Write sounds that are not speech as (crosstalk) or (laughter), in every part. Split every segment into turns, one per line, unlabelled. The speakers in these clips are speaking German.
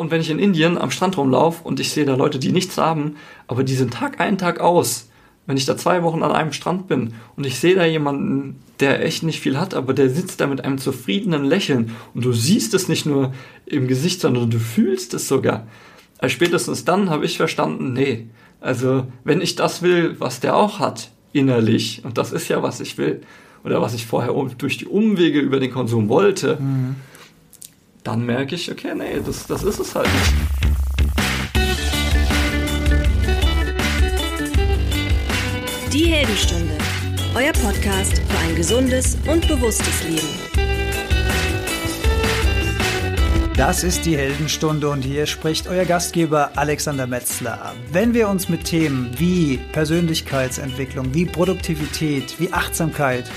Und wenn ich in Indien am Strand rumlaufe und ich sehe da Leute, die nichts haben, aber die sind Tag ein, Tag aus, wenn ich da zwei Wochen an einem Strand bin und ich sehe da jemanden, der echt nicht viel hat, aber der sitzt da mit einem zufriedenen Lächeln und du siehst es nicht nur im Gesicht, sondern du fühlst es sogar. Also spätestens dann habe ich verstanden, nee, also wenn ich das will, was der auch hat, innerlich, und das ist ja, was ich will, oder was ich vorher durch die Umwege über den Konsum wollte, mhm. Dann merke ich, okay, nee, das, das ist es halt nicht.
Die Heldenstunde, euer Podcast für ein gesundes und bewusstes Leben.
Das ist die Heldenstunde und hier spricht euer Gastgeber Alexander Metzler. Wenn wir uns mit Themen wie Persönlichkeitsentwicklung, wie Produktivität, wie Achtsamkeit,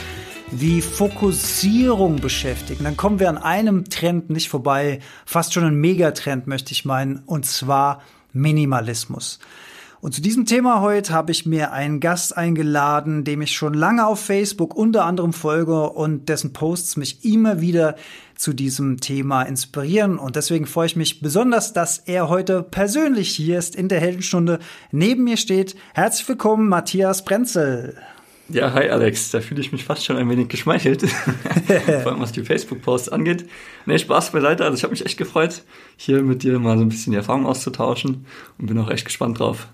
wie Fokussierung beschäftigen, dann kommen wir an einem Trend nicht vorbei, fast schon ein Megatrend möchte ich meinen, und zwar Minimalismus. Und zu diesem Thema heute habe ich mir einen Gast eingeladen, dem ich schon lange auf Facebook unter anderem folge und dessen Posts mich immer wieder zu diesem Thema inspirieren. Und deswegen freue ich mich besonders, dass er heute persönlich hier ist in der Heldenstunde neben mir steht. Herzlich willkommen, Matthias Brenzel.
Ja, hi Alex, da fühle ich mich fast schon ein wenig geschmeichelt, (laughs) vor allem was die Facebook-Posts angeht. Nee, Spaß beiseite, also ich habe mich echt gefreut, hier mit dir mal so ein bisschen die Erfahrung auszutauschen und bin auch echt gespannt drauf.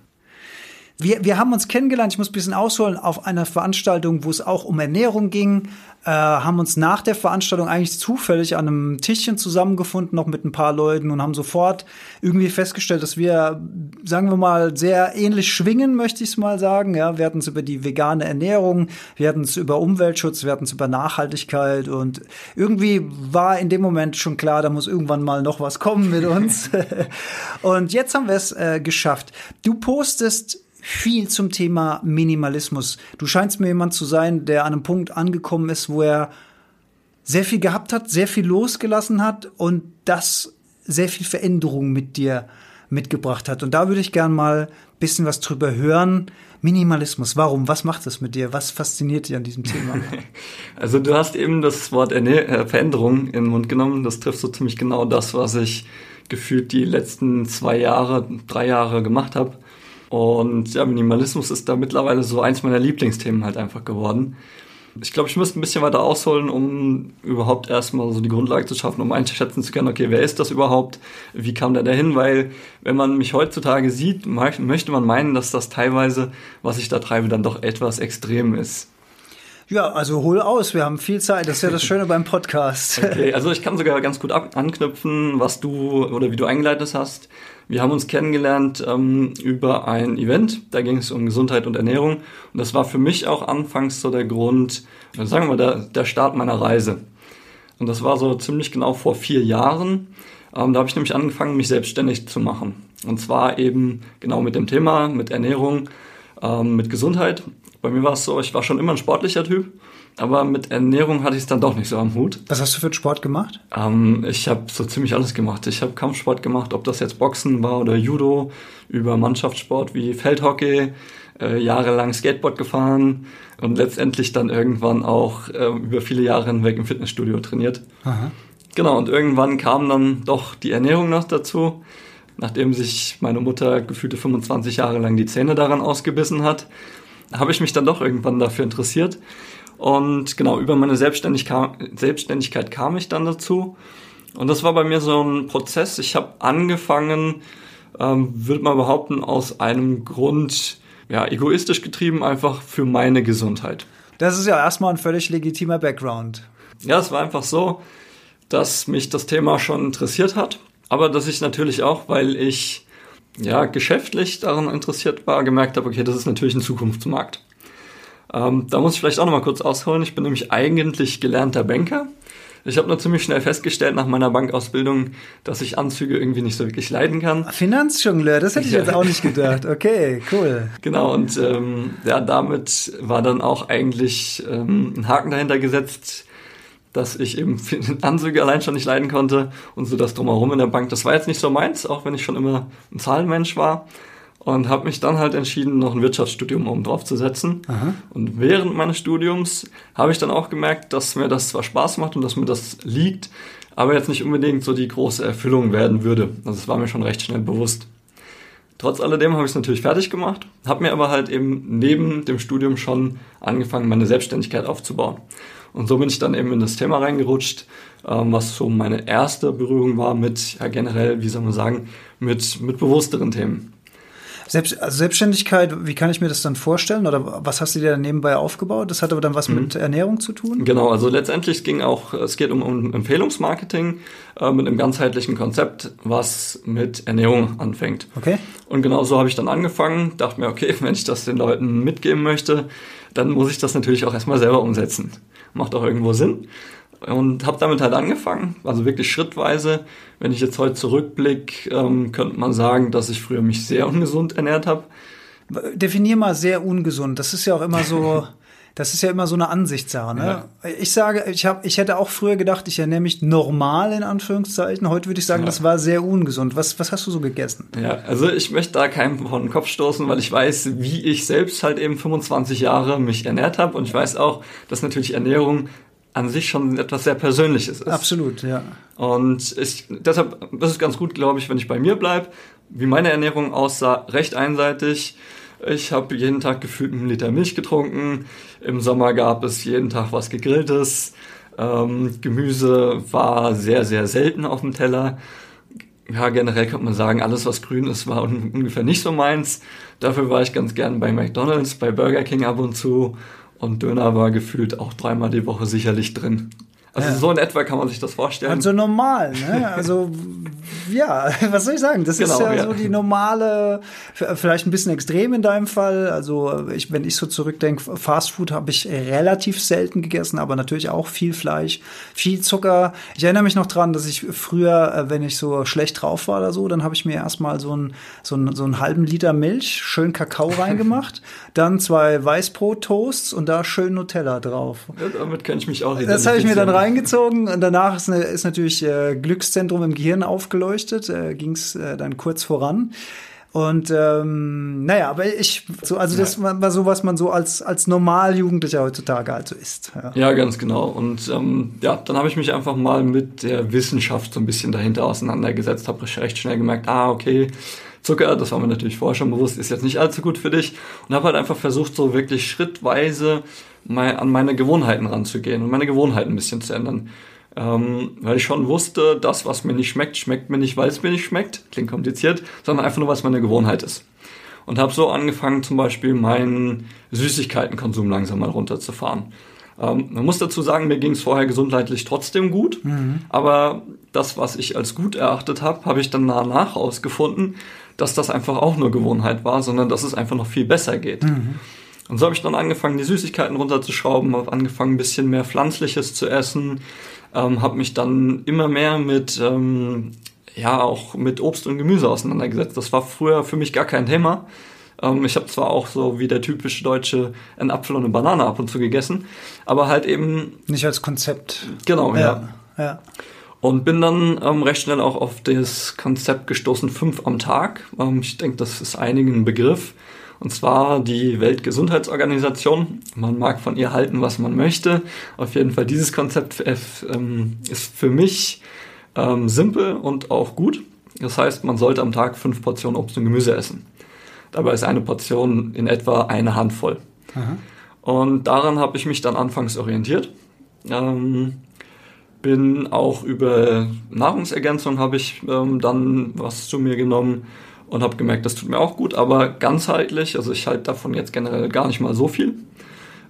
Wir, wir haben uns kennengelernt, ich muss ein bisschen ausholen, auf einer Veranstaltung, wo es auch um Ernährung ging, äh, haben uns nach der Veranstaltung eigentlich zufällig an einem Tischchen zusammengefunden, noch mit ein paar Leuten und haben sofort irgendwie festgestellt, dass wir, sagen wir mal, sehr ähnlich schwingen, möchte ich es mal sagen. Ja, wir hatten es über die vegane Ernährung, wir hatten es über Umweltschutz, wir hatten es über Nachhaltigkeit und irgendwie war in dem Moment schon klar, da muss irgendwann mal noch was kommen mit uns. (laughs) (laughs) und jetzt haben wir es äh, geschafft. Du postest viel zum Thema Minimalismus. Du scheinst mir jemand zu sein, der an einem Punkt angekommen ist, wo er sehr viel gehabt hat, sehr viel losgelassen hat und das sehr viel Veränderung mit dir mitgebracht hat. Und da würde ich gern mal ein bisschen was drüber hören. Minimalismus, warum? Was macht das mit dir? Was fasziniert dich an diesem Thema? (laughs)
Also du hast eben das Wort äh, Veränderung in den Mund genommen. Das trifft so ziemlich genau das, was ich gefühlt die letzten zwei Jahre, drei Jahre gemacht habe. Und ja, Minimalismus ist da mittlerweile so eins meiner Lieblingsthemen halt einfach geworden. Ich glaube, ich müsste ein bisschen weiter ausholen, um überhaupt erstmal so die Grundlage zu schaffen, um einschätzen zu können, okay, wer ist das überhaupt? Wie kam der dahin? Weil, wenn man mich heutzutage sieht, möchte man meinen, dass das teilweise, was ich da treibe, dann doch etwas extrem ist.
Ja, also hol aus, wir haben viel Zeit. Das ist ja das Schöne beim Podcast. (laughs)
Okay, also ich kann sogar ganz gut anknüpfen, was du oder wie du eingeleitet hast. Wir haben uns kennengelernt ähm, über ein Event, da ging es um Gesundheit und Ernährung. Und das war für mich auch anfangs so der Grund, sagen wir mal, der, der Start meiner Reise. Und das war so ziemlich genau vor vier Jahren. Ähm, da habe ich nämlich angefangen, mich selbstständig zu machen. Und zwar eben genau mit dem Thema, mit Ernährung, ähm, mit Gesundheit. Bei mir war es so, ich war schon immer ein sportlicher Typ aber mit Ernährung hatte ich es dann doch nicht so am Hut.
Was hast du für Sport gemacht?
Ähm, ich habe so ziemlich alles gemacht. Ich habe Kampfsport gemacht, ob das jetzt Boxen war oder Judo, über Mannschaftssport wie Feldhockey, äh, jahrelang Skateboard gefahren und letztendlich dann irgendwann auch äh, über viele Jahre hinweg im Fitnessstudio trainiert. Aha. Genau, und irgendwann kam dann doch die Ernährung noch dazu. Nachdem sich meine Mutter gefühlte 25 Jahre lang die Zähne daran ausgebissen hat, habe ich mich dann doch irgendwann dafür interessiert und genau, über meine Selbstständigkeit kam ich dann dazu. Und das war bei mir so ein Prozess. Ich habe angefangen, ähm, würde man behaupten, aus einem Grund, ja, egoistisch getrieben, einfach für meine Gesundheit.
Das ist ja erstmal ein völlig legitimer Background.
Ja, es war einfach so, dass mich das Thema schon interessiert hat, aber dass ich natürlich auch, weil ich ja geschäftlich daran interessiert war, gemerkt habe, okay, das ist natürlich ein Zukunftsmarkt. Ähm, da muss ich vielleicht auch noch mal kurz ausholen. Ich bin nämlich eigentlich gelernter Banker. Ich habe nur ziemlich schnell festgestellt nach meiner Bankausbildung, dass ich Anzüge irgendwie nicht so wirklich leiden kann.
Finanzjongleur, das hätte ich ja. jetzt auch nicht gedacht. Okay, cool.
Genau, und ähm, ja, damit war dann auch eigentlich ähm, ein Haken dahinter gesetzt, dass ich eben Anzüge allein schon nicht leiden konnte und so das drumherum in der Bank. Das war jetzt nicht so meins, auch wenn ich schon immer ein Zahlenmensch war und habe mich dann halt entschieden, noch ein Wirtschaftsstudium oben drauf zu setzen. Aha. Und während meines Studiums habe ich dann auch gemerkt, dass mir das zwar Spaß macht und dass mir das liegt, aber jetzt nicht unbedingt so die große Erfüllung werden würde. Also es war mir schon recht schnell bewusst. Trotz alledem habe ich es natürlich fertig gemacht, habe mir aber halt eben neben dem Studium schon angefangen, meine Selbstständigkeit aufzubauen. Und so bin ich dann eben in das Thema reingerutscht, ähm, was so meine erste Berührung war mit, ja generell, wie soll man sagen, mit, mit bewussteren Themen.
Selbst, also Selbstständigkeit, wie kann ich mir das dann vorstellen? Oder was hast du dir nebenbei aufgebaut? Das hat aber dann was mhm. mit Ernährung zu tun?
Genau, also letztendlich ging auch, es geht um, um Empfehlungsmarketing äh, mit einem ganzheitlichen Konzept, was mit Ernährung anfängt.
Okay.
Und genau so habe ich dann angefangen, dachte mir, okay, (laughs) wenn ich das den Leuten mitgeben möchte, dann muss ich das natürlich auch erstmal selber umsetzen. Macht auch irgendwo Sinn und habe damit halt angefangen, also wirklich schrittweise. Wenn ich jetzt heute zurückblicke, ähm, könnte man sagen, dass ich früher mich sehr ungesund ernährt habe.
Definier mal sehr ungesund. Das ist ja auch immer so, (laughs) das ist ja immer so eine Ansichtssache. Ne? Ja. Ich sage, ich habe, ich hätte auch früher gedacht, ich ernähre mich normal in Anführungszeichen. Heute würde ich sagen, ja. das war sehr ungesund. Was, was hast du so gegessen?
Ja, also ich möchte da keinem vor den Kopf stoßen, weil ich weiß, wie ich selbst halt eben 25 Jahre mich ernährt habe und ich weiß auch, dass natürlich Ernährung an sich schon etwas sehr Persönliches ist.
Absolut, ja.
Und ich, deshalb ist es ganz gut, glaube ich, wenn ich bei mir bleibe. Wie meine Ernährung aussah, recht einseitig. Ich habe jeden Tag gefühlt einen Liter Milch getrunken. Im Sommer gab es jeden Tag was Gegrilltes. Ähm, Gemüse war sehr, sehr selten auf dem Teller. Ja, generell kann man sagen, alles was grün ist, war ungefähr nicht so meins. Dafür war ich ganz gern bei McDonald's, bei Burger King ab und zu und Döner war gefühlt auch dreimal die Woche sicherlich drin. Also ja. so in etwa kann man sich das vorstellen.
Also normal, ne? (laughs) Also ja, was soll ich sagen? Das genau, ist ja, ja, so die normale, vielleicht ein bisschen extrem in deinem Fall. Also ich, wenn ich so zurückdenke, Fastfood habe ich relativ selten gegessen, aber natürlich auch viel Fleisch, viel Zucker. Ich erinnere mich noch dran, dass ich früher, äh, wenn ich so schlecht drauf war oder so, dann habe ich mir erstmal so, ein, so, ein, so einen halben Liter Milch, schön Kakao reingemacht, (laughs) dann zwei Weißbrot-Toasts und da schön Nutella drauf.
Ja, damit kann ich mich auch
Das habe ich mir dann reingezogen und danach ist, eine, ist natürlich äh, Glückszentrum im Gehirn aufgeleuchtet, äh, ging es äh, dann kurz voran. Und ähm, naja, aber ich, so, also das war so, was man so als, als Normaljugendlicher heutzutage also ist.
Ja, ja ganz genau. Und ähm, ja, dann habe ich mich einfach mal mit der Wissenschaft so ein bisschen dahinter auseinandergesetzt, habe recht schnell gemerkt, ah, okay, Zucker, das war mir natürlich vorher schon bewusst, ist jetzt nicht allzu gut für dich. Und habe halt einfach versucht, so wirklich schrittweise mal an meine Gewohnheiten ranzugehen und meine Gewohnheiten ein bisschen zu ändern. Ähm, weil ich schon wusste, das, was mir nicht schmeckt, schmeckt mir nicht, weil es mir nicht schmeckt. Klingt kompliziert, sondern einfach nur, was meine Gewohnheit ist. Und habe so angefangen, zum Beispiel meinen Süßigkeitenkonsum langsam mal runterzufahren. Ähm, man muss dazu sagen, mir ging es vorher gesundheitlich trotzdem gut, mhm. aber das, was ich als gut erachtet habe, habe ich dann danach herausgefunden, dass das einfach auch nur Gewohnheit war, sondern dass es einfach noch viel besser geht. Mhm. Und so habe ich dann angefangen, die Süßigkeiten runterzuschrauben, habe angefangen, ein bisschen mehr Pflanzliches zu essen, ähm, habe mich dann immer mehr mit, ähm, ja, auch mit Obst und Gemüse auseinandergesetzt. Das war früher für mich gar kein Thema. Ähm, ich habe zwar auch so wie der typische Deutsche einen Apfel und eine Banane ab und zu gegessen, aber halt eben...
Nicht als Konzept.
Genau, ja. ja. ja. Und bin dann ähm, recht schnell auch auf das Konzept gestoßen, fünf am Tag. Ähm, ich denke, das ist einigen ein Begriff. Und zwar die Weltgesundheitsorganisation. Man mag von ihr halten, was man möchte. Auf jeden Fall dieses Konzept ähm, ist für mich ähm, simpel und auch gut. Das heißt, man sollte am Tag fünf Portionen Obst und Gemüse essen. Dabei ist eine Portion in etwa eine Handvoll. Aha. Und daran habe ich mich dann anfangs orientiert. Ähm, bin auch über Nahrungsergänzung habe ich ähm, dann was zu mir genommen und habe gemerkt, das tut mir auch gut, aber ganzheitlich, also ich halte davon jetzt generell gar nicht mal so viel.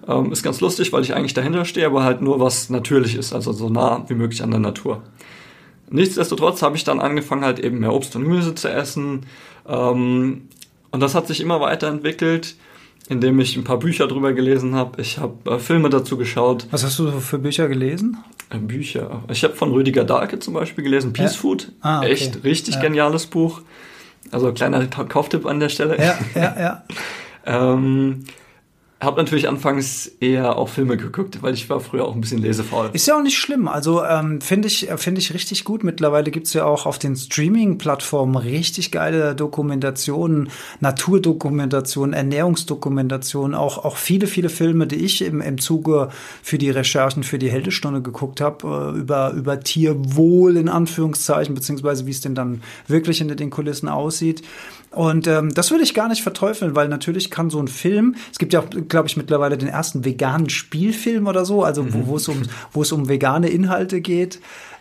Ähm, ist ganz lustig, weil ich eigentlich dahinter stehe, aber halt nur was natürlich ist, also so nah wie möglich an der Natur. Nichtsdestotrotz habe ich dann angefangen, halt eben mehr Obst und Gemüse zu essen. Ähm, und das hat sich immer weiterentwickelt, indem ich ein paar Bücher drüber gelesen habe. Ich habe äh, Filme dazu geschaut.
Was hast du für Bücher gelesen?
Äh, Bücher. Ich habe von Rüdiger Dahlke zum Beispiel gelesen, Peace ja. Food. Ah, okay. Echt richtig ja. geniales Buch. Also kleiner Kauftipp an der Stelle.
Ja, ja, ja. (laughs)
ähm, habe natürlich anfangs eher auch Filme geguckt, weil ich war früher auch ein bisschen lesefaul.
Ist ja auch nicht schlimm. Also ähm, finde ich, finde ich richtig gut. Mittlerweile gibt's ja auch auf den Streaming-Plattformen richtig geile Dokumentationen, Naturdokumentationen, Ernährungsdokumentationen, auch, auch viele, viele Filme, die ich im, im Zuge für die Recherchen für die Heldestunde geguckt habe, äh, über, über Tierwohl in Anführungszeichen, beziehungsweise wie es denn dann wirklich hinter den Kulissen aussieht. Und ähm, das würde ich gar nicht verteufeln, weil natürlich kann so ein Film, es gibt ja auch, glaube ich, mittlerweile den ersten veganen Spielfilm oder so, also mhm. wo es um, wo es um vegane Inhalte geht.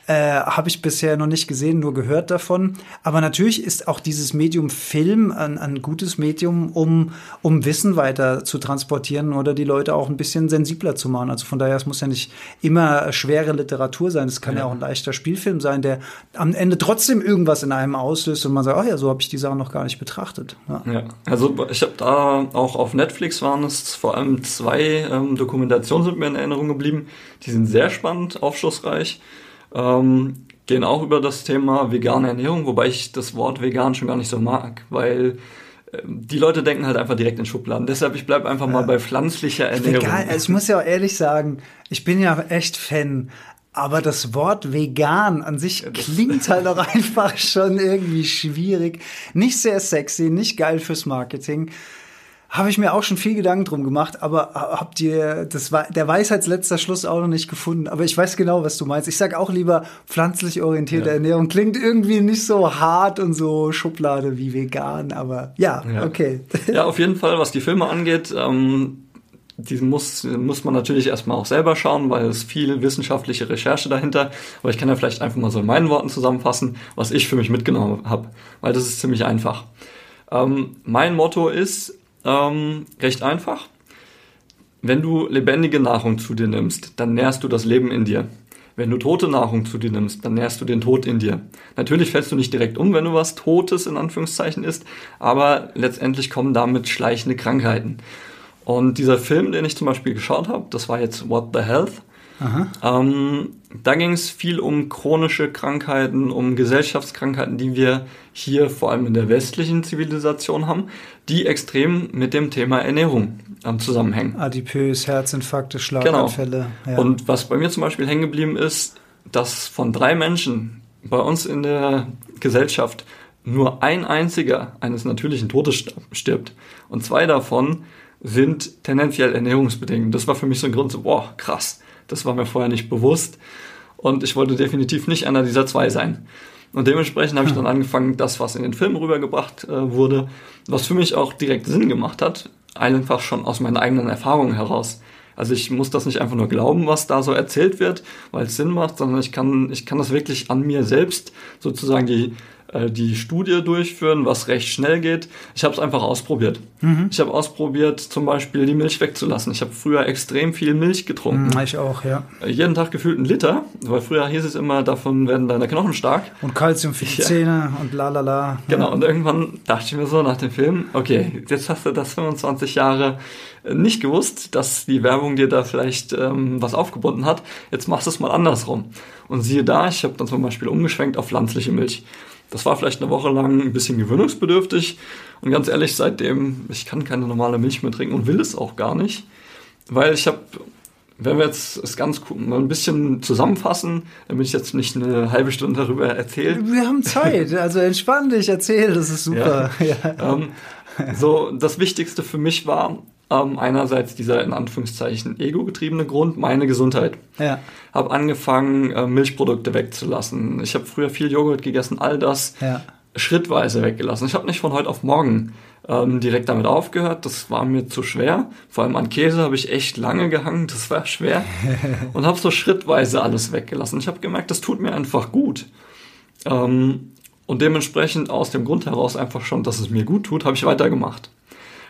Äh, Habe ich bisher noch nicht gesehen, nur gehört davon. Aber natürlich ist auch dieses Medium Film ein, ein gutes Medium, um, um Wissen weiter zu transportieren oder die Leute auch ein bisschen sensibler zu machen. Also von daher, es muss ja nicht immer schwere Literatur sein. Es kann ja. ja auch ein leichter Spielfilm sein, der am Ende trotzdem irgendwas in einem auslöst und man sagt, ach ja, so habe ich die Sache noch gar nicht betrachtet.
Ja, ja. also ich habe da auch auf Netflix waren es vor allem zwei ähm, Dokumentationen sind mir in Erinnerung geblieben. Die sind sehr spannend, aufschlussreich ähm, gehen auch über das Thema vegane Ernährung, wobei ich das Wort vegan schon gar nicht so mag, weil äh, die Leute denken halt einfach direkt in Schubladen. Deshalb, ich bleibe einfach ja. mal bei pflanzlicher Ernährung.
Vegan, also ich muss ja auch ehrlich sagen, ich bin ja echt Fan. Aber das Wort vegan an sich klingt halt auch einfach schon irgendwie schwierig. Nicht sehr sexy, nicht geil fürs Marketing. Habe ich mir auch schon viel Gedanken drum gemacht, aber habt ihr das war der Weisheitsletzter Schluss auch noch nicht gefunden. Aber ich weiß genau, was du meinst. Ich sag auch lieber pflanzlich orientierte ja. Ernährung. Klingt irgendwie nicht so hart und so Schublade wie vegan, aber ja, ja. okay. (laughs)
Ja, auf jeden Fall, was die Filme angeht, ähm, diesen muss, muss man natürlich erstmal auch selber schauen, weil es viel wissenschaftliche Recherche dahinter. Aber ich kann ja vielleicht einfach mal so in meinen Worten zusammenfassen, was ich für mich mitgenommen habe, weil das ist ziemlich einfach. Ähm, mein Motto ist, ähm, recht einfach. Wenn du lebendige Nahrung zu dir nimmst, dann nährst du das Leben in dir. Wenn du tote Nahrung zu dir nimmst, dann nährst du den Tod in dir. Natürlich fällst du nicht direkt um, wenn du was Totes in Anführungszeichen isst, aber letztendlich kommen damit schleichende Krankheiten. Und dieser Film, den ich zum Beispiel geschaut habe, das war jetzt What the Health. Ähm, da ging es viel um chronische Krankheiten, um Gesellschaftskrankheiten, die wir hier vor allem in der westlichen Zivilisation haben, die extrem mit dem Thema Ernährung ähm, zusammenhängen.
Adipös, Herzinfarkte, Schlaganfälle.
Genau. Ja. Und was bei mir zum Beispiel hängen geblieben ist, dass von drei Menschen bei uns in der Gesellschaft nur ein einziger eines natürlichen Todes stirbt. Und zwei davon sind tendenziell ernährungsbedingt. Das war für mich so ein Grund, so, boah, krass das war mir vorher nicht bewusst. Und ich wollte definitiv nicht einer dieser zwei sein. Und dementsprechend habe ich dann angefangen, das, was in den Film rübergebracht äh, wurde, was für mich auch direkt Sinn gemacht hat, einfach schon aus meinen eigenen Erfahrungen heraus. Also ich muss das nicht einfach nur glauben, was da so erzählt wird, weil es Sinn macht, sondern ich kann, ich kann das wirklich an mir selbst sozusagen die äh, die Studie durchführen, was recht schnell geht. Ich habe es einfach ausprobiert. Mhm. Ich habe ausprobiert, zum Beispiel die Milch wegzulassen. Ich habe früher extrem viel Milch getrunken.
Mhm, ich auch, ja.
Äh, jeden Tag gefühlt einen Liter, weil früher hieß es immer, davon werden deine Knochen stark.
Und Kalzium für die ja. Zähne und la la la.
Genau, und irgendwann dachte ich mir so nach dem Film, okay, jetzt hast du das 25 Jahre äh, nicht gewusst, dass die Werbung dir da vielleicht ähm, was aufgebunden hat. Jetzt machst du es mal andersrum. Und siehe da, ich habe dann zum Beispiel umgeschwenkt auf pflanzliche Milch. Das war vielleicht eine Woche lang ein bisschen gewöhnungsbedürftig. Und ganz ehrlich, seitdem, ich kann keine normale Milch mehr trinken und will es auch gar nicht. Weil ich habe, wenn wir jetzt es ganz mal ein bisschen zusammenfassen, damit ich jetzt nicht eine halbe Stunde darüber erzähle.
Wir haben Zeit, (laughs) also entspann dich, erzähl, das ist super. Ja. (laughs)
Ja. Ähm, so, das Wichtigste für mich war, ähm, einerseits dieser in Anführungszeichen ego-getriebene Grund, meine Gesundheit. Ja. Habe angefangen, äh, Milchprodukte wegzulassen. Ich habe früher viel Joghurt gegessen, all das ja. schrittweise weggelassen. Ich habe nicht von heute auf morgen ähm, direkt damit aufgehört. Das war mir zu schwer. Vor allem an Käse habe ich echt lange gehangen. Das war schwer. (laughs) und habe so schrittweise alles weggelassen. Ich habe gemerkt, das tut mir einfach gut. Ähm, und dementsprechend aus dem Grund heraus einfach schon, dass es mir gut tut, habe ich weitergemacht.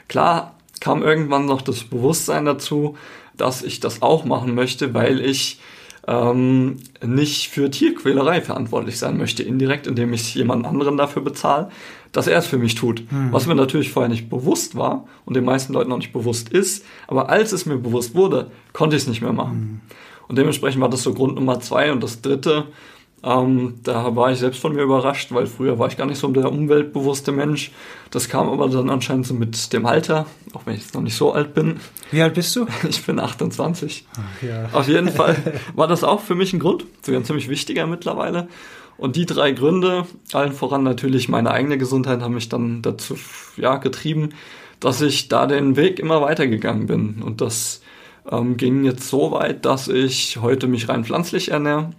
Klar kam irgendwann noch das Bewusstsein dazu, dass ich das auch machen möchte, weil ich ähm, nicht für Tierquälerei verantwortlich sein möchte, indirekt, indem ich jemand anderen dafür bezahle, dass er es für mich tut. Mhm. Was mir natürlich vorher nicht bewusst war und den meisten Leuten noch nicht bewusst ist, aber als es mir bewusst wurde, konnte ich es nicht mehr machen. Mhm. Und dementsprechend war das so Grund Nummer zwei. Und das dritte, Ähm, da war ich selbst von mir überrascht, weil früher war ich gar nicht so der umweltbewusste Mensch. Das kam aber dann anscheinend so mit dem Alter, auch wenn ich jetzt noch nicht so alt bin.
Wie alt bist du? (laughs)
Ich bin 28.
Ach, ja.
Auf jeden Fall (laughs) war das auch für mich ein Grund, sogar ein ziemlich wichtiger mittlerweile. Und die drei Gründe, allen voran natürlich meine eigene Gesundheit, haben mich dann dazu ja, getrieben, dass ich da den Weg immer weitergegangen bin. Und das ähm, ging jetzt so weit, dass ich heute mich rein pflanzlich ernähre.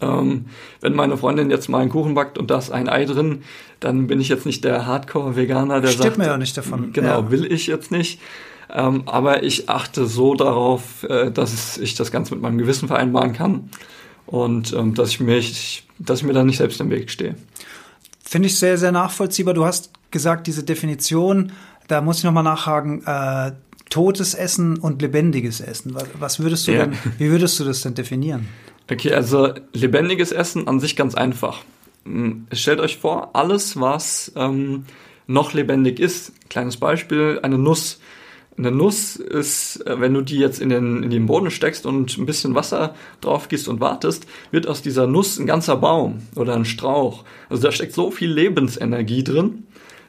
Ähm, wenn meine Freundin jetzt mal einen Kuchen backt und da ist ein Ei drin, dann bin ich jetzt nicht der Hardcore-Veganer, der
Stimmt
sagt,
mir ja nicht davon.
genau,
Ja.
will ich jetzt nicht. Ähm, aber ich achte so darauf, äh, dass ich das Ganze mit meinem Gewissen vereinbaren kann und ähm, dass ich mich, dass ich mir da nicht selbst im Weg stehe.
Finde ich sehr, sehr nachvollziehbar. Du hast gesagt, diese Definition, da muss ich nochmal nachhaken, äh, totes Essen und lebendiges Essen. Was, was würdest du
Ja.
denn, wie würdest du das denn definieren?
Okay, also lebendiges Essen an sich ganz einfach. Hm, Stellt euch vor, alles, was ähm, noch lebendig ist, kleines Beispiel, eine Nuss. Eine Nuss ist, äh, wenn du die jetzt in den, in den Boden steckst und ein bisschen Wasser drauf gießt und wartest, wird aus dieser Nuss ein ganzer Baum oder ein Strauch. Also da steckt so viel Lebensenergie drin,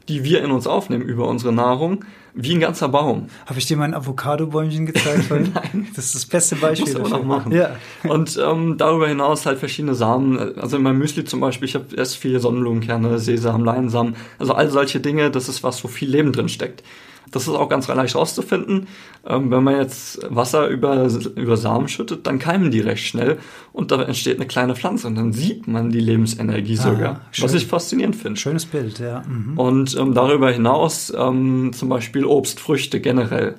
die wir in uns aufnehmen über unsere Nahrung, wie ein ganzer Baum.
Habe ich dir mein Avocado-Bäumchen gezeigt? (laughs) Nein. Das ist das beste Beispiel. Dafür.
noch machen.
Ja.
Und ähm, darüber hinaus halt verschiedene Samen. Also in meinem Müsli zum Beispiel, ich habe erst viele Sonnenblumenkerne, Sesam, Leinsamen. Also all solche Dinge, das ist was, wo viel Leben drin steckt. Das ist auch ganz leicht rauszufinden. Ähm, wenn man jetzt Wasser über, über Samen schüttet, dann keimen die recht schnell und da entsteht eine kleine Pflanze und dann sieht man die Lebensenergie sogar.
schön.
Was ich faszinierend finde.
Schönes Bild, ja. Mhm.
Und ähm, darüber hinaus ähm, zum Beispiel Obst, Früchte generell.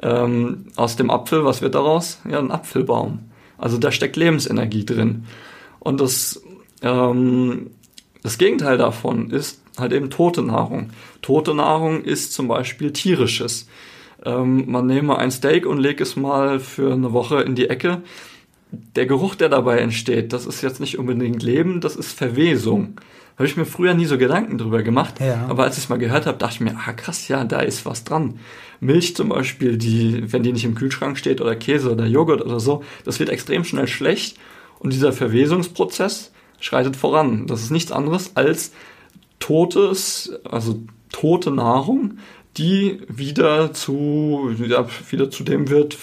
Ähm, aus dem Apfel, was wird daraus? Ja, ein Apfelbaum. Also da steckt Lebensenergie drin. Und das, ähm, das Gegenteil davon ist halt eben tote Nahrung. Tote Nahrung ist zum Beispiel tierisches. Ähm, man nehme ein Steak und lege es mal für eine Woche in die Ecke. Der Geruch, der dabei entsteht, das ist jetzt nicht unbedingt Leben, das ist Verwesung. Habe ich mir früher nie so Gedanken drüber gemacht.
Ja.
Aber als ich es mal gehört habe, dachte ich mir, ah krass, ja, da ist was dran. Milch zum Beispiel, die, wenn die nicht im Kühlschrank steht oder Käse oder Joghurt oder so, das wird extrem schnell schlecht und dieser Verwesungsprozess schreitet voran. Das ist nichts anderes als totes, also tote Nahrung, die wieder zu, ja, wieder zu dem wird,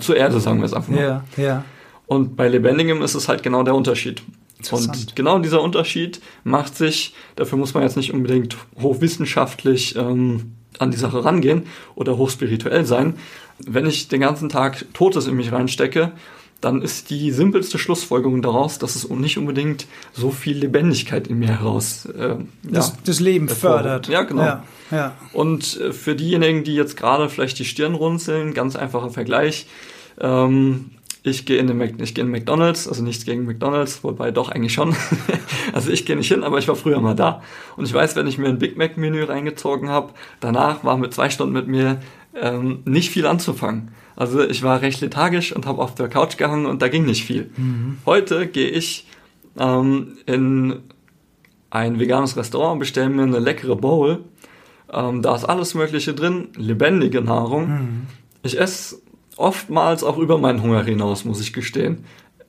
zur Erde, sagen wir es einfach mal.
Ja, ja.
Und bei Lebendigem ist es halt genau der Unterschied. Und genau dieser Unterschied macht sich, dafür muss man jetzt nicht unbedingt hochwissenschaftlich ähm, an die Sache rangehen oder hochspirituell sein. Wenn ich den ganzen Tag Totes in mich reinstecke, dann ist die simpelste Schlussfolgerung daraus, dass es nicht unbedingt so viel Lebendigkeit in mir heraus äh,
Das,
ja,
das Leben fördert.
Ja, genau.
Ja, ja.
und äh, für diejenigen, die jetzt gerade vielleicht die Stirn runzeln, ganz einfacher Vergleich. Ähm, ich gehe in den Mac ich gehe in McDonald's, also nichts gegen McDonald's, wobei doch eigentlich schon. (laughs) also ich gehe nicht hin, aber ich war früher mal da. Und ich weiß, wenn ich mir ein Big Mac Menü reingezogen habe, danach war mit zwei Stunden mit mir ähm, nicht viel anzufangen. Also ich war recht lethargisch und habe auf der Couch gehangen und da ging nicht viel. Heute gehe ich ähm, in ein veganes Restaurant, bestelle mir eine leckere Bowl. Ähm, da ist alles Mögliche drin, lebendige Nahrung. Ich esse oftmals auch über meinen Hunger hinaus, muss ich gestehen.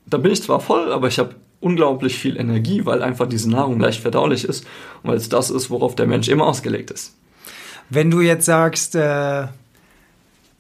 Da bin ich zwar voll, aber ich habe unglaublich viel Energie, weil einfach diese Nahrung leicht verdaulich ist und weil es das ist, worauf der Mensch immer ausgelegt ist.
Wenn du jetzt sagst, äh,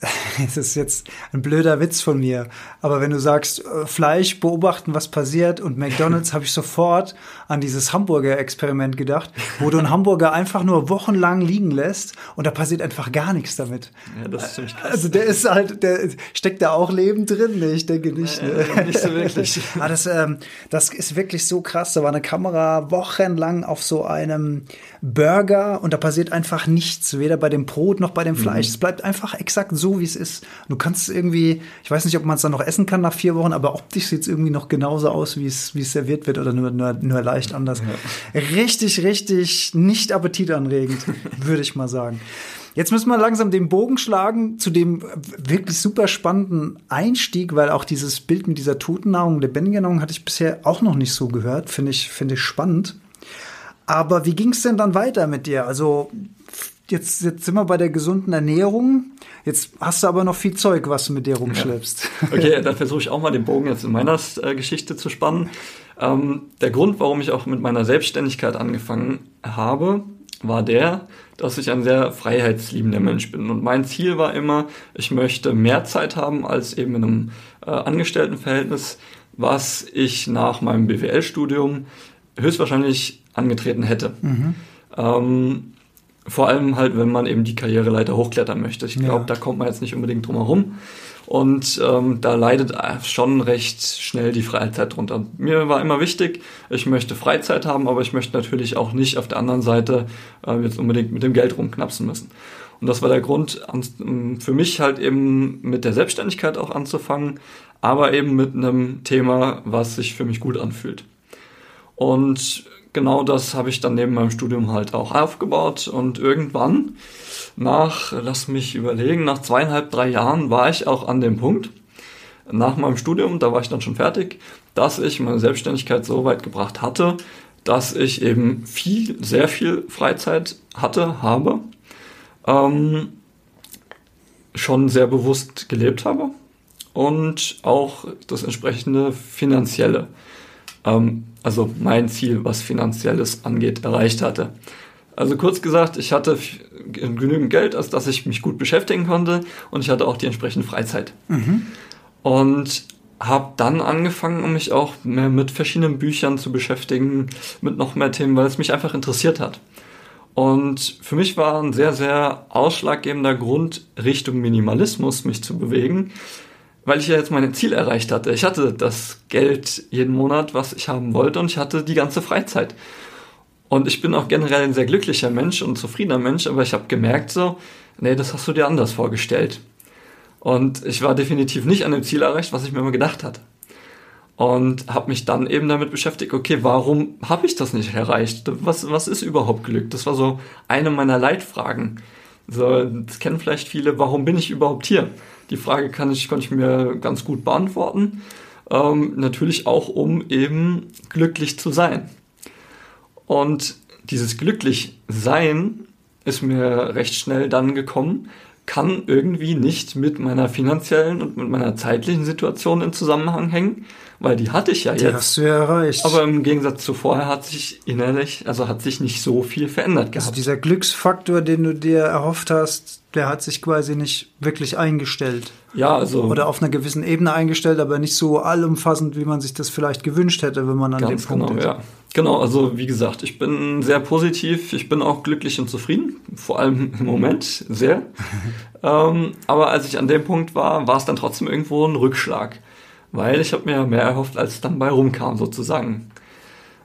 (laughs) es ist jetzt ein blöder Witz von mir, aber wenn du sagst, äh, Fleisch beobachten, was passiert und McDonalds, (laughs) habe ich sofort an dieses Hamburger-Experiment gedacht, wo du einen Hamburger einfach nur wochenlang liegen lässt und da passiert einfach gar nichts damit.
Ja, das ist ziemlich krass.
Also der ist halt, der steckt da auch Leben drin? Nee, ich denke nicht. Ne?
Äh, nicht so wirklich. (laughs)
Aber das, ähm, das ist wirklich so krass. Da war eine Kamera wochenlang auf so einem Burger und da passiert einfach nichts, weder bei dem Brot noch bei dem Fleisch. Es bleibt einfach exakt so, wie es ist. Du kannst es irgendwie, ich weiß nicht, ob man es dann noch essen kann nach vier Wochen, aber optisch sieht es irgendwie noch genauso aus, wie es, wie es serviert wird oder nur, nur, nur leicht anders. Richtig, richtig nicht appetitanregend, (laughs) würde ich mal sagen. Jetzt müssen wir langsam den Bogen schlagen zu dem wirklich super spannenden Einstieg, weil auch dieses Bild mit dieser Totennahrung, lebendigen Nahrung hatte ich bisher auch noch nicht so gehört. Finde ich, finde ich spannend. Aber wie ging es denn dann weiter mit dir? Also jetzt, jetzt sind wir bei der gesunden Ernährung. Jetzt hast du aber noch viel Zeug, was du mit dir rumschleppst.
Okay, dann versuche ich auch mal den Bogen jetzt in meiner äh, Geschichte zu spannen. Ähm, der Grund, warum ich auch mit meiner Selbstständigkeit angefangen habe, war der, dass ich ein sehr freiheitsliebender Mensch bin. Und mein Ziel war immer, ich möchte mehr Zeit haben als eben in einem äh, Angestelltenverhältnis, was ich nach meinem BWL-Studium höchstwahrscheinlich angetreten hätte. Mhm. Ähm, vor allem halt, wenn man eben die Karriereleiter hochklettern möchte. Ich glaube, ja. da kommt man jetzt nicht unbedingt drum herum. Und ähm, da leidet schon recht schnell die Freizeit drunter. Mir war immer wichtig, ich möchte Freizeit haben, aber ich möchte natürlich auch nicht auf der anderen Seite äh, jetzt unbedingt mit dem Geld rumknapsen müssen. Und das war der Grund ähm, für mich halt eben mit der Selbstständigkeit auch anzufangen, aber eben mit einem Thema, was sich für mich gut anfühlt. Und genau das habe ich dann neben meinem Studium halt auch aufgebaut. Und irgendwann nach, lass mich überlegen, nach zweieinhalb, drei Jahren war ich auch an dem Punkt, nach meinem Studium, da war ich dann schon fertig, dass ich meine Selbstständigkeit so weit gebracht hatte, dass ich eben viel, sehr viel Freizeit hatte, habe, ähm, schon sehr bewusst gelebt habe und auch das entsprechende finanzielle ähm, also mein Ziel, was finanzielles angeht, erreicht hatte. Also kurz gesagt, ich hatte genügend Geld, als dass ich mich gut beschäftigen konnte und ich hatte auch die entsprechende Freizeit. Mhm. Und habe dann angefangen, mich auch mehr mit verschiedenen Büchern zu beschäftigen, mit noch mehr Themen, weil es mich einfach interessiert hat. Und für mich war ein sehr, sehr ausschlaggebender Grund, Richtung Minimalismus mich zu bewegen, weil ich ja jetzt mein Ziel erreicht hatte. Ich hatte das Geld jeden Monat, was ich haben wollte und ich hatte die ganze Freizeit. Und ich bin auch generell ein sehr glücklicher Mensch und zufriedener Mensch, aber ich habe gemerkt so, nee, das hast du dir anders vorgestellt. Und ich war definitiv nicht an dem Ziel erreicht, was ich mir immer gedacht hatte. Und habe mich dann eben damit beschäftigt, okay, warum habe ich das nicht erreicht? Was, was ist überhaupt Glück? Das war so eine meiner Leitfragen. So, das kennen vielleicht viele, warum bin ich überhaupt hier? Die Frage kann ich, konnte ich mir ganz gut beantworten. Ähm, natürlich auch, um eben glücklich zu sein. Und dieses glücklich sein ist mir recht schnell dann gekommen, kann irgendwie nicht mit meiner finanziellen und mit meiner zeitlichen Situation in Zusammenhang hängen, weil die hatte ich ja die jetzt.
Hast du ja erreicht.
Aber im Gegensatz zu vorher hat sich innerlich, also hat sich nicht so viel verändert also gehabt. Also
dieser Glücksfaktor, den du dir erhofft hast, der hat sich quasi nicht wirklich eingestellt.
Ja, also.
Oder auf einer gewissen Ebene eingestellt, aber nicht so allumfassend, wie man sich das vielleicht gewünscht hätte, wenn man an dem Punkt
genau, ist. Ja. Genau, also wie gesagt, ich bin sehr positiv, ich bin auch glücklich und zufrieden, vor allem im (laughs) Moment sehr. (laughs) ähm, aber als ich an dem Punkt war, war es dann trotzdem irgendwo ein Rückschlag, weil ich habe mir mehr erhofft, als dann bei rumkam sozusagen.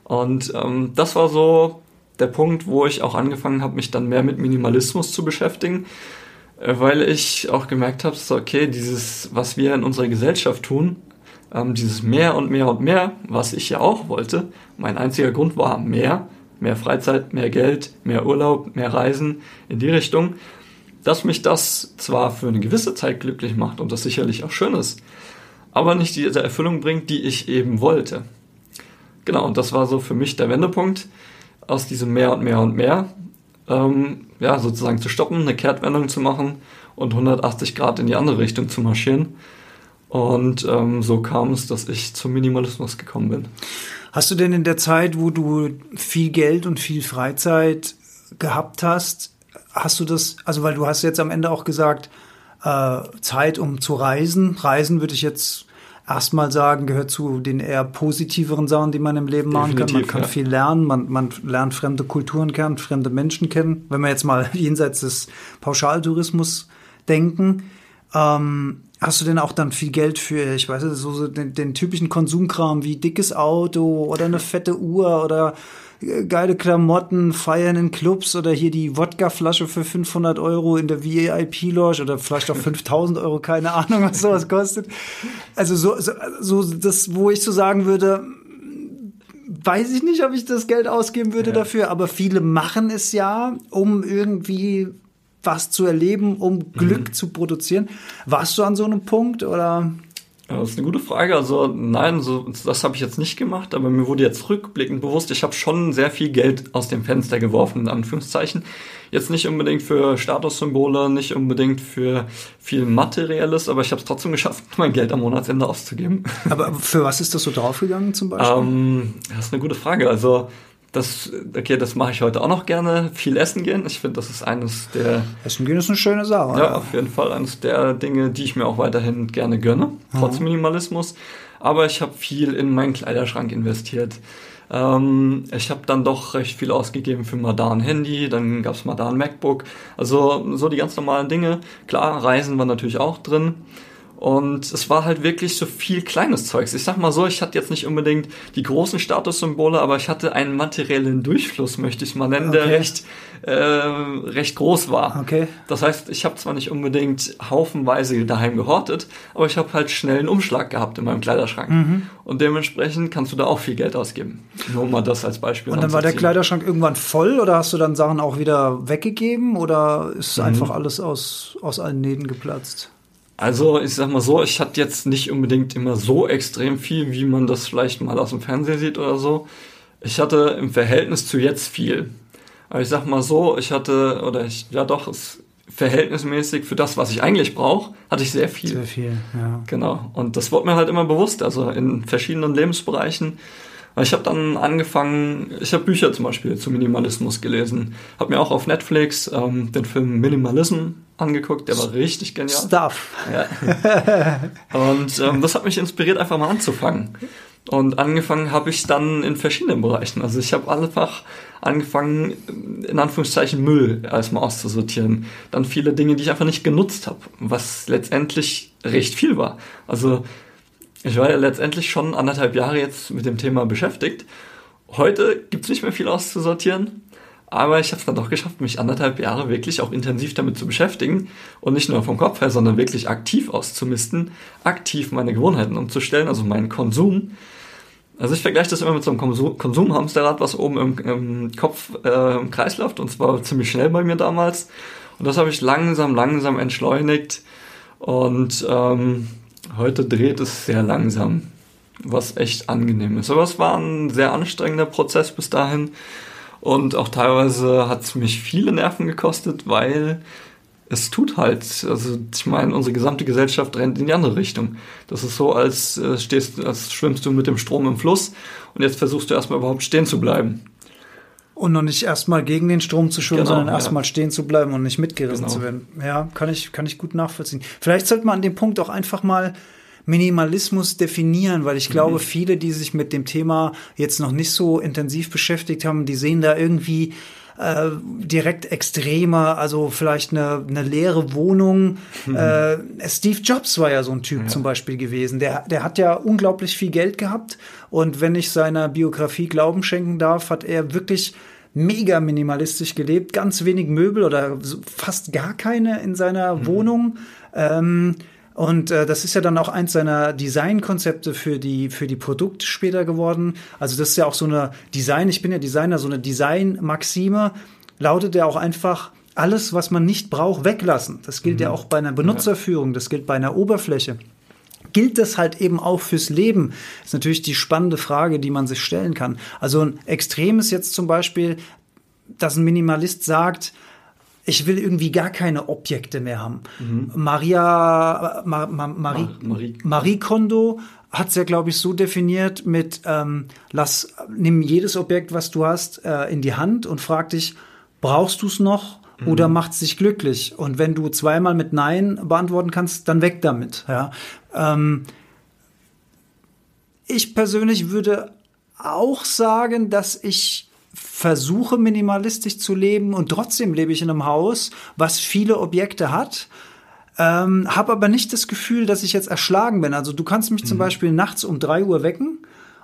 Und ähm, das war so der Punkt, wo ich auch angefangen habe, mich dann mehr mit Minimalismus zu beschäftigen, äh, weil ich auch gemerkt habe, so, okay, dieses, was wir in unserer Gesellschaft tun, ähm, dieses mehr und mehr und mehr, was ich ja auch wollte, mein einziger Grund war mehr, mehr Freizeit, mehr Geld, mehr Urlaub, mehr Reisen in die Richtung, dass mich das zwar für eine gewisse Zeit glücklich macht und das sicherlich auch schön ist, aber nicht diese Erfüllung bringt, die ich eben wollte. Genau, und das war so für mich der Wendepunkt aus diesem mehr und mehr und mehr, ähm, ja, sozusagen zu stoppen, eine Kehrtwendung zu machen und 180 Grad in die andere Richtung zu marschieren. Und ähm, so kam es, dass ich zum Minimalismus gekommen bin.
Hast du denn in der Zeit, wo du viel Geld und viel Freizeit gehabt hast, hast du das, also weil du hast jetzt am Ende auch gesagt, äh, Zeit um zu reisen. Reisen würde ich jetzt erstmal sagen, gehört zu den eher positiveren Sachen, die man im Leben machen kann. Man kann ja. viel lernen, man, man lernt fremde Kulturen kennen, fremde Menschen kennen. Wenn wir jetzt mal (laughs) jenseits des Pauschaltourismus denken, ähm, hast du denn auch dann viel Geld für, ich weiß nicht, so, so den, den typischen Konsumkram wie dickes Auto oder eine fette Uhr oder geile Klamotten, feiern in Clubs oder hier die Wodkaflasche für 500 Euro in der VIP-Lounge oder vielleicht auch 5000 Euro, keine Ahnung, was sowas kostet. Also so, so, so das, wo ich so sagen würde, weiß ich nicht, ob ich das Geld ausgeben würde ja. dafür, aber viele machen es ja, um irgendwie was zu erleben, um Glück mhm. zu produzieren. Warst du an so einem Punkt oder?
Das ist eine gute Frage. Also nein, so, das habe ich jetzt nicht gemacht, aber mir wurde jetzt rückblickend bewusst, ich habe schon sehr viel Geld aus dem Fenster geworfen, in Anführungszeichen. Jetzt nicht unbedingt für Statussymbole, nicht unbedingt für viel Materielles, aber ich habe es trotzdem geschafft, (laughs) mein Geld am Monatsende auszugeben.
Aber für was ist das so draufgegangen zum Beispiel?
Ähm, das ist eine gute Frage. Also das, okay, das mache ich heute auch noch gerne. Viel essen gehen. Ich finde, das ist eines der.
Essen gehen ist eine schöne Sache.
Ja, auf jeden Fall eines der Dinge, die ich mir auch weiterhin gerne gönne, trotz mhm. Minimalismus. Aber ich habe viel in meinen Kleiderschrank investiert. Ähm, ich habe dann doch recht viel ausgegeben für Madan Handy, dann gab's Madan MacBook. Also so die ganz normalen Dinge. Klar, Reisen war natürlich auch drin. Und es war halt wirklich so viel kleines Zeugs. Ich sag mal so, ich hatte jetzt nicht unbedingt die großen Statussymbole, aber ich hatte einen materiellen Durchfluss, möchte ich mal nennen, okay. der recht, äh, recht groß war.
Okay.
Das heißt, ich habe zwar nicht unbedingt haufenweise daheim gehortet, aber ich habe halt schnell einen Umschlag gehabt in meinem Kleiderschrank. Mhm. Und dementsprechend kannst du da auch viel Geld ausgeben. Nur mal das als Beispiel.
Und dann war der Kleiderschrank irgendwann voll oder hast du dann Sachen auch wieder weggegeben oder ist mhm. einfach alles aus, aus allen Nähten geplatzt?
Also ich sag mal so, ich hatte jetzt nicht unbedingt immer so extrem viel, wie man das vielleicht mal aus dem Fernsehen sieht oder so. Ich hatte im Verhältnis zu jetzt viel. Aber ich sag mal so, ich hatte, oder ich, ja doch, es, verhältnismäßig für das, was ich eigentlich brauche, hatte ich sehr viel.
Sehr viel, ja.
Genau. Und das wurde mir halt immer bewusst, also in verschiedenen Lebensbereichen. Ich habe dann angefangen, ich habe Bücher zum Beispiel zu Minimalismus gelesen, habe mir auch auf Netflix ähm, den Film Minimalism angeguckt, der war richtig genial.
Stuff.
Ja. (laughs) Und ähm, das hat mich inspiriert, einfach mal anzufangen. Und angefangen habe ich dann in verschiedenen Bereichen. Also ich habe einfach angefangen, in Anführungszeichen Müll erstmal auszusortieren. Dann viele Dinge, die ich einfach nicht genutzt habe, was letztendlich recht viel war. Also ich war ja letztendlich schon anderthalb Jahre jetzt mit dem Thema beschäftigt. Heute gibt es nicht mehr viel auszusortieren, aber ich habe es dann doch geschafft, mich anderthalb Jahre wirklich auch intensiv damit zu beschäftigen und nicht nur vom Kopf her, sondern wirklich aktiv auszumisten, aktiv meine Gewohnheiten umzustellen, also meinen Konsum. Also ich vergleiche das immer mit so einem Konsum Konsumhamsterrad, was oben im, im Kopf äh, im Kreis läuft und zwar ziemlich schnell bei mir damals. Und das habe ich langsam, langsam entschleunigt und ähm, Heute dreht es sehr langsam, was echt angenehm ist. Aber es war ein sehr anstrengender Prozess bis dahin. Und auch teilweise hat es mich viele Nerven gekostet, weil es tut halt, also ich meine, unsere gesamte Gesellschaft rennt in die andere Richtung. Das ist so, als äh, stehst, als schwimmst du mit dem Strom im Fluss und jetzt versuchst du erstmal überhaupt stehen zu bleiben.
Und noch nicht erstmal gegen den Strom zu schwimmen, genau, sondern erstmal ja. stehen zu bleiben und nicht mitgerissen genau. zu werden. Ja, kann ich, kann ich gut nachvollziehen. Vielleicht sollte man an dem Punkt auch einfach mal Minimalismus definieren, weil ich glaube, mhm. viele, die sich mit dem Thema jetzt noch nicht so intensiv beschäftigt haben, die sehen da irgendwie äh, direkt extremer, also vielleicht eine, eine leere Wohnung. Mhm. Äh, Steve Jobs war ja so ein Typ ja. zum Beispiel gewesen. Der, der hat ja unglaublich viel Geld gehabt und wenn ich seiner Biografie Glauben schenken darf, hat er wirklich mega minimalistisch gelebt, ganz wenig Möbel oder fast gar keine in seiner mhm. Wohnung. Ähm, und äh, das ist ja dann auch eins seiner Designkonzepte für die, für die Produkte später geworden. Also das ist ja auch so eine Design, ich bin ja Designer, so eine Design-Maxime lautet ja auch einfach, alles, was man nicht braucht, weglassen. Das gilt mhm. ja auch bei einer Benutzerführung, das gilt bei einer Oberfläche. Gilt das halt eben auch fürs Leben? Das ist natürlich die spannende Frage, die man sich stellen kann. Also ein Extrem ist jetzt zum Beispiel, dass ein Minimalist sagt, ich will irgendwie gar keine Objekte mehr haben. Mhm. Maria, Ma, Ma, Marie, Marie. Marie Kondo hat es ja, glaube ich, so definiert mit, ähm, lass, nimm jedes Objekt, was du hast, äh, in die Hand und frag dich, brauchst du es noch? Mhm. Oder macht es dich glücklich? Und wenn du zweimal mit Nein beantworten kannst, dann weg damit. Ja? Ähm, ich persönlich würde auch sagen, dass ich versuche minimalistisch zu leben und trotzdem lebe ich in einem Haus, was viele Objekte hat. Ähm, habe aber nicht das Gefühl, dass ich jetzt erschlagen bin. Also du kannst mich mhm. zum Beispiel nachts um drei Uhr wecken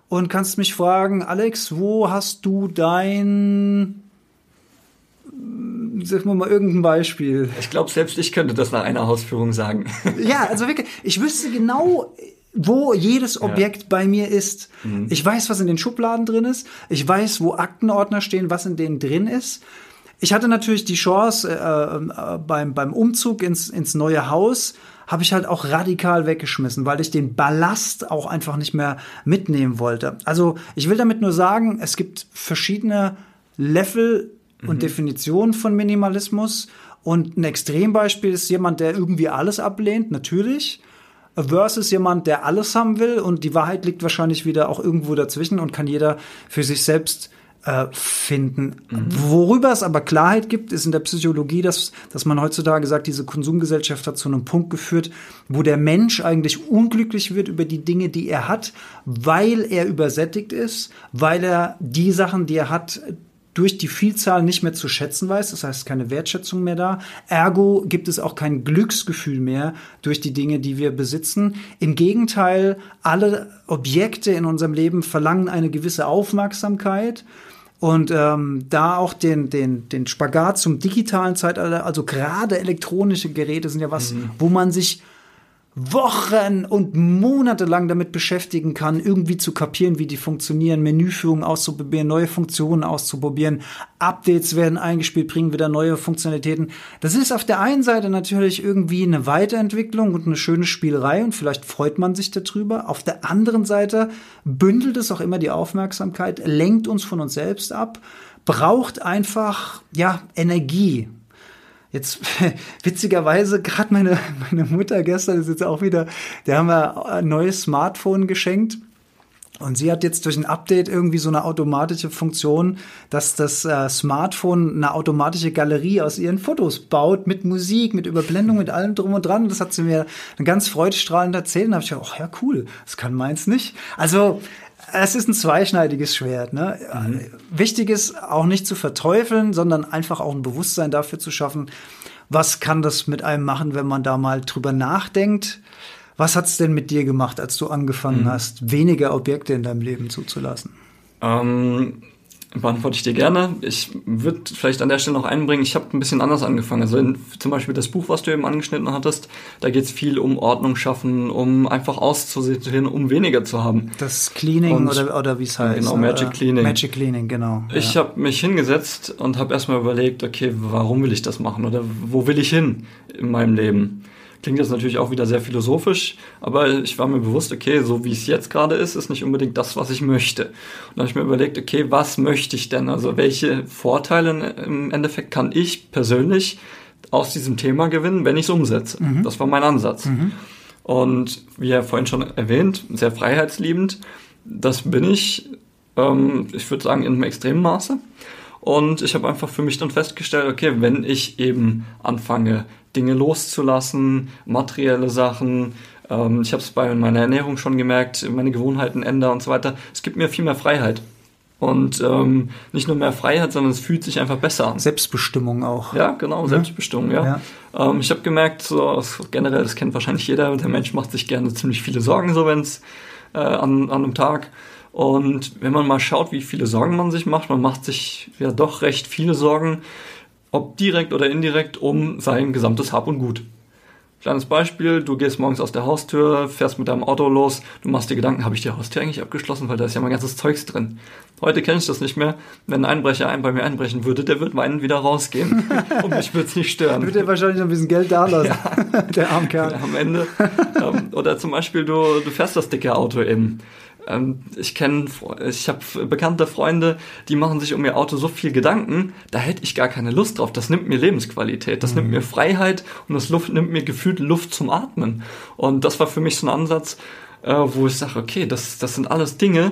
und kannst mich fragen, Alex, wo hast du dein sag mal irgendein Beispiel.
Ich glaube, selbst ich könnte das nach einer Hausführung sagen.
Ja, also wirklich, ich wüsste genau, wo jedes Objekt ja. bei mir ist. Mhm. Ich weiß, was in den Schubladen drin ist. Ich weiß, wo Aktenordner stehen, was in denen drin ist. Ich hatte natürlich die Chance, äh, äh, beim, beim Umzug ins, ins neue Haus habe ich halt auch radikal weggeschmissen, weil ich den Ballast auch einfach nicht mehr mitnehmen wollte. Also ich will damit nur sagen, es gibt verschiedene Level und mhm. Definitionen von Minimalismus. Und ein Extrembeispiel ist jemand, der irgendwie alles ablehnt, natürlich versus jemand, der alles haben will und die Wahrheit liegt wahrscheinlich wieder auch irgendwo dazwischen und kann jeder für sich selbst äh, finden. Mhm. Worüber es aber Klarheit gibt, ist in der Psychologie, dass, dass man heutzutage sagt, diese Konsumgesellschaft hat zu einem Punkt geführt, wo der Mensch eigentlich unglücklich wird über die Dinge, die er hat, weil er übersättigt ist, weil er die Sachen, die er hat, durch die Vielzahl nicht mehr zu schätzen weiß, das heißt keine Wertschätzung mehr da. Ergo gibt es auch kein Glücksgefühl mehr durch die Dinge, die wir besitzen. Im Gegenteil, alle Objekte in unserem Leben verlangen eine gewisse Aufmerksamkeit. Und ähm, da auch den, den, den Spagat zum digitalen Zeitalter, also gerade elektronische Geräte sind ja was, mhm. wo man sich Wochen und Monate lang damit beschäftigen kann, irgendwie zu kapieren, wie die funktionieren, Menüführung auszuprobieren, neue Funktionen auszuprobieren, Updates werden eingespielt, bringen wieder neue Funktionalitäten. Das ist auf der einen Seite natürlich irgendwie eine Weiterentwicklung und eine schöne Spielerei und vielleicht freut man sich darüber. Auf der anderen Seite bündelt es auch immer die Aufmerksamkeit, lenkt uns von uns selbst ab, braucht einfach, ja, Energie. Jetzt (laughs) witzigerweise gerade meine meine Mutter gestern ist jetzt auch wieder, der haben wir ein neues Smartphone geschenkt. Und sie hat jetzt durch ein Update irgendwie so eine automatische Funktion, dass das äh, Smartphone eine automatische Galerie aus ihren Fotos baut, mit Musik, mit Überblendung, mit allem drum und dran. Das hat sie mir ganz freudestrahlend erzählt. Und da habe ich gedacht, ach ja, cool, das kann meins nicht. Also es ist ein zweischneidiges Schwert. Ne? Mhm. Wichtig ist auch nicht zu verteufeln, sondern einfach auch ein Bewusstsein dafür zu schaffen, was kann das mit einem machen, wenn man da mal drüber nachdenkt. Was hat's denn mit dir gemacht, als du angefangen mhm. hast, weniger Objekte in deinem Leben zuzulassen?
Ähm, Beantworte ich dir gerne. Ich würde vielleicht an der Stelle noch einbringen, ich habe ein bisschen anders angefangen. Also in, zum Beispiel das Buch, was du eben angeschnitten hattest, da geht es viel um Ordnung schaffen, um einfach auszusehen, um weniger zu haben.
Das Cleaning und, oder, oder wie es heißt.
Genau, ne? Magic Cleaning.
Magic Cleaning, genau.
Ich ja. habe mich hingesetzt und habe erstmal überlegt, okay, warum will ich das machen oder wo will ich hin in meinem Leben? Klingt jetzt natürlich auch wieder sehr philosophisch, aber ich war mir bewusst, okay, so wie es jetzt gerade ist, ist nicht unbedingt das, was ich möchte. Und dann habe ich mir überlegt, okay, was möchte ich denn? Also welche Vorteile im Endeffekt kann ich persönlich aus diesem Thema gewinnen, wenn ich es umsetze? Mhm. Das war mein Ansatz. Mhm. Und wie ja vorhin schon erwähnt, sehr freiheitsliebend. Das bin ich, ähm, ich würde sagen, in einem extremen Maße. Und ich habe einfach für mich dann festgestellt, okay, wenn ich eben anfange, Dinge loszulassen, materielle Sachen, ähm, ich habe es bei meiner Ernährung schon gemerkt, meine Gewohnheiten ändern und so weiter, es gibt mir viel mehr Freiheit. Und ähm, nicht nur mehr Freiheit, sondern es fühlt sich einfach besser an.
Selbstbestimmung auch.
Ja, genau, Selbstbestimmung, ja. ja. Ähm, ich habe gemerkt, so generell, das kennt wahrscheinlich jeder, der Mensch macht sich gerne ziemlich viele Sorgen, so wenn es äh, an, an einem Tag. Und wenn man mal schaut, wie viele Sorgen man sich macht, man macht sich ja doch recht viele Sorgen, ob direkt oder indirekt, um sein gesamtes Hab und Gut. Kleines Beispiel, du gehst morgens aus der Haustür, fährst mit deinem Auto los, du machst dir Gedanken, habe ich die Haustür eigentlich abgeschlossen, weil da ist ja mein ganzes Zeugs drin. Heute kenne ich das nicht mehr. Wenn ein Einbrecher ein bei mir einbrechen würde, der wird weinend wieder rausgehen (laughs) und mich würde es nicht stören.
Würde er wahrscheinlich noch ein bisschen Geld da lassen, (laughs) ja. (laughs) der arme Kerl.
Ja, am Ende. Ähm, oder zum Beispiel, du, du fährst das dicke Auto eben. Ähm, ich kenne, ich habe bekannte Freunde, die machen sich um ihr Auto so viel Gedanken, da hätte ich gar keine Lust drauf. Das nimmt mir Lebensqualität, das mhm. nimmt mir Freiheit und das Luft, nimmt mir gefühlt Luft zum Atmen. Und das war für mich so ein Ansatz, äh, wo ich sage, okay, das, das sind alles Dinge,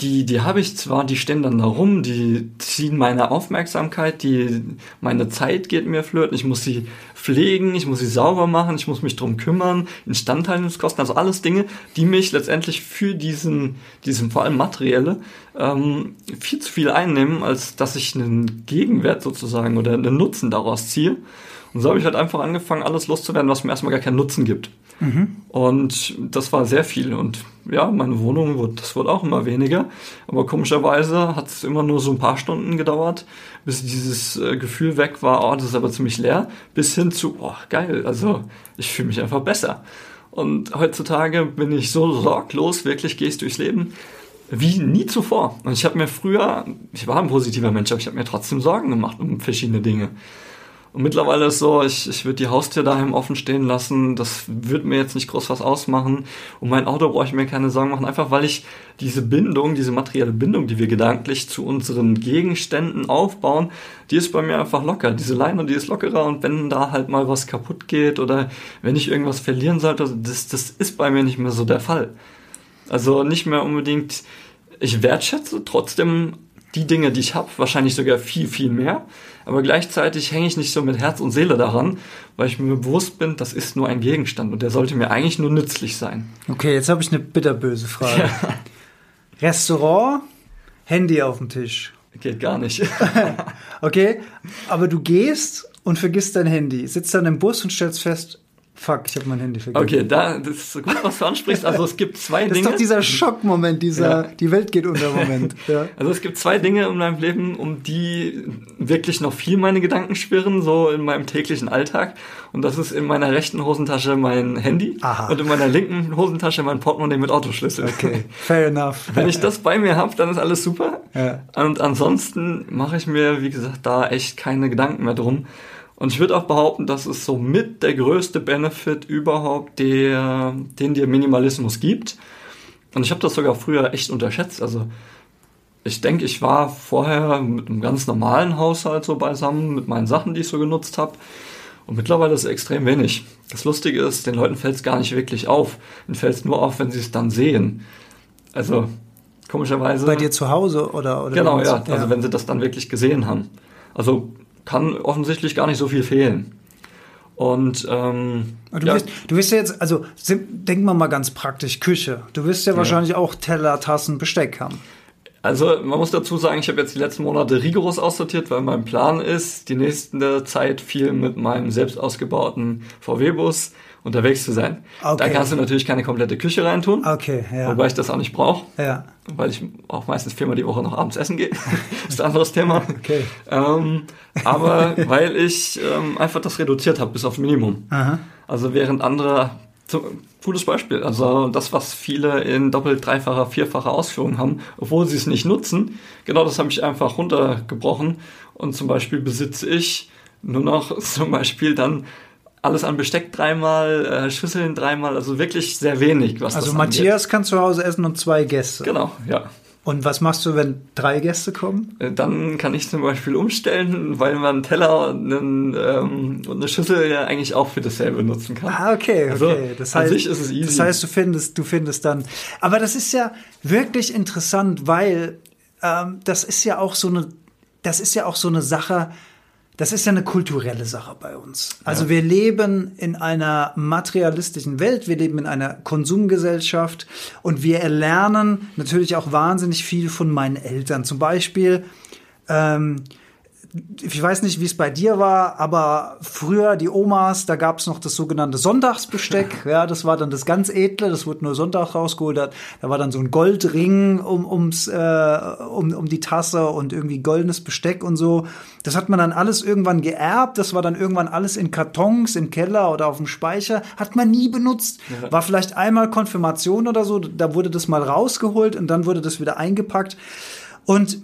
die, die habe ich zwar, die stehen dann da rum, die ziehen meine Aufmerksamkeit, die, meine Zeit geht mir flöten, ich muss sie pflegen, ich muss sie sauber machen, ich muss mich drum kümmern, Instandhaltungskosten, also alles Dinge, die mich letztendlich für diesen, diesen vor allem materielle, ähm, viel zu viel einnehmen, als dass ich einen Gegenwert sozusagen oder einen Nutzen daraus ziehe. Und so habe ich halt einfach angefangen, alles loszuwerden, was mir erstmal gar keinen Nutzen gibt. Mhm. Und das war sehr viel. Und ja, meine Wohnung, wurde, das wurde auch immer weniger. Aber komischerweise hat es immer nur so ein paar Stunden gedauert, bis dieses äh, Gefühl weg war, oh, das ist aber ziemlich leer, bis hin zu, oh, geil, also ich fühle mich einfach besser. Und heutzutage bin ich so sorglos, wirklich gehe ich durchs Leben wie nie zuvor. Und ich habe mir früher, ich war ein positiver Mensch, aber ich habe mir trotzdem Sorgen gemacht um verschiedene Dinge. Und mittlerweile ist so, ich, ich würde die Haustür daheim offen stehen lassen. Das würde mir jetzt nicht groß was ausmachen. Und mein Auto brauche ich mir keine Sorgen machen, einfach weil ich diese Bindung, diese materielle Bindung, die wir gedanklich zu unseren Gegenständen aufbauen, die ist bei mir einfach locker. Diese Leine, die ist lockerer. Und wenn da halt mal was kaputt geht oder wenn ich irgendwas verlieren sollte, das, das ist bei mir nicht mehr so der Fall. Also nicht mehr unbedingt, ich wertschätze trotzdem die Dinge, die ich habe, wahrscheinlich sogar viel, viel mehr. Aber gleichzeitig hänge ich nicht so mit Herz und Seele daran, weil ich mir bewusst bin, das ist nur ein Gegenstand und der sollte mir eigentlich nur nützlich sein.
Okay, jetzt habe ich eine bitterböse Frage. Ja. (laughs) Restaurant, Handy auf dem Tisch.
Geht gar nicht. (laughs)
okay, aber du gehst und vergisst dein Handy, sitzt dann im Bus und stellst fest, Fuck, ich habe mein Handy vergessen.
Okay, da, das ist so gut, was du ansprichst. Also es gibt zwei
das
Dinge.
Das ist doch dieser Schockmoment, dieser ja. die Welt geht unter Moment. (laughs)
Ja. Also es gibt zwei Dinge in meinem Leben, um die wirklich noch viel meine Gedanken schwirren, so in meinem täglichen Alltag. Und das ist in meiner rechten Hosentasche mein Handy Aha. und in meiner linken Hosentasche mein Portemonnaie mit Autoschlüssel.
Okay, fair enough.
Wenn ich das bei mir habe, dann ist alles super. Ja. Und ansonsten mache ich mir, wie gesagt, da echt keine Gedanken mehr drum. Und ich würde auch behaupten, das ist so mit der größte Benefit überhaupt, der, den dir Minimalismus gibt. Und ich habe das sogar früher echt unterschätzt. Also ich denke, ich war vorher mit einem ganz normalen Haushalt so beisammen, mit meinen Sachen, die ich so genutzt habe. Und mittlerweile ist es extrem wenig. Das Lustige ist, den Leuten fällt es gar nicht wirklich auf. Ihnen fällt es nur auf, wenn sie es dann sehen. Also komischerweise.
Bei dir zu Hause oder? oder
genau, ja. Also wenn sie das dann wirklich gesehen haben. Also kann offensichtlich gar nicht so viel fehlen. Und ähm,
du, ja. Wirst, du wirst ja jetzt, also denken wir mal ganz praktisch, Küche. Du wirst ja, ja, wahrscheinlich auch Teller, Tassen, Besteck haben.
Also man muss dazu sagen, ich habe jetzt die letzten Monate rigoros aussortiert, weil mein Plan ist, die nächste Zeit viel mit meinem selbst ausgebauten VW-Bus unterwegs zu sein. Okay. Da kannst du natürlich keine komplette Küche reintun.
Okay, ja.
Wobei ich das auch nicht brauche.
Ja.
Weil ich auch meistens viermal die Woche noch abends essen gehe. das (laughs) ist ein anderes Thema.
Okay.
Ähm, aber weil ich ähm, einfach das reduziert habe bis aufs Minimum. Aha. Also während andere zum, gutes Beispiel. Also das, was viele in doppelt, dreifacher, vierfacher Ausführung haben, obwohl sie es nicht nutzen, genau das habe ich einfach runtergebrochen. Und zum Beispiel besitze ich nur noch (laughs) zum Beispiel dann alles an Besteck dreimal, äh, Schüsseln dreimal, also wirklich sehr wenig.
Was also Matthias kann zu Hause essen und zwei Gäste.
Genau, ja.
Und was machst du, wenn drei Gäste kommen?
Äh, dann kann ich zum Beispiel umstellen, weil man einen Teller und, einen, ähm, und eine Schüssel ja eigentlich auch für dasselbe nutzen kann.
Ah, okay,
also,
okay.
das heißt, an sich ist es easy.
Das heißt, du findest, du findest dann. Aber das ist ja wirklich interessant, weil ähm, das ist ja auch so eine, das ist ja auch so eine Sache das ist ja eine kulturelle Sache bei uns. Also ja. wir leben in einer materialistischen Welt, wir leben in einer Konsumgesellschaft und wir erlernen natürlich auch wahnsinnig viel von meinen Eltern. Zum Beispiel ähm, ich weiß nicht, wie es bei dir war, aber früher die Omas, da gab es noch das sogenannte Sonntagsbesteck. (laughs) ja, das war dann das ganz edle, das wurde nur Sonntag rausgeholt. Da, war dann so ein Goldring um, ums, äh, um, um die Tasse und irgendwie goldenes Besteck und so. Das hat man dann alles irgendwann geerbt. Das war dann irgendwann alles in Kartons im Keller oder auf dem Speicher. Hat man nie benutzt. Ja. War vielleicht einmal Konfirmation oder so. Da wurde das mal rausgeholt und dann wurde das wieder eingepackt. Und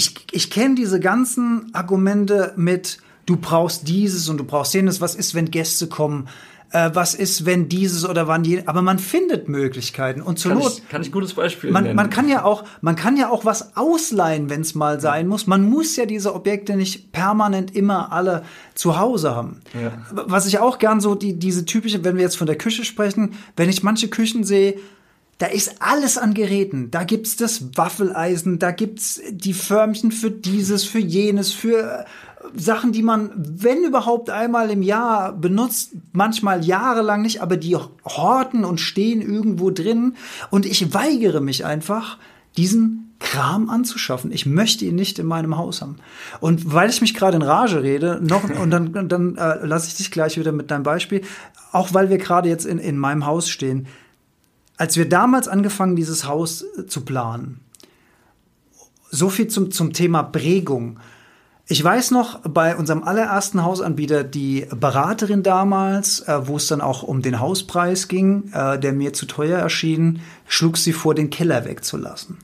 ich, ich kenne diese ganzen Argumente mit, du brauchst dieses und du brauchst jenes, was ist, wenn Gäste kommen, äh, was ist, wenn dieses oder wann jenes, aber man findet Möglichkeiten und zur
kann
Not.
Ich, kann ich gutes Beispiel
man,
nennen.
Man kann ja auch, man kann ja auch was ausleihen, wenn es mal sein muss. Man muss ja diese Objekte nicht permanent immer alle zu Hause haben. Ja. Was ich auch gern so, die, diese typische, wenn wir jetzt von der Küche sprechen, wenn ich manche Küchen sehe, da ist alles an Geräten. Da gibt's das Waffeleisen, da gibt's die Förmchen für dieses, für jenes, für äh, Sachen, die man, wenn überhaupt einmal im Jahr benutzt, manchmal jahrelang nicht, aber die horten und stehen irgendwo drin. Und ich weigere mich einfach, diesen Kram anzuschaffen. Ich möchte ihn nicht in meinem Haus haben. Und weil ich mich gerade in Rage rede, noch (laughs) und dann, dann äh, lasse ich dich gleich wieder mit deinem Beispiel, auch weil wir gerade jetzt in, in meinem Haus stehen als wir damals angefangen, dieses Haus äh, zu planen, so viel zum, zum Thema Prägung. Ich weiß noch, bei unserem allerersten Hausanbieter, die Beraterin damals, äh, wo es dann auch um den Hauspreis ging, äh, der mir zu teuer erschien, schlug sie vor, den Keller wegzulassen.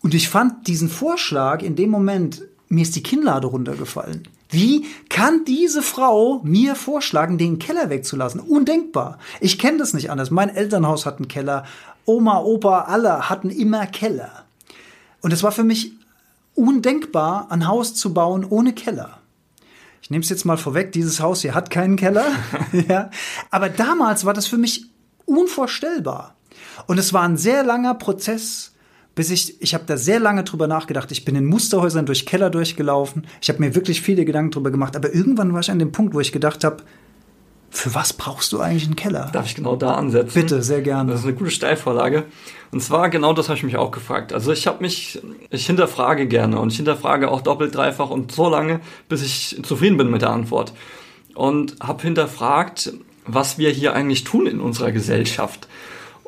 Und ich fand diesen Vorschlag in dem Moment mir ist die Kinnlade runtergefallen. Wie kann diese Frau mir vorschlagen, den Keller wegzulassen? Undenkbar. Ich kenne das nicht anders. Mein Elternhaus hat einen Keller. Oma, Opa, alle hatten immer Keller. Und es war für mich undenkbar, ein Haus zu bauen ohne Keller. Ich nehme es jetzt mal vorweg, dieses Haus hier hat keinen Keller. (laughs) ja. Aber damals war das für mich unvorstellbar. Und es war ein sehr langer Prozess, bis ich, ich habe da sehr lange drüber nachgedacht. Ich bin in Musterhäusern durch Keller durchgelaufen. Ich habe mir wirklich viele Gedanken drüber gemacht. Aber irgendwann war ich an dem Punkt, wo ich gedacht habe, für was brauchst du eigentlich einen Keller?
Darf ich genau da ansetzen?
Bitte, sehr gerne.
Das ist eine gute Steilvorlage. Und zwar genau das habe ich mich auch gefragt. Also ich habe mich, ich hinterfrage gerne und ich hinterfrage auch doppelt, dreifach und so lange, bis ich zufrieden bin mit der Antwort. Und habe hinterfragt, was wir hier eigentlich tun in unserer Gesellschaft.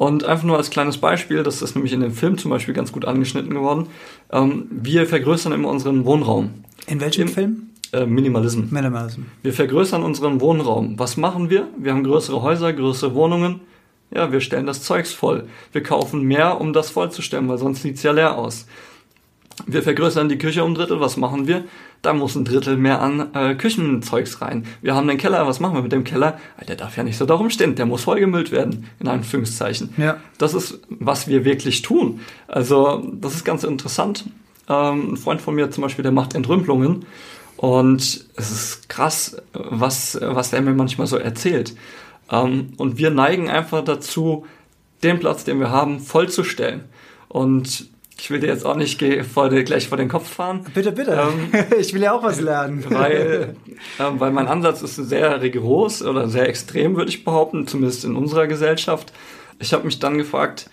Und einfach nur als kleines Beispiel, das ist nämlich in dem Film zum Beispiel ganz gut angeschnitten geworden, ähm, wir vergrößern immer unseren Wohnraum.
In welchem Im, Film?
Äh, Minimalism.
Minimalism.
Wir vergrößern unseren Wohnraum. Was machen wir? Wir haben größere Häuser, größere Wohnungen. Ja, wir stellen das Zeugs voll. Wir kaufen mehr, um das vollzustellen, weil sonst sieht's ja leer aus. Wir vergrößern die Küche um Drittel. Was machen wir? Da muss ein Drittel mehr an äh, Küchenzeugs rein. Wir haben den Keller. Was machen wir mit dem Keller? Der darf ja nicht so darum stehen. Der muss vollgemüllt werden. In Anführungszeichen.
Ja.
Das ist, was wir wirklich tun. Also, das ist ganz interessant. Ähm, ein Freund von mir zum Beispiel, der macht Entrümpelungen. Und es ist krass, was, was er mir manchmal so erzählt. Ähm, und wir neigen einfach dazu, den Platz, den wir haben, vollzustellen. Und ich will dir jetzt auch nicht vor, gleich vor den Kopf fahren.
Bitte, bitte. Ähm, (laughs) ich will ja auch was lernen. (laughs)
Weil, ähm, weil mein Ansatz ist sehr rigoros oder sehr extrem, würde ich behaupten, zumindest in unserer Gesellschaft. Ich habe mich dann gefragt,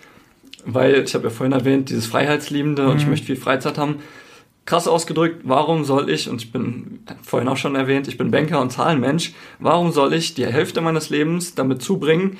weil ich habe ja vorhin erwähnt, dieses Freiheitsliebende mhm. und ich mhm. möchte viel Freizeit haben krass ausgedrückt, warum soll ich, und ich bin vorhin auch schon erwähnt, ich bin Banker und Zahlenmensch, warum soll ich die Hälfte meines Lebens damit zubringen,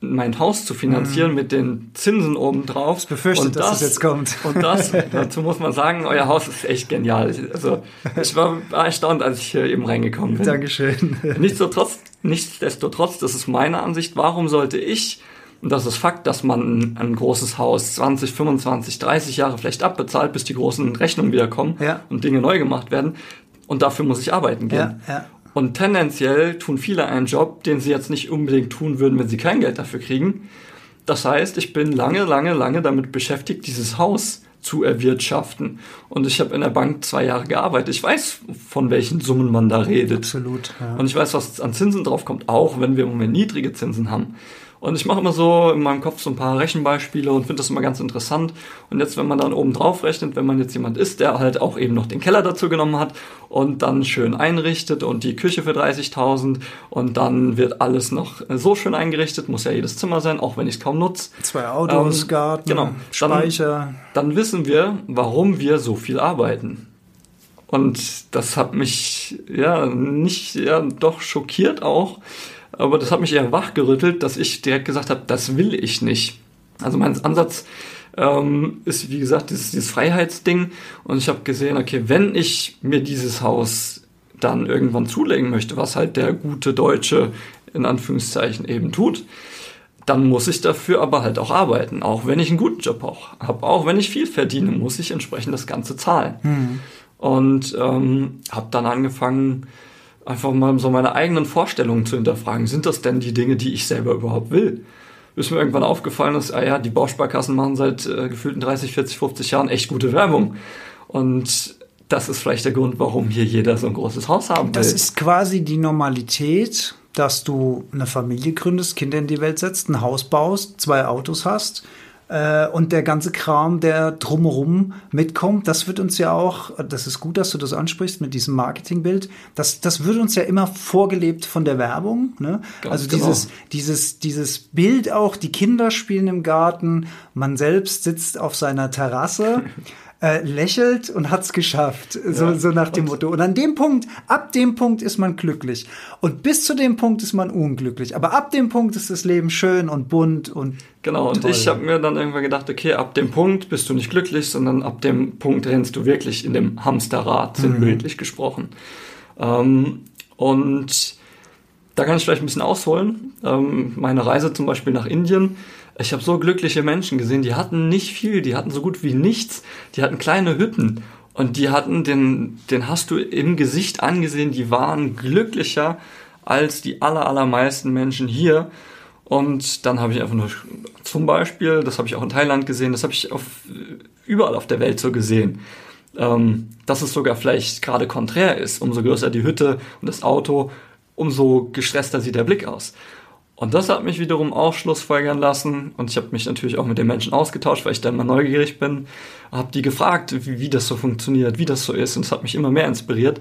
mein Haus zu finanzieren mhm. mit den Zinsen obendrauf.
Ich befürchte,
und
das, dass es jetzt kommt. (laughs)
Und das, dazu muss man sagen, euer Haus ist echt genial. Also ich war, erstaunt, als ich hier eben reingekommen bin.
Dankeschön. (laughs)
Nichtsdestotrotz, nichtsdestotrotz, das ist meine Ansicht, warum sollte ich und das ist Fakt, dass man ein großes Haus 20, 25, 30 Jahre vielleicht abbezahlt, bis die großen Rechnungen wieder kommen
ja.
und Dinge neu gemacht werden. Und dafür muss ich arbeiten gehen.
Ja, ja.
Und tendenziell tun viele einen Job, den sie jetzt nicht unbedingt tun würden, wenn sie kein Geld dafür kriegen. Das heißt, ich bin lange, lange, lange damit beschäftigt, dieses Haus zu erwirtschaften. Und ich habe in der Bank zwei Jahre gearbeitet. Ich weiß, von welchen Summen man da redet.
Absolut.
Ja. Und ich weiß, was an Zinsen draufkommt, auch wenn wir im Moment niedrige Zinsen haben. Und ich mache immer so in meinem Kopf so ein paar Rechenbeispiele und finde das immer ganz interessant. Und jetzt, wenn man dann oben drauf rechnet, wenn man jetzt jemand ist, der halt auch eben noch den Keller dazu genommen hat und dann schön einrichtet und die Küche für 30.000 und dann wird alles noch so schön eingerichtet, muss ja jedes Zimmer sein, auch wenn ich es kaum nutze.
Zwei Autos, ähm, Garten,
genau.
Speicher.
Dann, dann wissen wir, warum wir so viel arbeiten. Und das hat mich ja nicht, ja doch schockiert auch, aber das hat mich eher wachgerüttelt, dass ich direkt gesagt habe, das will ich nicht. Also mein Ansatz ähm, ist, wie gesagt, dieses, dieses Freiheitsding. Und ich habe gesehen, okay, wenn ich mir dieses Haus dann irgendwann zulegen möchte, was halt der gute Deutsche in Anführungszeichen eben tut, dann muss ich dafür aber halt auch arbeiten, auch wenn ich einen guten Job auch habe, auch wenn ich viel verdiene, muss ich entsprechend das Ganze zahlen. Mhm. Und ähm, habe dann angefangen, einfach mal so meine eigenen Vorstellungen zu hinterfragen. Sind das denn die Dinge, die ich selber überhaupt will? Bis mir irgendwann aufgefallen ist, ah ja, die Bausparkassen machen seit äh, gefühlten 30, 40, 50 Jahren echt gute Werbung. Und das ist vielleicht der Grund, warum hier jeder so ein großes Haus haben will.
Das ist quasi die Normalität, dass du eine Familie gründest, Kinder in die Welt setzt, ein Haus baust, zwei Autos hast äh, und der ganze Kram, der drumherum mitkommt, das wird uns ja auch, das ist gut, dass du das ansprichst mit diesem Marketingbild, das, das wird uns ja immer vorgelebt von der Werbung. Ne? also genau. dieses, dieses, dieses Bild auch, die Kinder spielen im Garten, man selbst sitzt auf seiner Terrasse. (laughs) äh, lächelt und hat's geschafft. So, ja. so nach dem und Motto. Und an dem Punkt, ab dem Punkt ist man glücklich. Und bis zu dem Punkt ist man unglücklich. Aber ab dem Punkt ist das Leben schön und bunt und
Genau, und toll. ich habe mir dann irgendwann gedacht, okay, ab dem Punkt bist du nicht glücklich, sondern ab dem Punkt rennst du wirklich in dem Hamsterrad, sinnbildlich mhm. gesprochen. Ähm, und da kann ich vielleicht ein bisschen ausholen. Ähm, meine Reise zum Beispiel nach Indien ich habe so glückliche Menschen gesehen, die hatten nicht viel, die hatten so gut wie nichts, die hatten kleine Hütten Und die hatten den, den hast du im Gesicht angesehen, die waren glücklicher als die aller, allermeisten Menschen hier. Und dann habe ich einfach nur zum Beispiel, das habe ich auch in Thailand gesehen, das habe ich auf, überall auf der Welt so gesehen, ähm, dass es sogar vielleicht gerade konträr ist. Umso größer die Hütte und das Auto, umso gestresster sieht der Blick aus. Und das hat mich wiederum auch schlussfolgern lassen. Und ich habe mich natürlich auch mit den Menschen ausgetauscht, weil ich da immer neugierig bin. Habe die gefragt, wie, wie das so funktioniert, wie das so ist. Und es hat mich immer mehr inspiriert.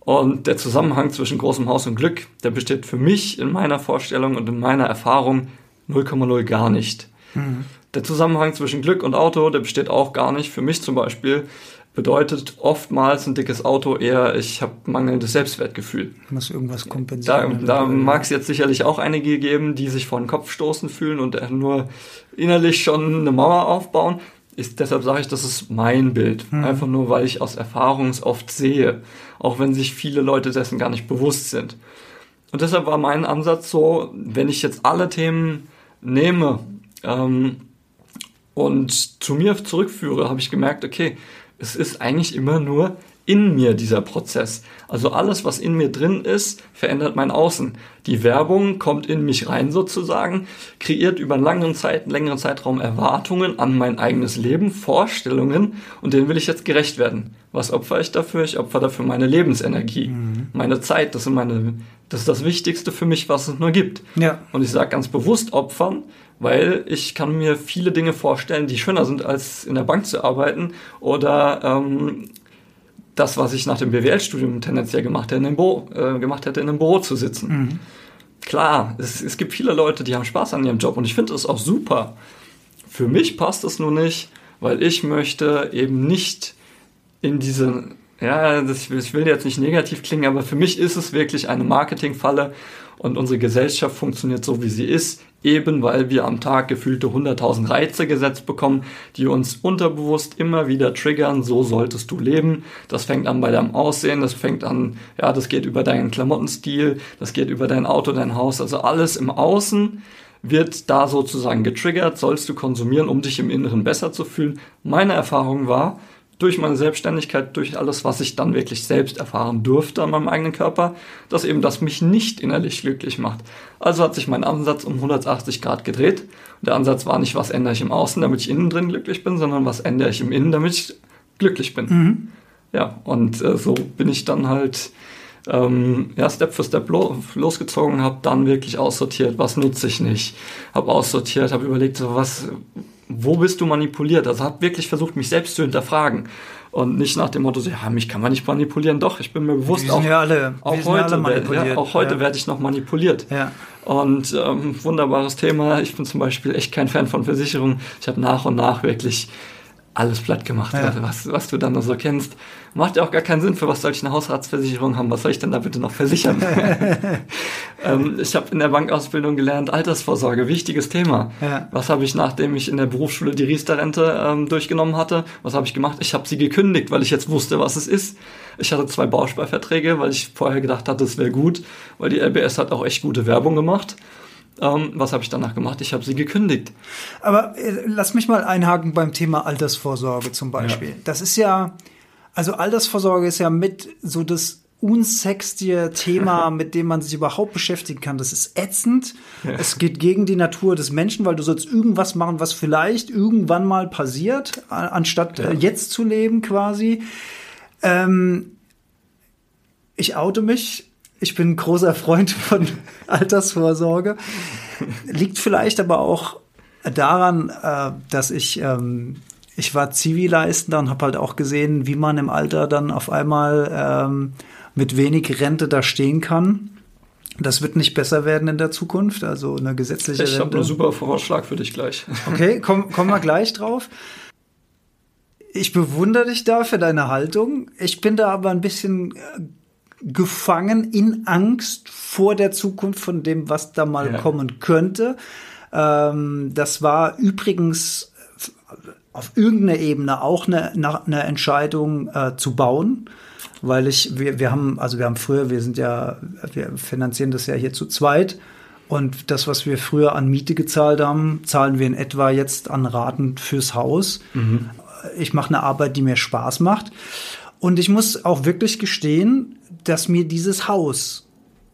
Und der Zusammenhang zwischen großem Haus und Glück, der besteht für mich in meiner Vorstellung und in meiner Erfahrung 0,0 gar nicht. Mhm. Der Zusammenhang zwischen Glück und Auto, der besteht auch gar nicht. Für mich zum Beispiel bedeutet oftmals ein dickes Auto eher, ich habe mangelndes Selbstwertgefühl.
Muss irgendwas kompensieren.
Da, da mag es jetzt sicherlich auch einige geben, die sich vor den Kopf stoßen fühlen und nur innerlich schon eine Mauer aufbauen. Ist, deshalb sage ich, das ist mein Bild. Mhm. Einfach nur, weil ich aus Erfahrung es oft sehe. Auch wenn sich viele Leute dessen gar nicht bewusst sind. Und deshalb war mein Ansatz so, wenn ich jetzt alle Themen nehme ähm, und zu mir zurückführe, habe ich gemerkt, okay, es ist eigentlich immer nur in mir dieser Prozess. Also alles, was in mir drin ist, verändert mein Außen. Die Werbung kommt in mich rein sozusagen, kreiert über einen langen Zeit, längeren Zeitraum Erwartungen an mein eigenes Leben, Vorstellungen und denen will ich jetzt gerecht werden. Was opfer ich dafür? Ich opfer dafür meine Lebensenergie, mhm. meine Zeit. Das, sind meine, das ist das Wichtigste für mich, was es nur gibt. Ja. Und ich sage ganz bewusst opfern, weil ich kann mir viele Dinge vorstellen, die schöner sind, als in der Bank zu arbeiten oder ähm, das, was ich nach dem BWL-Studium tendenziell gemacht hätte, in einem Büro, äh, gemacht hätte, in einem Büro zu sitzen. Mhm. Klar, es, es gibt viele Leute, die haben Spaß an ihrem Job und ich finde es auch super. Für mich passt es nur nicht, weil ich möchte eben nicht in diese, ja, das, ich will jetzt nicht negativ klingen, aber für mich ist es wirklich eine Marketingfalle und unsere Gesellschaft funktioniert so, wie sie ist, eben weil wir am Tag gefühlte 100.000 Reize gesetzt bekommen, die uns unterbewusst immer wieder triggern, so solltest du leben. Das fängt an bei deinem Aussehen, das fängt an, ja, das geht über deinen Klamottenstil, das geht über dein Auto, dein Haus, also alles im Außen wird da sozusagen getriggert, sollst du konsumieren, um dich im Inneren besser zu fühlen. Meine Erfahrung war, durch meine Selbstständigkeit, durch alles, was ich dann wirklich selbst erfahren durfte an meinem eigenen Körper, dass eben das mich nicht innerlich glücklich macht. Also hat sich mein Ansatz um 180 Grad gedreht. Und der Ansatz war nicht, was ändere ich im Außen, damit ich innen drin glücklich bin, sondern was ändere ich im Innen, damit ich glücklich bin. Mhm. Ja, und äh, so bin ich dann halt ähm, ja, Step für Step lo losgezogen, habe dann wirklich aussortiert, was nutze ich nicht, habe aussortiert, habe überlegt, so was, wo bist du manipuliert? Also habe wirklich versucht, mich selbst zu hinterfragen. Und nicht nach dem Motto, ja, mich kann man nicht manipulieren. Doch, ich bin mir bewusst, auch, ja alle, auch heute, ja ja, auch heute werde ich noch manipuliert. Und ähm, wunderbares Thema. Ich bin zum Beispiel echt kein Fan von Versicherungen. Ich habe nach und nach wirklich alles platt gemacht, was, was du dann nur so kennst. Macht ja auch gar keinen Sinn, für was soll ich eine Hausratsversicherung haben? Was soll ich denn da bitte noch versichern? (laughs) ähm, ich habe in der Bankausbildung gelernt, Altersvorsorge, wichtiges Thema. Ja. Was habe ich, nachdem ich in der Berufsschule die Riester-Rente ähm, durchgenommen hatte, was habe ich gemacht? Ich habe sie gekündigt, weil ich jetzt wusste, was es ist. Ich hatte zwei Bausparverträge, weil ich vorher gedacht hatte, es wäre gut, weil die LBS hat auch echt gute Werbung gemacht. Ähm, was habe ich danach gemacht? Ich habe sie gekündigt.
Aber äh, lass mich mal einhaken beim Thema Altersvorsorge zum Beispiel. Ja. Das ist ja, also Altersvorsorge ist ja mit so das unsextige Thema, (laughs) mit dem man sich überhaupt beschäftigen kann. Das ist ätzend. Ja. Es geht gegen die Natur des Menschen, weil du sollst irgendwas machen, was vielleicht irgendwann mal passiert, anstatt ja. Äh, jetzt zu leben quasi. Ähm, ich oute mich ich bin ein großer Freund von (laughs) Altersvorsorge. Liegt vielleicht aber auch daran, äh, dass ich ähm, ich war Zivilleistender und habe halt auch gesehen, wie man im Alter dann auf einmal ähm, mit wenig Rente da stehen kann. Das wird nicht besser werden in der Zukunft, also eine gesetzliche
ich Rente. Ich habe einen super Vorschlag für dich gleich. (laughs)
Okay, kommen komm wir gleich drauf. Ich bewundere dich da für deine Haltung. Ich bin da aber ein bisschen äh, gefangen in Angst vor der Zukunft von dem, was da mal ja. kommen könnte. Ähm, das war übrigens auf irgendeiner Ebene auch eine, eine Entscheidung äh, zu bauen, weil ich, wir, wir haben, also wir haben früher, wir sind ja, wir finanzieren das ja hier zu zweit. Und das, was wir früher an Miete gezahlt haben, zahlen wir in etwa jetzt an Raten fürs Haus. Mhm ich mache eine Arbeit, die mir Spaß macht. Und ich muss auch wirklich gestehen, dass mir dieses Haus,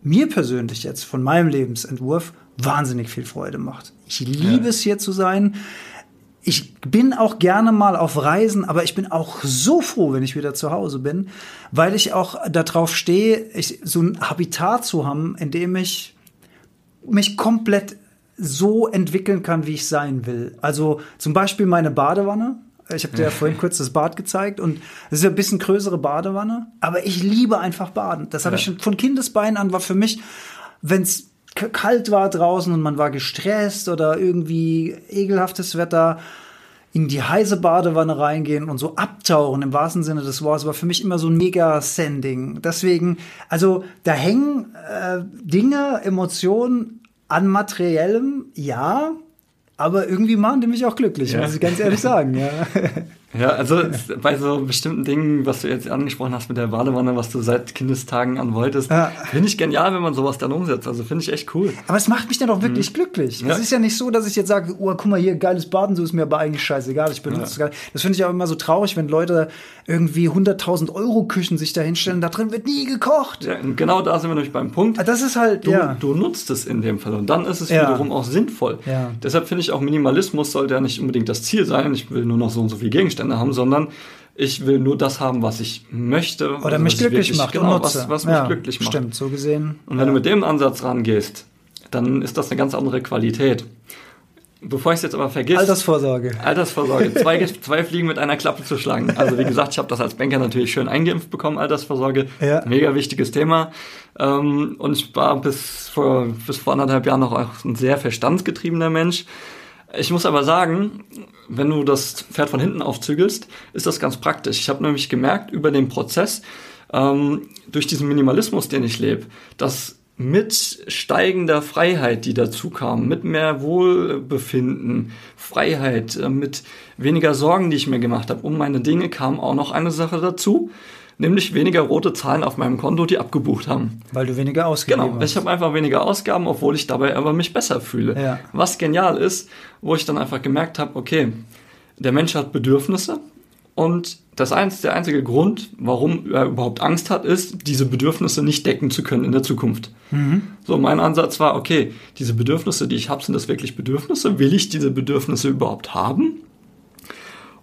mir persönlich jetzt von meinem Lebensentwurf, wahnsinnig viel Freude macht. Ich liebe ja. es hier zu sein. Ich bin auch gerne mal auf Reisen, aber ich bin auch so froh, wenn ich wieder zu Hause bin, weil ich auch darauf stehe, ich, so ein Habitat zu haben, in dem ich mich komplett so entwickeln kann, wie ich sein will. Also zum Beispiel meine Badewanne. Ich habe dir ja vorhin kurz das Bad gezeigt und es ist ein bisschen größere Badewanne, aber ich liebe einfach Baden. Das habe ja. ich schon von Kindesbeinen an war für mich, wenn es kalt war draußen und man war gestresst oder irgendwie ekelhaftes Wetter, in die heiße Badewanne reingehen und so abtauchen im wahrsten Sinne des Wortes war für mich immer so ein mega Sending. Deswegen, also da hängen äh, Dinge, Emotionen an materiellem, ja, aber irgendwie machen die mich auch glücklich, ja. muss ich ganz ehrlich sagen, ja. (laughs)
Ja, also bei so bestimmten Dingen, was du jetzt angesprochen hast mit der Badewanne, was du seit Kindestagen an wolltest, ja. finde ich genial, wenn man sowas dann umsetzt. Also finde ich echt cool.
Aber es macht mich dann auch wirklich mhm. glücklich. Es ist ja nicht so, dass ich jetzt sage, oh, guck mal hier, geiles Baden, so ist mir aber eigentlich scheißegal, ich benutze ja. es gar nicht. Das finde ich auch immer so traurig, wenn Leute irgendwie 100.000 Euro Küchen sich da hinstellen, da drin wird nie gekocht.
Ja, genau da sind wir nämlich beim Punkt.
Ah, das ist halt,
du,
ja.
Du nutzt es in dem Fall und dann ist es wiederum auch sinnvoll. Deshalb finde ich auch Minimalismus sollte ja nicht unbedingt das Ziel sein, ich will nur noch so und so viele Gegenstände haben, sondern ich will nur das haben, was ich möchte.
Oder also mich glücklich wirklich, macht.
Genau, was, was mich ja, glücklich macht.
Stimmt, so gesehen.
Und wenn ja. du mit dem Ansatz rangehst, dann ist das eine ganz andere Qualität. Bevor ich es jetzt aber vergesse.
Altersvorsorge.
Altersvorsorge. (laughs) Zwei, zwei Fliegen mit einer Klappe zu schlagen. Also wie gesagt, ich habe das als Banker natürlich schön eingeimpft bekommen, Altersvorsorge. Ja. Mega wichtiges Thema. Ähm, und ich war bis vor, bis vor anderthalb Jahren noch auch ein sehr verstandsgetriebener Mensch. Ich muss aber sagen, wenn du das Pferd von hinten aufzügelst, ist das ganz praktisch. Ich habe nämlich gemerkt über den Prozess, ähm, durch diesen Minimalismus, den ich lebe, dass mit steigender Freiheit, die dazu kam, mit mehr Wohlbefinden, Freiheit, äh, mit weniger Sorgen, die ich mir gemacht habe um meine Dinge, kam auch noch eine Sache dazu nämlich weniger rote Zahlen auf meinem Konto, die abgebucht haben.
Weil du weniger Ausgaben
genau, hast. Genau, ich habe einfach weniger Ausgaben, obwohl ich dabei aber mich besser fühle. Ja. Was genial ist, wo ich dann einfach gemerkt habe, okay, der Mensch hat Bedürfnisse und das einzige, der einzige Grund, warum er überhaupt Angst hat, ist, diese Bedürfnisse nicht decken zu können in der Zukunft. Mhm. So, mein Ansatz war, okay, diese Bedürfnisse, die ich habe, sind das wirklich Bedürfnisse? Will ich diese Bedürfnisse überhaupt haben?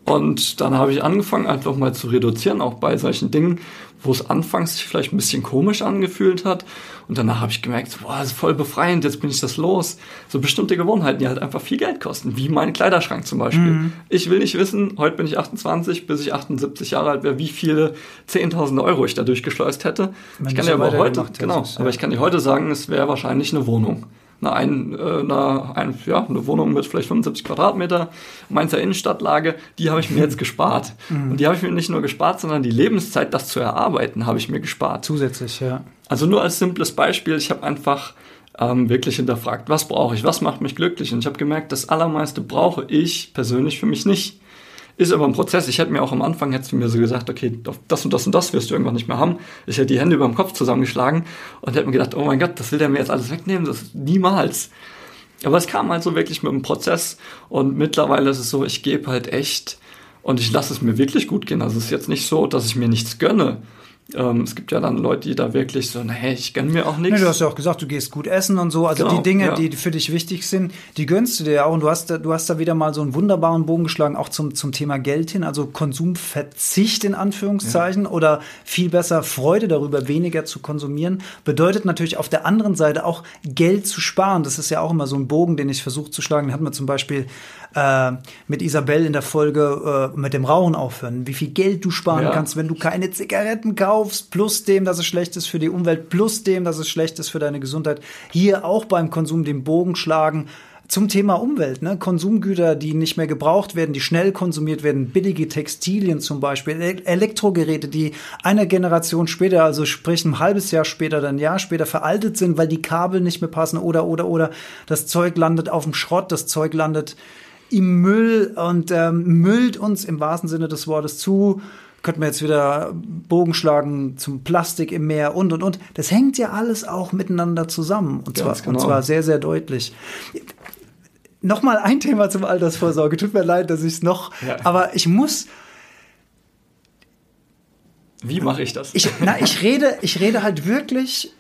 Und dann habe ich angefangen, einfach mal zu reduzieren, auch bei solchen Dingen, wo es anfangs sich vielleicht ein bisschen komisch angefühlt hat. Und danach habe ich gemerkt, boah, das ist voll befreiend, jetzt bin ich das los. So bestimmte Gewohnheiten, die halt einfach viel Geld kosten, wie mein Kleiderschrank zum Beispiel. Mhm. Ich will nicht wissen, heute bin ich 28, bis ich 78 Jahre alt wäre, wie viele 10.000 Euro ich da durchgeschleust hätte. Wenn ich kann dir aber heute, genau, ja. aber ich kann dir heute sagen, es wäre wahrscheinlich eine Wohnung eine, ein, äh, eine, ein, ja, eine Wohnung mit vielleicht 75 Quadratmeter, Mainzer Innenstadtlage, die habe ich mir jetzt (laughs) gespart. Mhm. Und die habe ich mir nicht nur gespart, sondern die Lebenszeit, das zu erarbeiten, habe ich mir gespart.
Zusätzlich, ja.
Also nur als simples Beispiel, ich habe einfach ähm, wirklich hinterfragt, was brauche ich, was macht mich glücklich? Und ich habe gemerkt, das Allermeiste brauche ich persönlich für mich nicht. Ist aber ein Prozess. Ich hätte mir auch am Anfang hätte mir so gesagt, okay, das und das und das wirst du irgendwann nicht mehr haben. Ich hätte die Hände über dem Kopf zusammengeschlagen und hätte mir gedacht, oh mein Gott, das will der mir jetzt alles wegnehmen. Das niemals. Aber es kam halt so wirklich mit dem Prozess und mittlerweile ist es so, ich gebe halt echt und ich lasse es mir wirklich gut gehen. Also es ist jetzt nicht so, dass ich mir nichts gönne, ähm, es gibt ja dann Leute, die da wirklich so, naja, ich gönn mir auch nichts.
Nee, du hast ja auch gesagt, du gehst gut essen und so. Also genau, die Dinge, ja. die für dich wichtig sind, die gönnst du dir ja auch. Und du hast, da, du hast da wieder mal so einen wunderbaren Bogen geschlagen, auch zum, zum Thema Geld hin. Also Konsumverzicht in Anführungszeichen ja. oder viel besser Freude darüber, weniger zu konsumieren. Bedeutet natürlich auf der anderen Seite auch Geld zu sparen. Das ist ja auch immer so ein Bogen, den ich versuche zu schlagen. Den hatten wir zum Beispiel äh, mit Isabel in der Folge äh, mit dem Rauchen aufhören. Wie viel Geld du sparen ja. kannst, wenn du keine Zigaretten kaufst, plus dem, dass es schlecht ist für die Umwelt, plus dem, dass es schlecht ist für deine Gesundheit. Hier auch beim Konsum den Bogen schlagen zum Thema Umwelt, ne? Konsumgüter, die nicht mehr gebraucht werden, die schnell konsumiert werden, billige Textilien zum Beispiel, Elektrogeräte, die eine Generation später, also sprich ein halbes Jahr später, dann ein Jahr später veraltet sind, weil die Kabel nicht mehr passen oder oder oder das Zeug landet auf dem Schrott, das Zeug landet im Müll und ähm, müllt uns im wahrsten Sinne des Wortes zu. Könnten wir jetzt wieder Bogen schlagen zum Plastik im Meer und und und. Das hängt ja alles auch miteinander zusammen und, zwar, genau. und zwar sehr, sehr deutlich. noch mal ein Thema zum Altersvorsorge. Tut mir leid, dass ich es noch, ja. aber ich muss.
Wie mache ich das?
Ich, na, ich rede, ich rede halt wirklich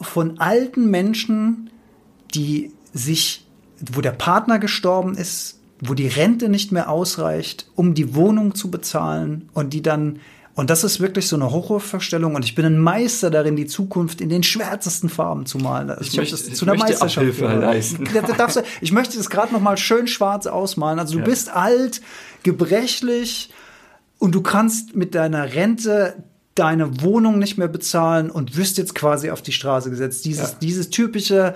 von alten Menschen, die sich, wo der Partner gestorben ist, wo die Rente nicht mehr ausreicht, um die Wohnung zu bezahlen und die dann und das ist wirklich so eine Horrorvorstellung und ich bin ein Meister darin, die Zukunft in den schwärzesten Farben zu malen. Also
ich, ich möchte es zu einer Meisterschaft Abhilfe leisten.
ich möchte es gerade noch mal schön schwarz ausmalen. Also du ja. bist alt, gebrechlich und du kannst mit deiner Rente deine Wohnung nicht mehr bezahlen und wirst jetzt quasi auf die Straße gesetzt. Dieses, ja. dieses typische,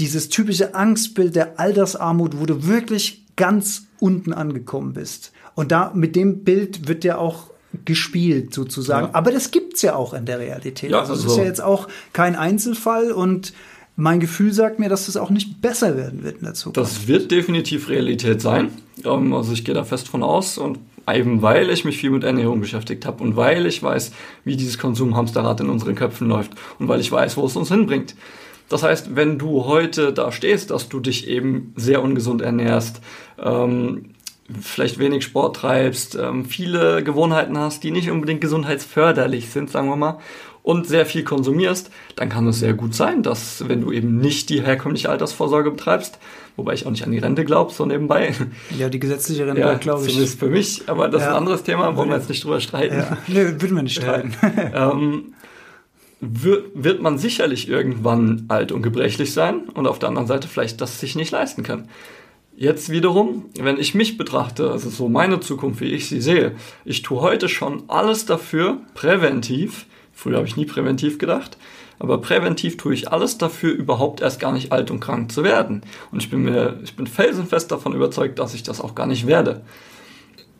dieses typische Angstbild der Altersarmut, wo du wirklich ganz unten angekommen bist. Und da mit dem Bild wird dir auch gespielt sozusagen. Ja. Aber das gibt's ja auch in der Realität. Ja, also es ist ja jetzt auch kein Einzelfall und mein Gefühl sagt mir, dass es das auch nicht besser werden wird in der Zukunft.
Das wird definitiv Realität sein. Ähm, also ich gehe da fest von aus und eben weil ich mich viel mit Ernährung beschäftigt habe und weil ich weiß, wie dieses Konsumhamsterrad in unseren Köpfen läuft und weil ich weiß, wo es uns hinbringt. Das heißt, wenn du heute da stehst, dass du dich eben sehr ungesund ernährst, ähm, vielleicht wenig Sport treibst, ähm, viele Gewohnheiten hast, die nicht unbedingt gesundheitsförderlich sind, sagen wir mal, und sehr viel konsumierst, dann kann es sehr gut sein, dass wenn du eben nicht die herkömmliche Altersvorsorge betreibst, wobei ich auch nicht an die Rente glaube, so nebenbei.
Ja, die gesetzliche Rente, ja, glaube ich.
Zumindest für mich, aber das ja. ist ein anderes Thema, wollen wir jetzt nicht drüber streiten. Ja.
Nee, würden wir nicht streiten.
ähm, wird, wird man sicherlich irgendwann alt und gebrechlich sein und auf der anderen Seite vielleicht das sich nicht leisten kann. Jetzt wiederum, wenn ich mich betrachte, also so meine Zukunft, wie ich sie sehe, ich tue heute schon alles dafür, präventiv, früher habe ich nie präventiv gedacht, aber präventiv tue ich alles dafür, überhaupt erst gar nicht alt und krank zu werden. Und ich bin mir, ich bin felsenfest davon überzeugt, dass ich das auch gar nicht werde.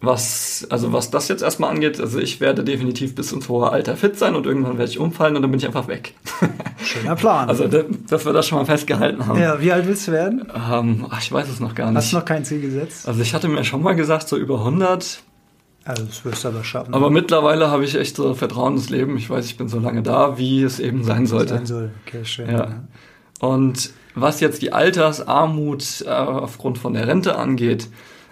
Was, also was das jetzt erstmal angeht, also ich werde definitiv bis ins hohe Alter fit sein und irgendwann werde ich umfallen und dann bin ich einfach weg.
Schöner Plan.
Also, dass wir das schon mal festgehalten haben.
Ja, wie alt willst du werden?
Ähm, ach, ich weiß es noch gar nicht.
Hast du noch kein Ziel gesetzt?
Also ich hatte mir schon mal gesagt, so über 100.
Also das wirst du aber schaffen.
Aber mittlerweile habe ich echt so Vertrauen ins Leben. Ich weiß, ich bin so lange da, wie es eben sein sollte.
Sein soll. Okay, schön.
Ja. ja. Und was jetzt die Altersarmut äh, aufgrund von der Rente angeht,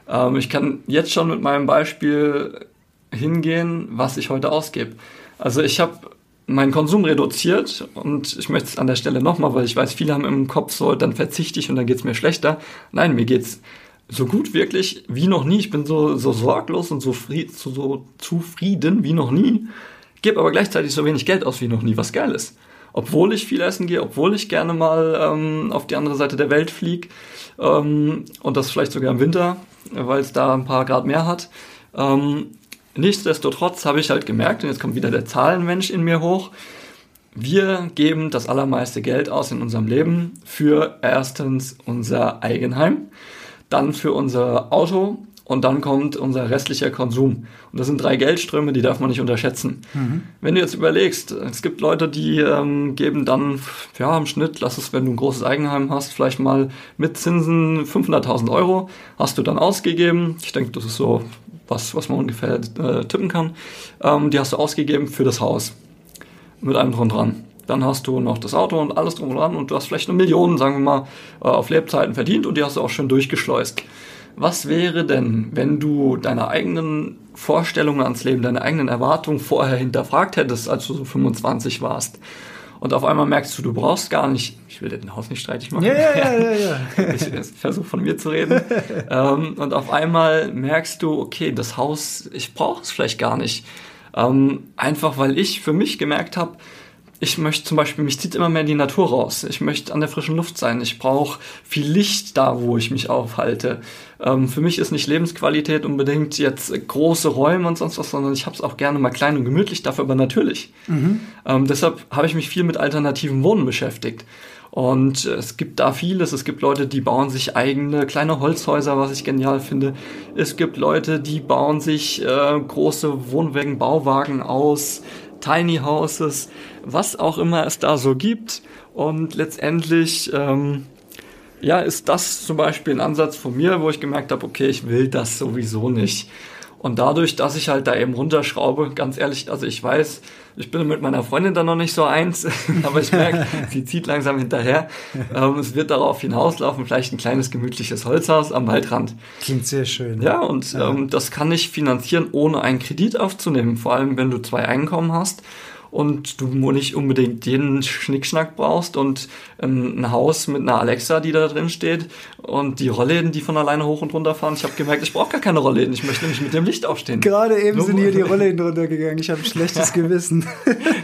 ähm, ich kann jetzt schon mit meinem Beispiel hingehen, was ich heute ausgebe. Also ich habe meinen Konsum reduziert und ich möchte es an der Stelle nochmal, weil ich weiß, viele haben im Kopf so, dann verzichte ich und dann geht es mir schlechter. Nein, mir geht's so gut wirklich wie noch nie. Ich bin so, so sorglos und so, so, so zufrieden wie noch nie, gebe aber gleichzeitig so wenig Geld aus wie noch nie, was geil ist. Obwohl ich viel essen gehe, obwohl ich gerne mal ähm, auf die andere Seite der Welt fliege ähm, und das vielleicht sogar im Winter, weil es da ein paar Grad mehr hat. Ähm, nichtsdestotrotz habe ich halt gemerkt, und jetzt kommt wieder der Zahlenmensch in mir hoch, wir geben das allermeiste Geld aus in unserem Leben für erstens unser Eigenheim, dann für unser Auto und dann kommt unser restlicher Konsum. Und das sind drei Geldströme, die darf man nicht unterschätzen. Mhm. Wenn du jetzt überlegst, es gibt Leute, die ähm, geben dann, ja, im Schnitt, lass es, wenn du ein großes Eigenheim hast, vielleicht mal mit Zinsen 500.000 Euro, hast du dann ausgegeben. Ich denke, das ist so was, was man ungefähr äh, tippen kann. Ähm, die hast du ausgegeben für das Haus. Mit allem drum dran. Dann hast du noch das Auto und alles drum und dran und du hast vielleicht eine Million, sagen wir mal, äh, auf Lebzeiten verdient und die hast du auch schön durchgeschleust. Was wäre denn, wenn du deine eigenen Vorstellungen ans Leben, deine eigenen Erwartungen vorher hinterfragt hättest, als du so 25 warst? Und auf einmal merkst du, du brauchst gar nicht, ich will den Haus nicht streitig machen.
Ja, ja, ja, ja, (laughs)
ich versuche von mir zu reden. (laughs) ähm, und auf einmal merkst du, okay, das Haus, ich brauche es vielleicht gar nicht. Ähm, einfach weil ich für mich gemerkt habe, ich möchte zum Beispiel, mich zieht immer mehr in die Natur raus. Ich möchte an der frischen Luft sein. Ich brauche viel Licht da, wo ich mich aufhalte. Ähm, für mich ist nicht Lebensqualität unbedingt jetzt große Räume und sonst was, sondern ich habe es auch gerne mal klein und gemütlich, dafür aber natürlich. Mhm. Ähm, deshalb habe ich mich viel mit alternativen Wohnen beschäftigt. Und es gibt da vieles. Es gibt Leute, die bauen sich eigene kleine Holzhäuser, was ich genial finde. Es gibt Leute, die bauen sich äh, große Wohnwagen, Bauwagen aus. Tiny Houses, was auch immer es da so gibt. Und letztendlich, ähm, ja, ist das zum Beispiel ein Ansatz von mir, wo ich gemerkt habe, okay, ich will das sowieso nicht. Und dadurch, dass ich halt da eben runterschraube, ganz ehrlich, also ich weiß, ich bin mit meiner Freundin da noch nicht so eins, (laughs) aber ich merke, (laughs) sie zieht langsam hinterher. Ähm, es wird darauf hinauslaufen, vielleicht ein kleines gemütliches Holzhaus am Waldrand.
Klingt sehr schön.
Ja, und ja. Ähm, das kann ich finanzieren, ohne einen Kredit aufzunehmen. Vor allem, wenn du zwei Einkommen hast und du nicht unbedingt jeden Schnickschnack brauchst und ähm, ein Haus mit einer Alexa, die da drin steht und die Rollläden, die von alleine hoch und runter fahren. Ich habe gemerkt, ich brauche gar keine Rollläden, ich möchte nämlich mit dem Licht aufstehen.
Gerade eben nur sind hier die (laughs) Rollläden runtergegangen, ich habe ein schlechtes (laughs) Gewissen.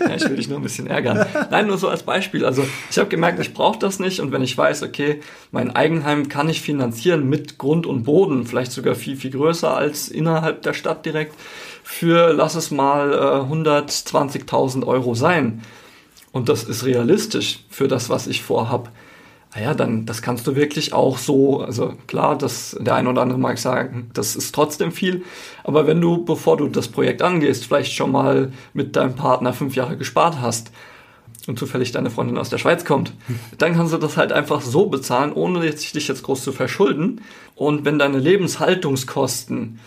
ja, ich will dich nur ein bisschen ärgern. Nein, nur so als Beispiel. Also ich habe gemerkt, ich brauche das nicht und wenn ich weiß, okay, mein Eigenheim kann ich finanzieren mit Grund und Boden, vielleicht sogar viel, viel größer als innerhalb der Stadt direkt, für, lass es mal, äh, 120.000 Euro sein. Und das ist realistisch für das, was ich vorhab. Naja, dann, das kannst du wirklich auch so, also klar, das, der ein oder andere mag sagen, das ist trotzdem viel. Aber wenn du, bevor du das Projekt angehst, vielleicht schon mal mit deinem Partner fünf Jahre gespart hast, und zufällig deine Freundin aus der Schweiz kommt, dann kannst du das halt einfach so bezahlen, ohne dich jetzt groß zu verschulden. Und wenn deine Lebenshaltungskosten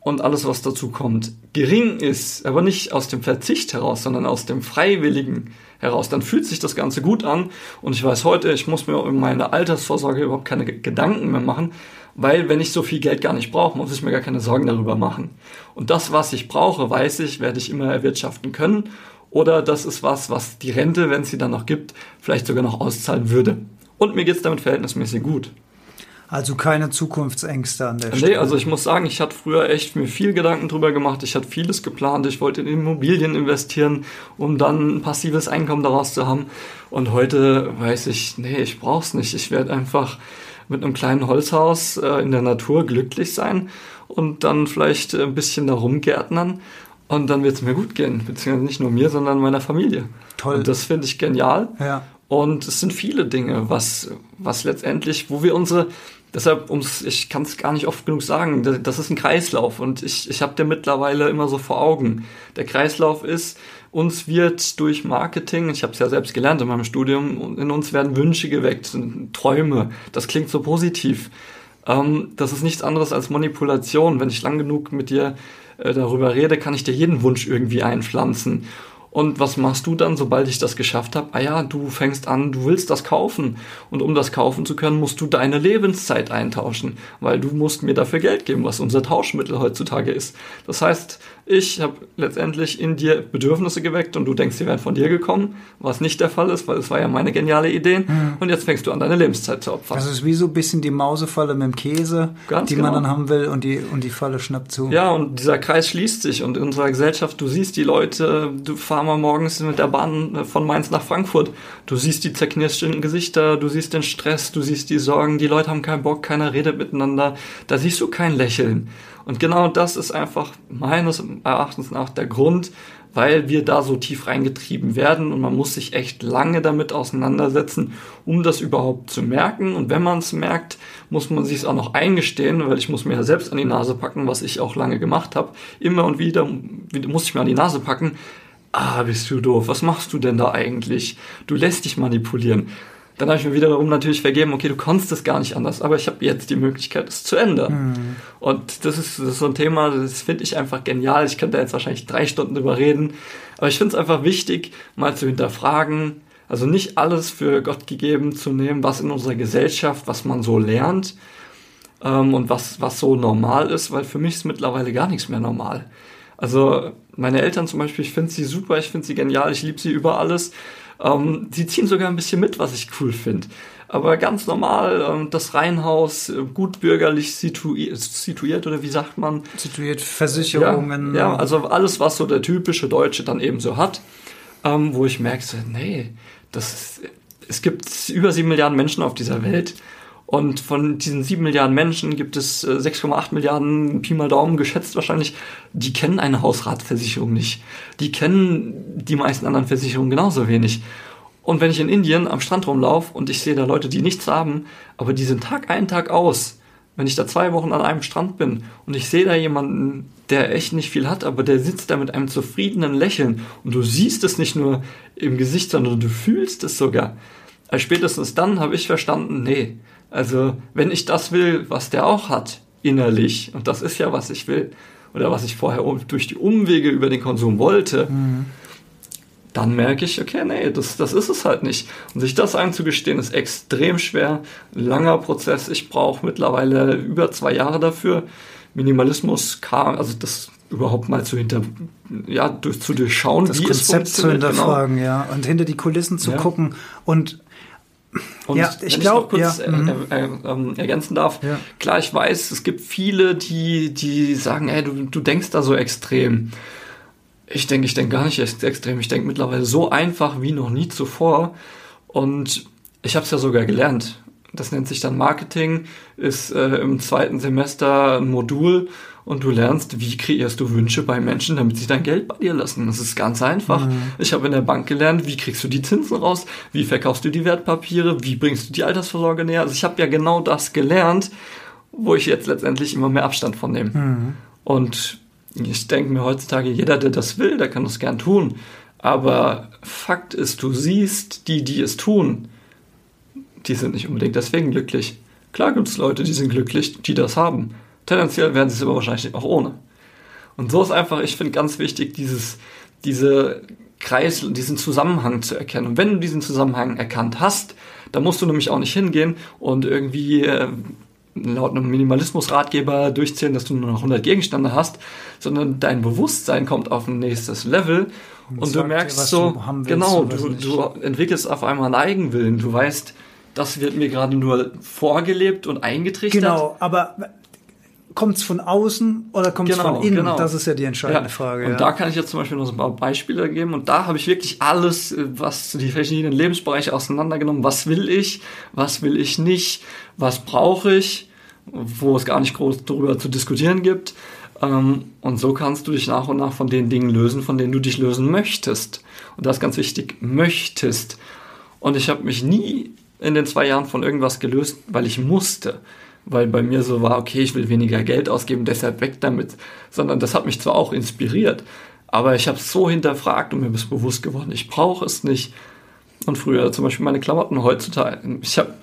und alles, was dazu kommt, gering ist, aber nicht aus dem Verzicht heraus, sondern aus dem Freiwilligen heraus, dann fühlt sich das Ganze gut an. Und ich weiß heute, ich muss mir um meine Altersvorsorge überhaupt keine Gedanken mehr machen, weil wenn ich so viel Geld gar nicht brauche, muss ich mir gar keine Sorgen darüber machen. Und das, was ich brauche, weiß ich, werde ich immer erwirtschaften können. Oder das ist was, was die Rente, wenn es sie dann noch gibt, vielleicht sogar noch auszahlen würde. Und mir geht's damit verhältnismäßig gut.
Also keine Zukunftsängste an der
Stelle. Nee, also ich muss sagen, ich hatte früher echt mir viel Gedanken drüber gemacht. Ich hatte vieles geplant. Ich wollte in Immobilien investieren, um dann ein passives Einkommen daraus zu haben. Und heute weiß ich, nee, ich brauch's nicht. Ich werde einfach mit einem kleinen Holzhaus äh, in der Natur glücklich sein und dann vielleicht ein bisschen da rumgärtnern. Und dann wird es mir gut gehen, beziehungsweise nicht nur mir, sondern meiner Familie. Toll. Und das finde ich genial. Ja. Und es sind viele Dinge, was, was letztendlich, wo wir unsere, deshalb, ums, ich kann es gar nicht oft genug sagen, das ist ein Kreislauf und ich, ich habe den mittlerweile immer so vor Augen. Der Kreislauf ist, uns wird durch Marketing, ich habe es ja selbst gelernt in meinem Studium, in uns werden Wünsche geweckt, Träume. Das klingt so positiv. Ähm, das ist nichts anderes als Manipulation. Wenn ich lang genug mit dir äh, darüber rede, kann ich dir jeden Wunsch irgendwie einpflanzen. Und was machst du dann, sobald ich das geschafft habe? Ah ja, du fängst an, du willst das kaufen. Und um das kaufen zu können, musst du deine Lebenszeit eintauschen, weil du musst mir dafür Geld geben, was unser Tauschmittel heutzutage ist. Das heißt, ich habe letztendlich in dir Bedürfnisse geweckt und du denkst, sie wären von dir gekommen, was nicht der Fall ist, weil es war ja meine geniale Idee. Mhm. Und jetzt fängst du an, deine Lebenszeit zu opfern.
Das ist wie so ein bisschen die Mausefalle mit dem Käse, Ganz die genau. man dann haben will und die, und die Falle schnappt zu.
Ja, und dieser Kreis schließt sich und in unserer Gesellschaft, du siehst die Leute, du fahr mal morgens mit der Bahn von Mainz nach Frankfurt, du siehst die zerknirschten Gesichter, du siehst den Stress, du siehst die Sorgen, die Leute haben keinen Bock, keiner redet miteinander, da siehst du kein Lächeln. Und genau das ist einfach meines Erachtens nach der Grund, weil wir da so tief reingetrieben werden und man muss sich echt lange damit auseinandersetzen, um das überhaupt zu merken. Und wenn man es merkt, muss man sich es auch noch eingestehen, weil ich muss mir ja selbst an die Nase packen, was ich auch lange gemacht habe. Immer und wieder muss ich mir an die Nase packen. Ah, bist du doof. Was machst du denn da eigentlich? Du lässt dich manipulieren. Dann habe ich mir wiederum natürlich vergeben, okay, du konntest es gar nicht anders, aber ich habe jetzt die Möglichkeit, es zu ändern. Mhm. Und das ist, das ist so ein Thema, das finde ich einfach genial. Ich könnte jetzt wahrscheinlich drei Stunden drüber reden, aber ich finde es einfach wichtig, mal zu hinterfragen, also nicht alles für Gott gegeben zu nehmen, was in unserer Gesellschaft, was man so lernt ähm, und was, was so normal ist, weil für mich ist mittlerweile gar nichts mehr normal. Also meine Eltern zum Beispiel, ich finde sie super, ich finde sie genial, ich liebe sie über alles. Ähm, sie ziehen sogar ein bisschen mit, was ich cool finde. Aber ganz normal, ähm, das Reihenhaus, äh, gut bürgerlich situiert, situiert, oder wie sagt man?
Situiert, Versicherungen.
Ja, ja, also alles, was so der typische Deutsche dann eben so hat, ähm, wo ich merke, so, nee, das, es gibt über sieben Milliarden Menschen auf dieser Welt und von diesen sieben Milliarden Menschen gibt es 6,8 äh, Milliarden, Pi mal Daumen geschätzt wahrscheinlich, die kennen eine Hausratversicherung nicht. Die kennen die meisten anderen Versicherungen genauso wenig. Und wenn ich in Indien am Strand rumlaufe und ich sehe da Leute, die nichts haben, aber die sind Tag ein, Tag aus, wenn ich da zwei Wochen an einem Strand bin und ich sehe da jemanden, der echt nicht viel hat, aber der sitzt da mit einem zufriedenen Lächeln und du siehst es nicht nur im Gesicht, sondern du fühlst es sogar. Also spätestens dann habe ich verstanden, nee, also wenn ich das will, was der auch hat, innerlich, und das ist ja, was ich will, oder was ich vorher durch die Umwege über den Konsum wollte, mhm. dann merke ich, okay, nee, das, das ist es halt nicht. Und sich das einzugestehen, ist extrem schwer. Langer Prozess. Ich brauche mittlerweile über zwei Jahre dafür. Minimalismus kam, also das überhaupt mal zu hinter, ja, durch, zu durchschauen,
das wie Konzept es zu genau. hinterfragen, genau. ja, und hinter die Kulissen zu ja. gucken und
und ja, ich glaube, kurz ja, äh, äh, äh, ergänzen darf, ja. klar, ich weiß, es gibt viele, die, die sagen, ey, du, du denkst da so extrem. Ich denke, ich denke gar nicht extrem. Ich denke mittlerweile so einfach wie noch nie zuvor. Und ich habe es ja sogar gelernt. Das nennt sich dann Marketing, ist äh, im zweiten Semester ein Modul und du lernst, wie kreierst du Wünsche bei Menschen, damit sie dein Geld bei dir lassen. Das ist ganz einfach. Mhm. Ich habe in der Bank gelernt, wie kriegst du die Zinsen raus, wie verkaufst du die Wertpapiere, wie bringst du die Altersvorsorge näher. Also ich habe ja genau das gelernt, wo ich jetzt letztendlich immer mehr Abstand von nehme. Mhm. Und ich denke mir heutzutage, jeder, der das will, der kann das gern tun. Aber Fakt ist, du siehst die, die es tun, die sind nicht unbedingt deswegen glücklich. Klar gibt es Leute, die sind glücklich, die das haben. Tendenziell werden sie es aber wahrscheinlich auch ohne. Und so ist einfach, ich finde ganz wichtig, dieses, diese Kreis, diesen Zusammenhang zu erkennen. Und wenn du diesen Zusammenhang erkannt hast, dann musst du nämlich auch nicht hingehen und irgendwie äh, laut einem Minimalismus-Ratgeber durchzählen, dass du nur noch 100 Gegenstände hast, sondern dein Bewusstsein kommt auf ein nächstes Level und, und du merkst dir, so, du genau, du, du entwickelst auf einmal einen Eigenwillen. Du weißt, das wird mir gerade nur vorgelebt und eingetrichtert.
Genau, aber kommt es von außen oder kommt es genau, von innen? Genau. Das ist ja die entscheidende ja. Frage.
Und
ja.
da kann ich jetzt zum Beispiel noch so ein paar Beispiele geben. Und da habe ich wirklich alles, äh, was die verschiedenen Lebensbereiche auseinandergenommen. Was will ich? Was will ich nicht? Was brauche ich? Wo es gar nicht groß darüber zu diskutieren gibt. Ähm, und so kannst du dich nach und nach von den Dingen lösen, von denen du dich lösen möchtest. Und das ist ganz wichtig, möchtest. Und ich habe mich nie in den zwei Jahren von irgendwas gelöst, weil ich musste weil bei mir so war, okay, ich will weniger Geld ausgeben, deshalb weg damit, sondern das hat mich zwar auch inspiriert, aber ich habe es so hinterfragt und mir ist bewusst geworden, ich brauche es nicht. Und früher zum Beispiel meine Klamotten heutzutage, ich habe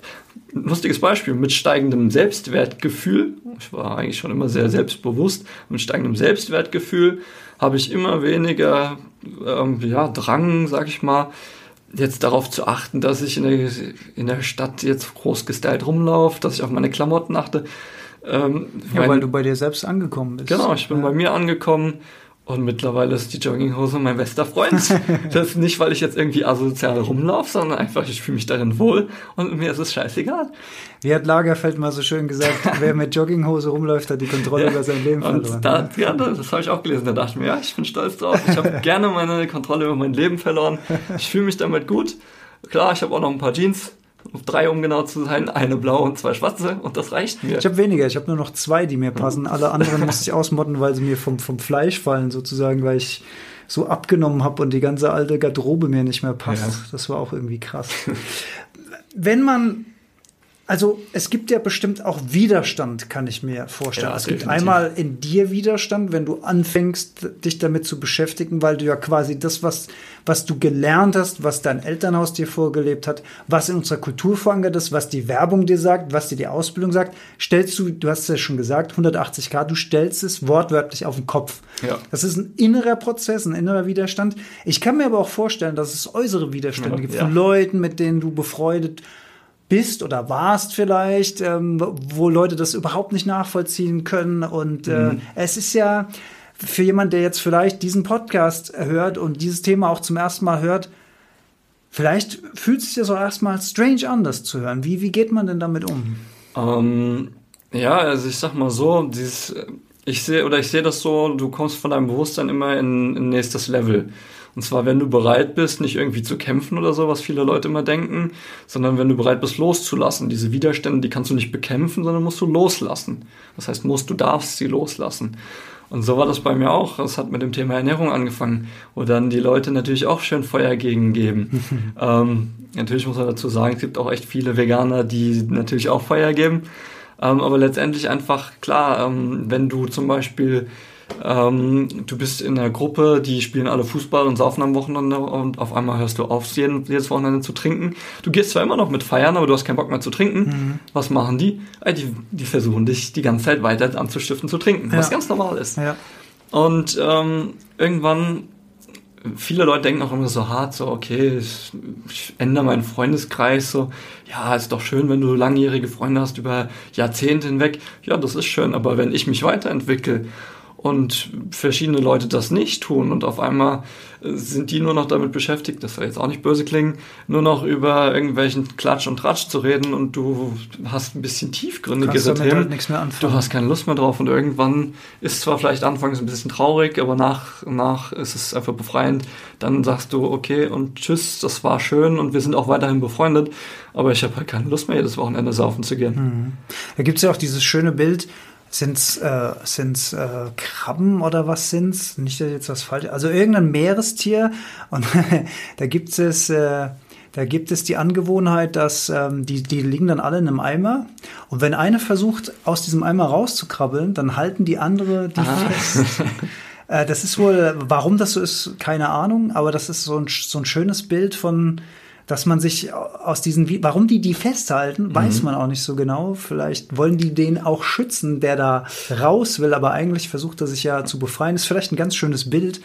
ein lustiges Beispiel, mit steigendem Selbstwertgefühl, ich war eigentlich schon immer sehr selbstbewusst, mit steigendem Selbstwertgefühl habe ich immer weniger ähm, ja, Drang, sag ich mal, jetzt darauf zu achten, dass ich in der, in der Stadt jetzt groß gestylt rumlaufe, dass ich auf meine Klamotten achte.
Ähm, ja, weil du bei dir selbst angekommen bist.
Genau, ich bin ja. bei mir angekommen und mittlerweile ist die Jogginghose mein bester Freund. (laughs) das ist nicht, weil ich jetzt irgendwie asozial rumlaufe, sondern einfach, ich fühle mich darin wohl und mir ist es scheißegal.
Wie hat Lagerfeld mal so schön gesagt, (laughs) wer mit Jogginghose rumläuft, hat die Kontrolle ja. über sein Leben verloren.
Da, ja, das habe ich auch gelesen. Da dachte ich mir, ja, ich bin stolz drauf. Ich habe (laughs) gerne meine Kontrolle über mein Leben verloren. Ich fühle mich damit gut. Klar, ich habe auch noch ein paar Jeans drei, um genau zu sein, eine blaue und zwei schwarze und das reicht mir.
Ich habe weniger, ich habe nur noch zwei, die mir passen. Alle anderen (laughs) muss ich ausmotten, weil sie mir vom, vom Fleisch fallen sozusagen, weil ich so abgenommen habe und die ganze alte Garderobe mir nicht mehr passt. Ja. Das war auch irgendwie krass. Wenn man also es gibt ja bestimmt auch Widerstand, kann ich mir vorstellen. Ja, es gibt einmal in dir Widerstand, wenn du anfängst, dich damit zu beschäftigen, weil du ja quasi das, was, was du gelernt hast, was dein Elternhaus dir vorgelebt hat, was in unserer Kultur verankert ist, was die Werbung dir sagt, was dir die Ausbildung sagt, stellst du, du hast es ja schon gesagt, 180 Grad, du stellst es wortwörtlich auf den Kopf. Ja. Das ist ein innerer Prozess, ein innerer Widerstand. Ich kann mir aber auch vorstellen, dass es äußere Widerstände ja, gibt von Leuten, mit denen du befreundet bist oder warst vielleicht, ähm, wo Leute das überhaupt nicht nachvollziehen können. Und äh, mhm. es ist ja für jemand, der jetzt vielleicht diesen Podcast hört und dieses Thema auch zum ersten Mal hört, vielleicht fühlt es sich das auch erstmal strange an, das zu hören. Wie, wie geht man denn damit um?
Ähm, ja, also ich sag mal so, dieses, ich sehe oder ich sehe das so, du kommst von deinem Bewusstsein immer in, in nächstes Level. Und zwar, wenn du bereit bist, nicht irgendwie zu kämpfen oder so, was viele Leute immer denken, sondern wenn du bereit bist, loszulassen. Diese Widerstände, die kannst du nicht bekämpfen, sondern musst du loslassen. Das heißt, musst, du darfst sie loslassen. Und so war das bei mir auch. Das hat mit dem Thema Ernährung angefangen, wo dann die Leute natürlich auch schön Feuer gegen geben. (laughs) ähm, natürlich muss man dazu sagen, es gibt auch echt viele Veganer, die natürlich auch Feuer geben. Ähm, aber letztendlich einfach klar, ähm, wenn du zum Beispiel ähm, du bist in einer Gruppe, die spielen alle Fußball und saufen am Wochenende und auf einmal hörst du auf, jedes Wochenende zu trinken. Du gehst zwar immer noch mit feiern, aber du hast keinen Bock mehr zu trinken. Mhm. Was machen die? Die, die versuchen dich die ganze Zeit weiter anzustiften zu trinken, was ganz normal ist. Ja. Und ähm, irgendwann, viele Leute denken auch immer so hart, so, okay, ich, ich ändere meinen Freundeskreis, so, ja, ist doch schön, wenn du langjährige Freunde hast über Jahrzehnte hinweg. Ja, das ist schön, aber wenn ich mich weiterentwickle und verschiedene Leute das nicht tun und auf einmal äh, sind die nur noch damit beschäftigt, das soll jetzt auch nicht böse klingen, nur noch über irgendwelchen Klatsch und Tratsch zu reden und du hast ein bisschen tiefgründigere Themen.
halt nichts mehr anfangen.
Du hast keine Lust mehr drauf und irgendwann ist zwar vielleicht anfangs ein bisschen traurig, aber nach, nach ist es einfach befreiend. Dann sagst du, okay und tschüss, das war schön und wir sind auch weiterhin befreundet, aber ich habe halt keine Lust mehr, jedes Wochenende saufen zu gehen.
Da gibt's ja auch dieses schöne Bild, sind's äh, sind's äh, Krabben oder was sind's? Nicht dass jetzt was falsch. Also irgendein Meerestier und (laughs) da gibt es äh, da gibt es die Angewohnheit, dass ähm, die, die liegen dann alle in einem Eimer und wenn eine versucht, aus diesem Eimer rauszukrabbeln, dann halten die andere die fest. (laughs) Äh, das ist wohl, warum das so ist, keine Ahnung, aber das ist so ein, so ein schönes Bild von, dass man sich aus diesen, warum die die festhalten, weiß man auch nicht so genau. Vielleicht wollen die den auch schützen, der da raus will, aber eigentlich versucht er sich ja zu befreien. Ist vielleicht ein ganz schönes Bild.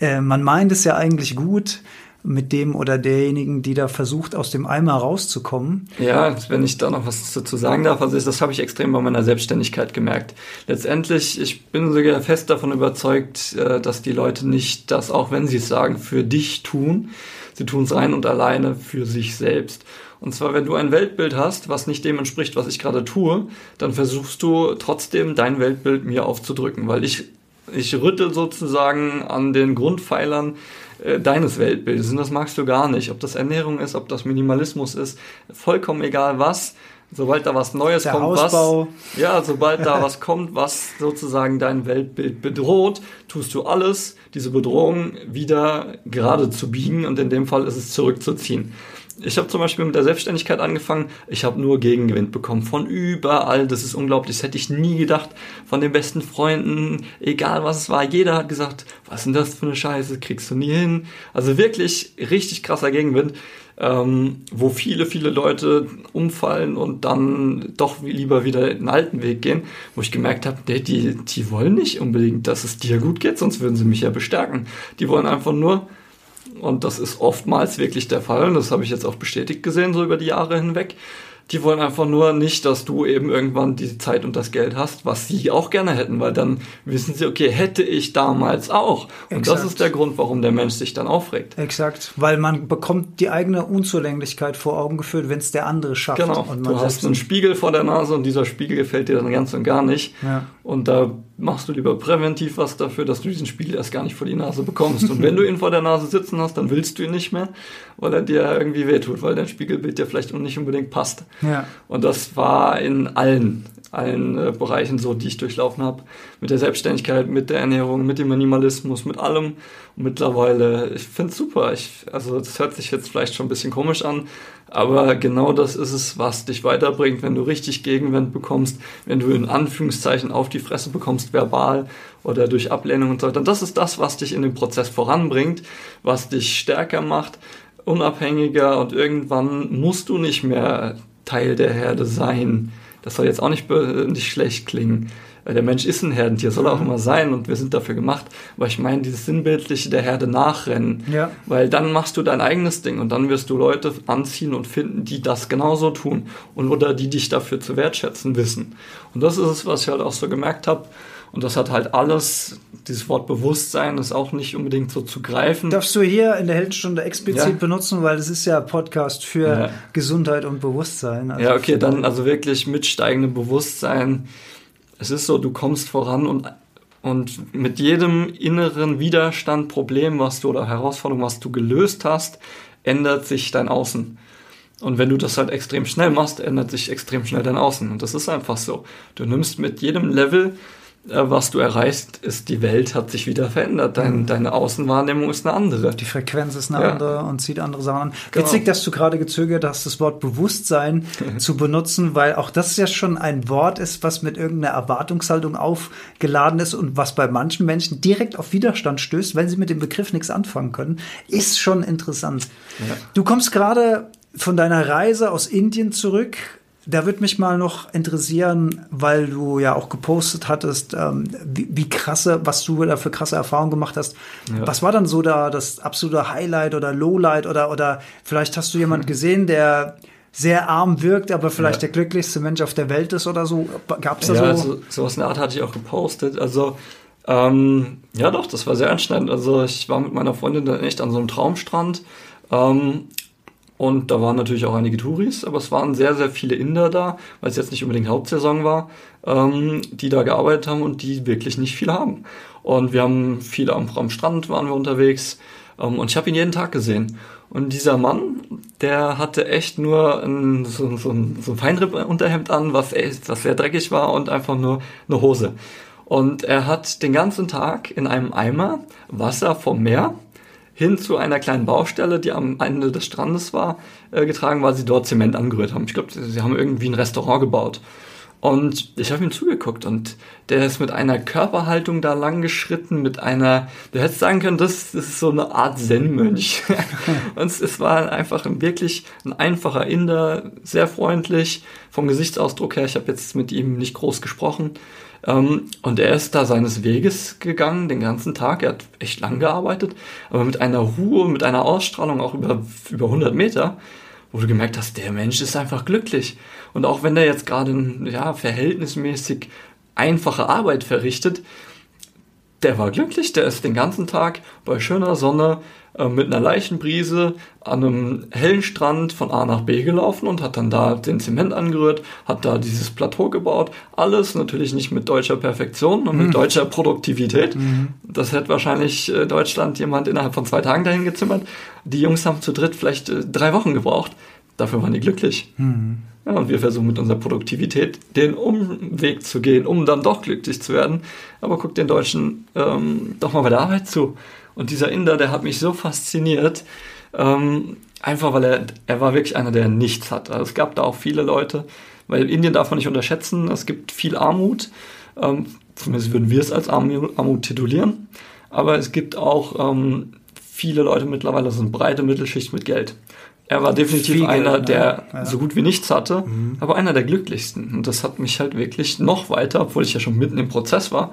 Äh, man meint es ja eigentlich gut mit dem oder derjenigen, die da versucht, aus dem Eimer rauszukommen.
Ja, wenn ich da noch was dazu sagen darf, also das habe ich extrem bei meiner Selbstständigkeit gemerkt. Letztendlich, ich bin sogar fest davon überzeugt, äh, dass die Leute nicht das, auch wenn sie es sagen, für dich tun. Sie tun es rein und alleine für sich selbst. Und zwar, wenn du ein Weltbild hast, was nicht dem entspricht, was ich gerade tue, dann versuchst du trotzdem dein Weltbild mir aufzudrücken, weil ich, ich rüttel sozusagen an den Grundpfeilern äh, deines Weltbildes. Und das magst du gar nicht. Ob das Ernährung ist, ob das Minimalismus ist, vollkommen egal was. Sobald da was Neues
Der
kommt,
Hausbau.
was, ja, sobald da was kommt, was sozusagen dein Weltbild bedroht, tust du alles, diese Bedrohung wieder gerade zu biegen und in dem Fall ist es zurückzuziehen. Ich habe zum Beispiel mit der Selbstständigkeit angefangen. Ich habe nur Gegenwind bekommen von überall. Das ist unglaublich. Das hätte ich nie gedacht. Von den besten Freunden, egal was es war. Jeder hat gesagt, was ist denn das für eine Scheiße? Kriegst du nie hin. Also wirklich richtig krasser Gegenwind ähm, wo viele, viele Leute umfallen und dann doch lieber wieder den alten Weg gehen, wo ich gemerkt habe, nee, die, die wollen nicht unbedingt, dass es dir gut geht, sonst würden sie mich ja bestärken. Die wollen einfach nur, und das ist oftmals wirklich der Fall, und das habe ich jetzt auch bestätigt gesehen, so über die Jahre hinweg, die wollen einfach nur nicht, dass du eben irgendwann die Zeit und das Geld hast, was sie auch gerne hätten, weil dann wissen sie, okay, hätte ich damals auch. Und das
Exakt.
ist der Grund, warum der Mensch sich dann aufregt.
Exakt, weil man bekommt die eigene Unzulänglichkeit vor Augen geführt, wenn es der andere schafft.
Genau,
Und man
du hast einen Spiegel vor der Nase und dieser Spiegel gefällt dir dann ganz und gar nicht.
Ja.
Und da machst du lieber präventiv was dafür, dass du diesen Spiegel erst gar nicht vor die Nase bekommst. Und wenn du ihn vor der Nase sitzen hast, dann willst du ihn nicht mehr, weil er dir irgendwie wehtut, weil dein Spiegelbild dir vielleicht nicht unbedingt passt.
Ja.
Und das war in allen, allen äh, Bereichen so, die ich durchlaufen habe. Mit der Selbstständigkeit, mit der Ernährung, mit dem Minimalismus, mit allem. Und mittlerweile, ich finde es super. Ich, also das hört sich jetzt vielleicht schon ein bisschen komisch an, aber genau das ist es, was dich weiterbringt, wenn du richtig Gegenwind bekommst, wenn du in Anführungszeichen auf die Fresse bekommst, verbal oder durch Ablehnung und so weiter. Das ist das, was dich in dem Prozess voranbringt, was dich stärker macht, unabhängiger und irgendwann musst du nicht mehr Teil der Herde sein. Das soll jetzt auch nicht, bö- nicht schlecht klingen. Äh, Der Mensch ist ein Herdentier, soll er auch immer sein und wir sind dafür gemacht. Aber ich meine, dieses Sinnbildliche der Herde nachrennen.
Ja.
Weil dann machst du dein eigenes Ding und dann wirst du Leute anziehen und finden, die das genauso tun und oder die dich dafür zu wertschätzen wissen. Und das ist es, was ich halt auch so gemerkt habe. Und das hat halt alles, dieses Wort Bewusstsein ist auch nicht unbedingt so zu greifen.
Darfst du hier in der Heldenstunde explizit
Ja.
benutzen, weil es ist ja Podcast für
Ja.
Gesundheit und Bewusstsein. Also
Ja, okay, dann also wirklich mit steigendem Bewusstsein. Es ist so, du kommst voran und, und mit jedem inneren Widerstand, Problem, was du oder Herausforderung, was du gelöst hast, ändert sich dein Außen. Und wenn du das halt extrem schnell machst, ändert sich extrem schnell dein Außen. Und das ist einfach so. Du nimmst mit jedem Level, was du erreichst, ist die Welt hat sich wieder verändert. Dein, Deine Außenwahrnehmung ist eine andere.
Die Frequenz ist eine
Ja.
andere und zieht andere Sachen an.
Genau.
Witzig, dass du gerade gezögert hast, das Wort Bewusstsein (laughs) zu benutzen, weil auch das ja schon ein Wort ist, was mit irgendeiner Erwartungshaltung aufgeladen ist und was bei manchen Menschen direkt auf Widerstand stößt, wenn sie mit dem Begriff nichts anfangen können, ist schon interessant.
Ja.
Du kommst gerade von deiner Reise aus Indien zurück. Da würde mich mal noch interessieren, weil du ja auch gepostet hattest, ähm, wie, wie, krasse, was du da für krasse Erfahrungen gemacht hast. Ja. Was war dann so da das absolute Highlight oder Lowlight oder, oder vielleicht hast du jemanden (laughs) gesehen, der sehr arm wirkt, aber vielleicht ja. der glücklichste Mensch auf der Welt ist oder so? Gab es da
ja,
so?
Also, sowas in der Art hatte ich auch gepostet. Also, ähm, ja doch, das war sehr anstrengend. Also ich war mit meiner Freundin dann echt an so einem Traumstrand. Ähm, und da waren natürlich auch einige Touris, aber es waren sehr, sehr viele Inder da, weil es jetzt nicht unbedingt Hauptsaison war, ähm, die da gearbeitet haben und die wirklich nicht viel haben. Und wir haben viele am, am Strand waren wir unterwegs ähm, und ich habe ihn jeden Tag gesehen. Und dieser Mann, der hatte echt nur ein, so, so, so ein Feinripp-Unterhemd an, was, echt, was sehr dreckig war und einfach nur eine Hose. Und er hat den ganzen Tag in einem Eimer Wasser vom Meer hin zu einer kleinen Baustelle, die am Ende des Strandes war, äh, getragen, weil sie dort Zement angerührt haben. Ich glaube, sie haben irgendwie ein Restaurant gebaut. Und ich habe ihm zugeguckt und der ist mit einer Körperhaltung da lang geschritten, mit einer, du hättest sagen können, das, das ist so eine Art Zen-Mönch. (laughs) und es war einfach wirklich ein einfacher Inder, sehr freundlich, vom Gesichtsausdruck her. Ich habe jetzt mit ihm nicht groß gesprochen. Ähm, und er ist da seines Weges gegangen, den ganzen Tag. Er hat echt lang gearbeitet, aber mit einer Ruhe, mit einer Ausstrahlung auch über, über 100 Meter, wo du gemerkt hast, der Mensch ist einfach glücklich. Und auch wenn er jetzt gerade ja, verhältnismäßig einfache Arbeit verrichtet, der war glücklich, der ist den ganzen Tag bei schöner Sonne äh, mit einer leichten Brise an einem hellen Strand von A nach B gelaufen und hat dann da den Zement angerührt, hat da dieses Plateau gebaut. Alles natürlich nicht mit deutscher Perfektion und mit mhm. deutscher Produktivität. Mhm. Das hätte wahrscheinlich äh, Deutschland jemand innerhalb von zwei Tagen dahin gezimmert. Die Jungs haben zu dritt vielleicht äh, drei Wochen gebraucht. Dafür waren die glücklich. Mhm. Ja, und wir versuchen mit unserer Produktivität den Umweg zu gehen, um dann doch glücklich zu werden. Aber guck den Deutschen ähm, doch mal bei der Arbeit zu. Und dieser Inder, der hat mich so fasziniert, ähm, einfach weil er, er war wirklich einer, der nichts hat. Also es gab da auch viele Leute, weil Indien darf man nicht unterschätzen, es gibt viel Armut, ähm, zumindest würden wir es als Armut, Armut titulieren, aber es gibt auch ähm, viele Leute mittlerweile, so eine breite Mittelschicht mit Geld. Er war definitiv Viel einer, der ja. so gut wie nichts hatte, mhm. aber einer der glücklichsten. Und das hat mich halt wirklich noch weiter, obwohl ich ja schon mitten im Prozess war,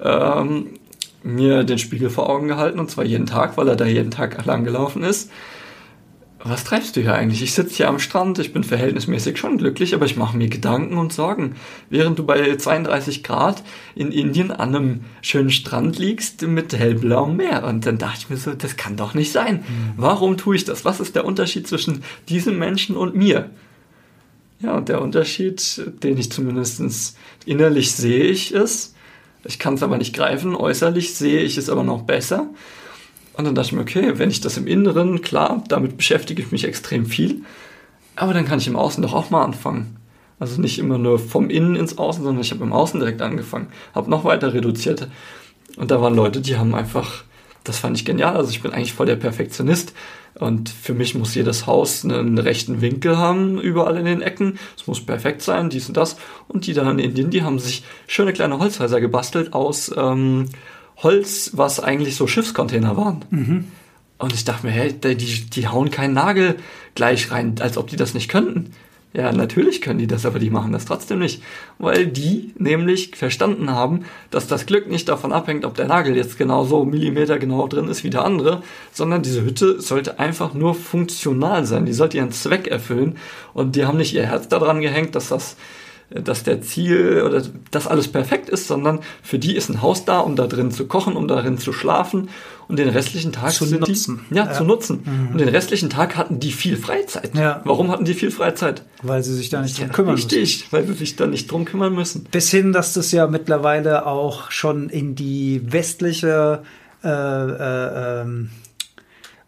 ähm, mir den Spiegel vor Augen gehalten und zwar jeden Tag, weil er da jeden Tag lang gelaufen ist. Was treibst du hier eigentlich? Ich sitze hier am Strand, ich bin verhältnismäßig schon glücklich, aber ich mache mir Gedanken und Sorgen. Während du bei 32 Grad in Indien an einem schönen Strand liegst mit hellblauem Meer. Und dann dachte ich mir so, das kann doch nicht sein. Mhm. Warum tue ich das? Was ist der Unterschied zwischen diesem Menschen und mir? Ja, und der Unterschied, den ich zumindest innerlich sehe ich, ist, ich kann es aber nicht greifen. Äußerlich sehe ich es aber noch besser. Und dann dachte ich mir, okay, wenn ich das im Inneren, klar, damit beschäftige ich mich extrem viel. Aber dann kann ich im Außen doch auch mal anfangen. Also nicht immer nur vom Innen ins Außen, sondern ich habe im Außen direkt angefangen. Habe noch weiter reduziert. Und da waren Leute, die haben einfach, das fand ich genial. Also ich bin eigentlich voll der Perfektionist. Und für mich muss jedes Haus einen rechten Winkel haben, überall in den Ecken. Es muss perfekt sein, dies und das. Und die dann in Indien, die haben sich schöne kleine Holzhäuser gebastelt aus ähm, Holz, was eigentlich so Schiffscontainer waren. Mhm. Und ich dachte mir, hey, die, die hauen keinen Nagel gleich rein, als ob die das nicht könnten. Ja, natürlich können die das, aber die machen das trotzdem nicht, weil die nämlich verstanden haben, dass das Glück nicht davon abhängt, ob der Nagel jetzt genau so Millimeter genau drin ist wie der andere, sondern diese Hütte sollte einfach nur funktional sein, die sollte ihren Zweck erfüllen. Und die haben nicht ihr Herz daran gehängt, dass das dass der Ziel oder das alles perfekt ist, sondern für die ist ein Haus da, um da drin zu kochen, um darin zu schlafen und den restlichen Tag
zu nutzen.
Die, ja, ja, zu nutzen. Mhm. Und den restlichen Tag hatten die viel Freizeit. Ja. Warum hatten die viel Freizeit?
Weil sie sich da nicht drum kümmern
richtig, müssen. Richtig, weil sie sich da nicht drum kümmern müssen.
Bis hin, dass das ja mittlerweile auch schon in die westliche äh, äh, ähm,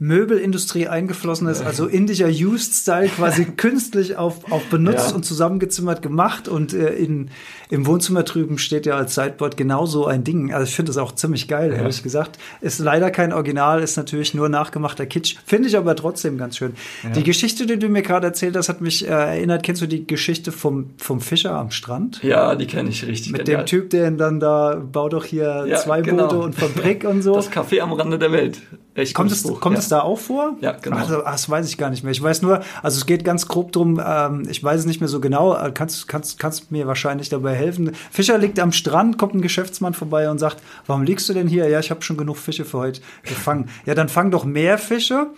Möbelindustrie eingeflossen ist, also indischer Used-Style (laughs) quasi künstlich auf, auf benutzt ja. und zusammengezimmert gemacht und äh, in, im Wohnzimmer drüben steht ja als Sideboard genauso ein Ding. Also ich finde das auch ziemlich geil, ja. ehrlich gesagt. Ist leider kein Original, ist natürlich nur nachgemachter Kitsch. Finde ich aber trotzdem ganz schön. Ja. Die Geschichte, die du mir gerade erzählt hast, hat mich äh, erinnert. Kennst du die Geschichte vom, vom Fischer am Strand?
Ja, die kenne ich richtig.
Mit genial. dem Typ, der dann da, baut doch hier zwei genau. Boote und Fabrik und so.
Das Café am Rande der Welt.
Echt kommt es, kommt es da auch vor?
Ja, genau.
Also, das weiß ich gar nicht mehr. Ich weiß nur, also es geht ganz grob drum, ähm, ich weiß es nicht mehr so genau, äh, kannst, kannst, kannst mir wahrscheinlich dabei helfen. Fischer liegt am Strand, kommt ein Geschäftsmann vorbei und sagt, warum liegst du denn hier? Ja, ich habe schon genug Fische für heute gefangen. (laughs) ja, dann fang doch mehr Fische.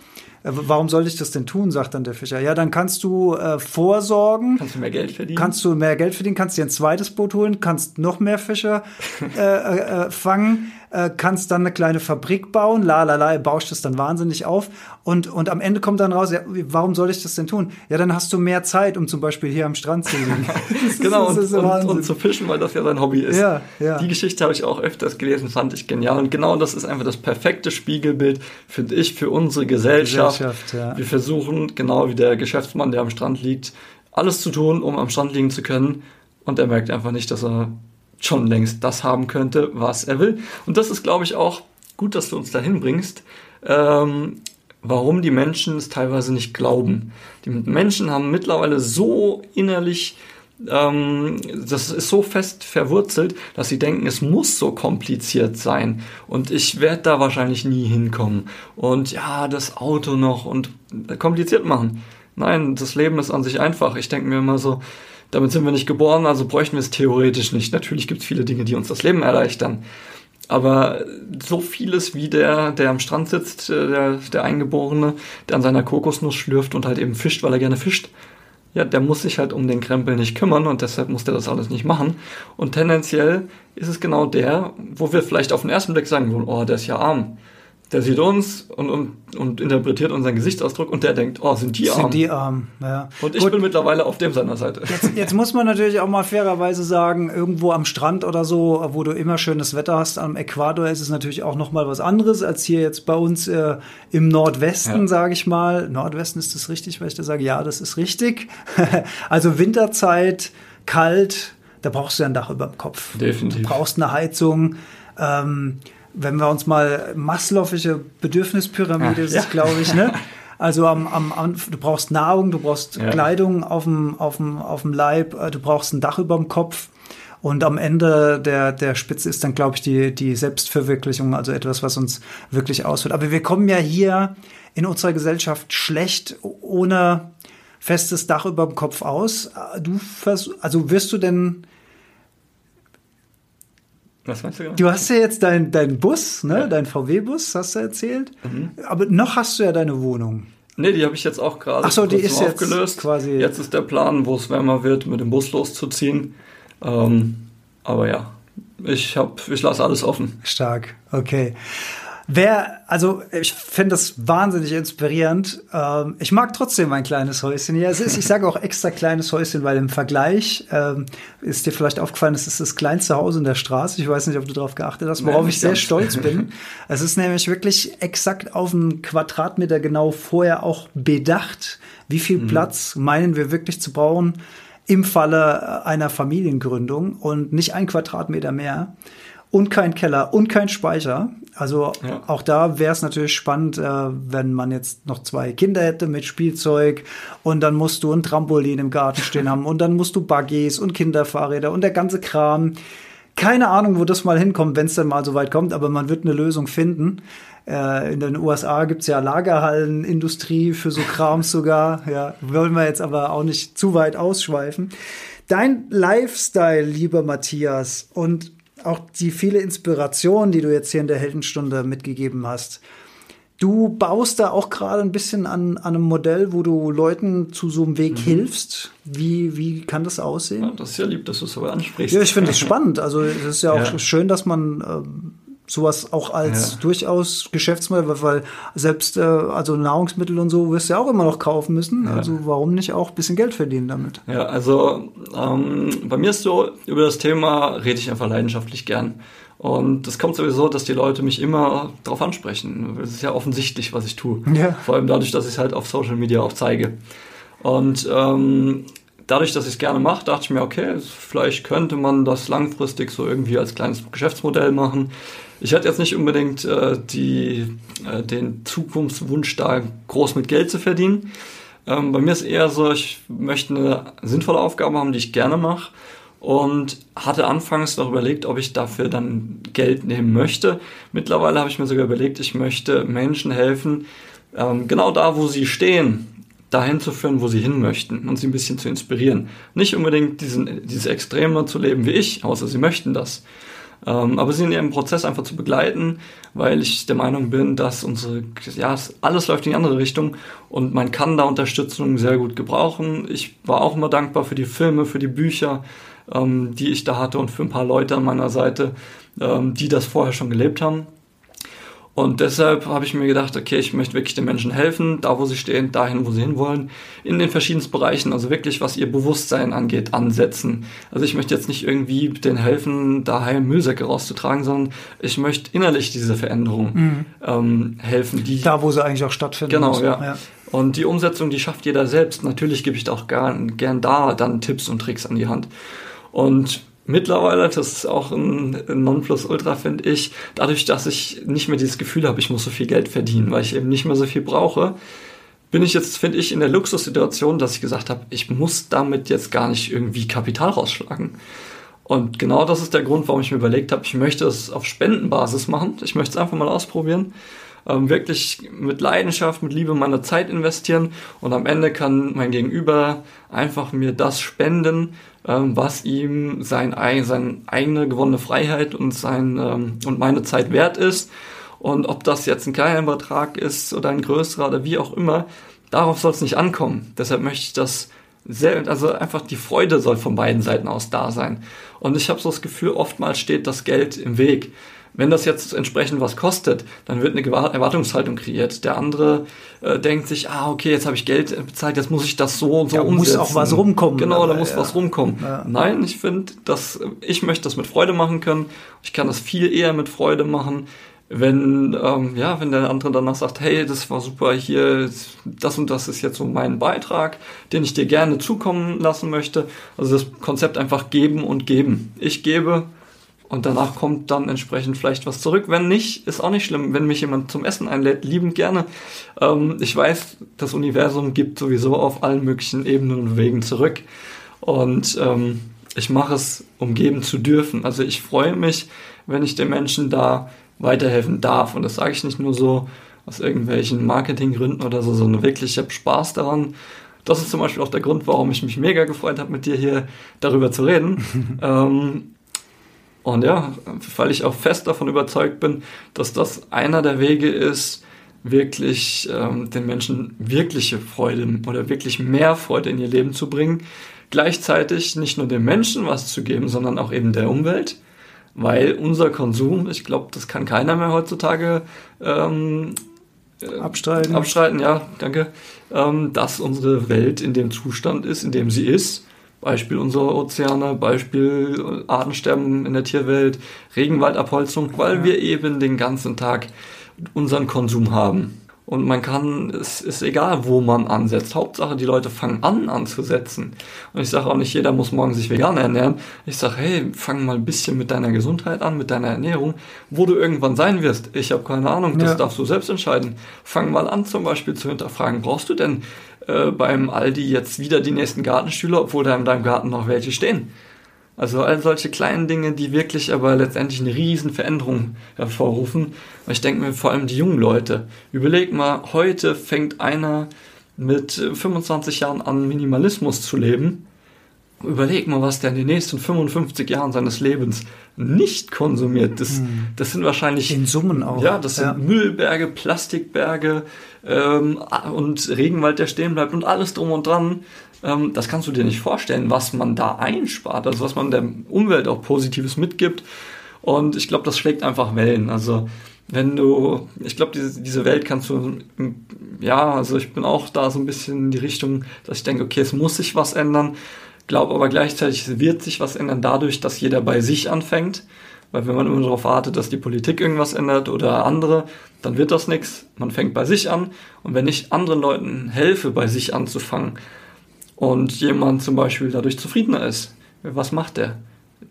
Äh, Warum sollte ich das denn tun, sagt dann der Fischer. Ja, dann kannst du äh, vorsorgen.
Kannst du mehr Geld verdienen?
Kannst du mehr Geld verdienen, kannst dir ein zweites Boot holen, kannst noch mehr Fische äh, äh, äh, fangen, äh, kannst dann eine kleine Fabrik bauen, la la la, baust das dann wahnsinnig auf und, und am Ende kommt dann raus, ja, warum soll ich das denn tun? Ja, dann hast du mehr Zeit, um zum Beispiel hier am Strand zu liegen. (laughs)
genau, und, und, und zu fischen, weil das ja sein Hobby ist.
Ja, ja.
Die Geschichte habe ich auch öfters gelesen, fand ich genial. Und genau das ist einfach das perfekte Spiegelbild, finde ich, für unsere Gesellschaft.
Gesellschaft, ja.
Wir versuchen, genau wie der Geschäftsmann, der am Strand liegt, alles zu tun, um am Strand liegen zu können. Und er merkt einfach nicht, dass er schon längst das haben könnte, was er will. Und das ist, glaube ich, auch gut, dass du uns dahin bringst. Ähm, warum die Menschen es teilweise nicht glauben. Die Menschen haben mittlerweile so innerlich, ähm, das ist so fest verwurzelt, dass sie denken, es muss so kompliziert sein und ich werde da wahrscheinlich nie hinkommen. Und ja, das Auto noch und kompliziert machen. Nein, das Leben ist an sich einfach. Ich denke mir immer so, damit sind wir nicht geboren, also bräuchten wir es theoretisch nicht. Natürlich gibt es viele Dinge, die uns das Leben erleichtern. Aber so vieles wie der, der am Strand sitzt, äh, der, der Eingeborene, der an seiner Kokosnuss schlürft und halt eben fischt, weil er gerne fischt, ja, der muss sich halt um den Krempel nicht kümmern und deshalb muss der das alles nicht machen. Und tendenziell ist es genau der, wo wir vielleicht auf den ersten Blick sagen würden, oh, der ist ja arm. Der sieht uns und, und, und interpretiert unseren Gesichtsausdruck und der denkt, oh, sind die arm.
Sind die arm, ja.
und ich
Gut.
bin mittlerweile auf dem seiner Seite.
Jetzt, jetzt muss man natürlich auch mal fairerweise sagen, irgendwo am Strand oder so, wo du immer schönes Wetter hast, am Äquator ist es natürlich auch noch mal was anderes als hier jetzt bei uns äh, im Nordwesten,
Ja.
sage ich mal. Nordwesten ist das richtig, weil ich da sage, ja, das ist richtig. (laughs) also Winterzeit, kalt, da brauchst du ja ein Dach über dem Kopf.
Definitiv.
Du brauchst eine Heizung. Ähm, wenn wir uns mal Maslow'sche Bedürfnispyramide
Ja,
ist
ja.
es, glaube ich, ne? (laughs) Also am, am, du brauchst Nahrung, du brauchst
Ja.
Kleidung auf dem, auf, dem, auf dem Leib, äh, du brauchst ein Dach über dem Kopf. Und am Ende der, der Spitze ist dann, glaube ich, die, die Selbstverwirklichung, also etwas, was uns wirklich ausführt. Aber wir kommen ja hier in unserer Gesellschaft schlecht ohne festes Dach über dem Kopf aus. Du vers also wirst du denn,
Was meinst du genau?
du hast ja jetzt deinen dein Bus, ne,
Ja.
dein VW-Bus, hast du erzählt. Aber noch hast du ja deine Wohnung.
Nee, die habe ich jetzt auch gerade
so, die ist jetzt
aufgelöst.
quasi-
Jetzt ist der Plan, wo es wärmer wird, mit dem Bus loszuziehen. Ähm, aber ja, ich hab, ich lasse alles offen.
Stark, okay. Wer, also ich finde das wahnsinnig inspirierend. Ähm, ich mag trotzdem mein kleines Häuschen hier. Es ist, ich sage auch extra kleines Häuschen, weil im Vergleich ähm, ist dir vielleicht aufgefallen, es ist das kleinste Haus in der Straße. Ich weiß nicht, ob du darauf geachtet hast, worauf
Nee,
ich sehr
ganz.
stolz bin. (laughs) Es ist nämlich wirklich exakt auf einen Quadratmeter genau vorher auch bedacht. Wie viel
Mhm.
Platz meinen wir wirklich zu brauchen im Falle äh, einer Familiengründung und nicht ein Quadratmeter mehr und kein Keller und kein Speicher. Also
Ja.
auch da wäre es natürlich spannend, äh, wenn man jetzt noch zwei Kinder hätte mit Spielzeug und dann musst du ein Trampolin im Garten stehen haben und dann musst du Buggies und Kinderfahrräder und der ganze Kram. Keine Ahnung, wo das mal hinkommt, wenn es dann mal so weit kommt, aber man wird eine Lösung finden. Äh, in den USA gibt's ja Lagerhallen, Industrie für so Krams sogar. Ja, wollen wir jetzt aber auch nicht zu weit ausschweifen. Dein Lifestyle, lieber Matthias, und auch die viele Inspiration, die du jetzt hier in der Heldenstunde mitgegeben hast. Du baust da auch gerade ein bisschen an, an einem Modell, wo du Leuten zu so einem Weg hilfst. Wie, wie kann das aussehen?
Ja, das ist ja lieb, dass du es so ansprichst.
Ja, ich finde es spannend. Also es ist ja auch
Ja.
schön, dass man ähm, sowas auch als
Ja.
durchaus Geschäftsmodell, weil- selbst äh, also Nahrungsmittel und so wirst du ja auch immer noch kaufen müssen. Also warum nicht auch ein bisschen Geld verdienen damit?
Ja, also ähm, bei mir ist so, über das Thema rede ich einfach leidenschaftlich gern. Und es kommt sowieso, dass die Leute mich immer darauf ansprechen. Es ist ja offensichtlich, was ich tue.
Ja.
Vor allem dadurch, dass ich es halt auf Social Media auch zeige. Und ähm, dadurch, dass ich es gerne mache, dachte ich mir, okay, vielleicht könnte man das langfristig so irgendwie als kleines Geschäftsmodell machen. Ich hatte jetzt nicht unbedingt äh, die, äh, den Zukunftswunsch, da groß mit Geld zu verdienen. Ähm, bei mir ist eher so, ich möchte eine sinnvolle Aufgabe haben, die ich gerne mache. Und hatte anfangs noch überlegt, ob ich dafür dann Geld nehmen möchte. Mittlerweile habe ich mir sogar überlegt, ich möchte Menschen helfen, ähm, genau da, wo sie stehen, dahin zu führen, wo sie hin möchten und sie ein bisschen zu inspirieren. Nicht unbedingt diesen, dieses Extreme zu leben wie ich, außer sie möchten das. Ähm, aber sie in ihrem Prozess einfach zu begleiten, weil ich der Meinung bin, dass unsere, ja, alles läuft in die andere Richtung und man kann da Unterstützung sehr gut gebrauchen. Ich war auch immer dankbar für die Filme, für die Bücher, ähm, die ich da hatte und für ein paar Leute an meiner Seite, ähm, die das vorher schon gelebt haben. Und deshalb habe ich mir gedacht, okay, ich möchte wirklich den Menschen helfen, da wo sie stehen, dahin, wo sie hinwollen, in den verschiedensten Bereichen, also wirklich, was ihr Bewusstsein angeht, ansetzen. Also ich möchte jetzt nicht irgendwie denen helfen, daheim Müllsäcke rauszutragen, sondern ich möchte innerlich diese Veränderung mhm. ähm, helfen.
Die, da, wo sie eigentlich auch stattfinden.
Genau, ja. ja. Und die Umsetzung, die schafft jeder selbst. Natürlich gebe ich auch gern, gern da dann Tipps und Tricks an die Hand. Und mittlerweile, das ist auch ein, Nonplusultra, finde ich, dadurch, dass ich nicht mehr dieses Gefühl habe, ich muss so viel Geld verdienen, weil ich eben nicht mehr so viel brauche, bin ich jetzt, finde ich, in der Luxussituation, dass ich gesagt habe, ich muss damit jetzt gar nicht irgendwie Kapital rausschlagen. Und genau das ist der Grund, warum ich mir überlegt habe, ich möchte es auf Spendenbasis machen. Ich möchte es einfach mal ausprobieren. Ähm, wirklich mit Leidenschaft, mit Liebe meine Zeit investieren und am Ende kann mein Gegenüber einfach mir das spenden, ähm, was ihm sein, seine eigene gewonnene Freiheit und, sein, ähm, und meine Zeit wert ist. Und ob das jetzt ein kleiner Betrag ist oder ein größerer oder wie auch immer, darauf soll es nicht ankommen. Deshalb möchte ich das sehr, also einfach die Freude soll von beiden Seiten aus da sein. Und ich habe so das Gefühl, oftmals steht das Geld im Weg. Wenn das jetzt entsprechend was kostet, dann wird eine Erwartungshaltung kreiert. Der andere äh, denkt sich, ah, okay, jetzt habe ich Geld bezahlt, jetzt muss ich das so und so ja, umsetzen.
muss auch was rumkommen.
Genau, da muss ja. was rumkommen. Ja. Nein, ich finde, dass ich möchte das mit Freude machen können. Ich kann das viel eher mit Freude machen, wenn ähm, ja, wenn der andere danach sagt, hey, das war super hier, das und das ist jetzt so mein Beitrag, den ich dir gerne zukommen lassen möchte. Also das Konzept einfach geben und geben. Ich gebe und danach kommt dann entsprechend vielleicht was zurück. Wenn nicht, ist auch nicht schlimm. Wenn mich jemand zum Essen einlädt, liebend gerne. Ähm, ich weiß, das Universum gibt sowieso auf allen möglichen Ebenen und Wegen zurück. Und ähm, ich mache es, um geben zu dürfen. Also ich freue mich, wenn ich den Menschen da weiterhelfen darf. Und das sage ich nicht nur so aus irgendwelchen Marketinggründen oder so, sondern wirklich, ich habe Spaß daran. Das ist zum Beispiel auch der Grund, warum ich mich mega gefreut habe, mit dir hier darüber zu reden. (laughs) ähm, und ja, weil ich auch fest davon überzeugt bin, dass das einer der Wege ist, wirklich ähm, den Menschen wirkliche Freude oder wirklich mehr Freude in ihr Leben zu bringen. Gleichzeitig nicht nur den Menschen was zu geben, sondern auch eben der Umwelt. Weil unser Konsum, ich glaube, das kann keiner mehr heutzutage ähm,
äh, abstreiten.
Abstreiten, ja, danke. Ähm, dass unsere Welt in dem Zustand ist, in dem sie ist Beispiel unsere Ozeane, Beispiel Artensterben in der Tierwelt, Regenwaldabholzung, weil ja. wir eben den ganzen Tag unseren Konsum haben. Und man kann, es ist egal, wo man ansetzt. Hauptsache, die Leute fangen an anzusetzen. Und ich sage auch nicht, jeder muss morgen sich vegan ernähren. Ich sage, hey, fang mal ein bisschen mit deiner Gesundheit an, mit deiner Ernährung, wo du irgendwann sein wirst. Ich habe keine Ahnung, das ja. darfst du selbst entscheiden. Fang mal an, zum Beispiel zu hinterfragen, brauchst du denn äh, beim Aldi jetzt wieder die nächsten Gartenstühle, obwohl da in deinem Garten noch welche stehen. Also all solche kleinen Dinge, die wirklich aber letztendlich eine riesen Veränderung hervorrufen. Ich denke mir vor allem die jungen Leute. Überleg mal, heute fängt einer mit 25 Jahren an, Minimalismus zu leben. Überleg mal, was der in den nächsten 55 Jahren seines Lebens nicht konsumiert. Das, hm. das sind wahrscheinlich.
In Summen auch.
Ja, das sind Müllberge, Plastikberge ähm, und Regenwald, der stehen bleibt und alles drum und dran. Ähm, das kannst du dir nicht vorstellen, was man da einspart, also was man der Umwelt auch Positives mitgibt. Und ich glaube, das schlägt einfach Wellen. Also wenn du, ich glaube, diese, diese Welt kannst du, ja, also ich bin auch da so ein bisschen in die Richtung, dass ich denke, okay, es muss sich was ändern glaube aber gleichzeitig wird sich was ändern dadurch, dass jeder bei sich anfängt. Weil wenn man immer darauf wartet, dass die Politik irgendwas ändert oder andere, dann wird das nichts. Man fängt bei sich an. Und wenn ich anderen Leuten helfe, bei sich anzufangen und jemand zum Beispiel dadurch zufriedener ist, was macht der?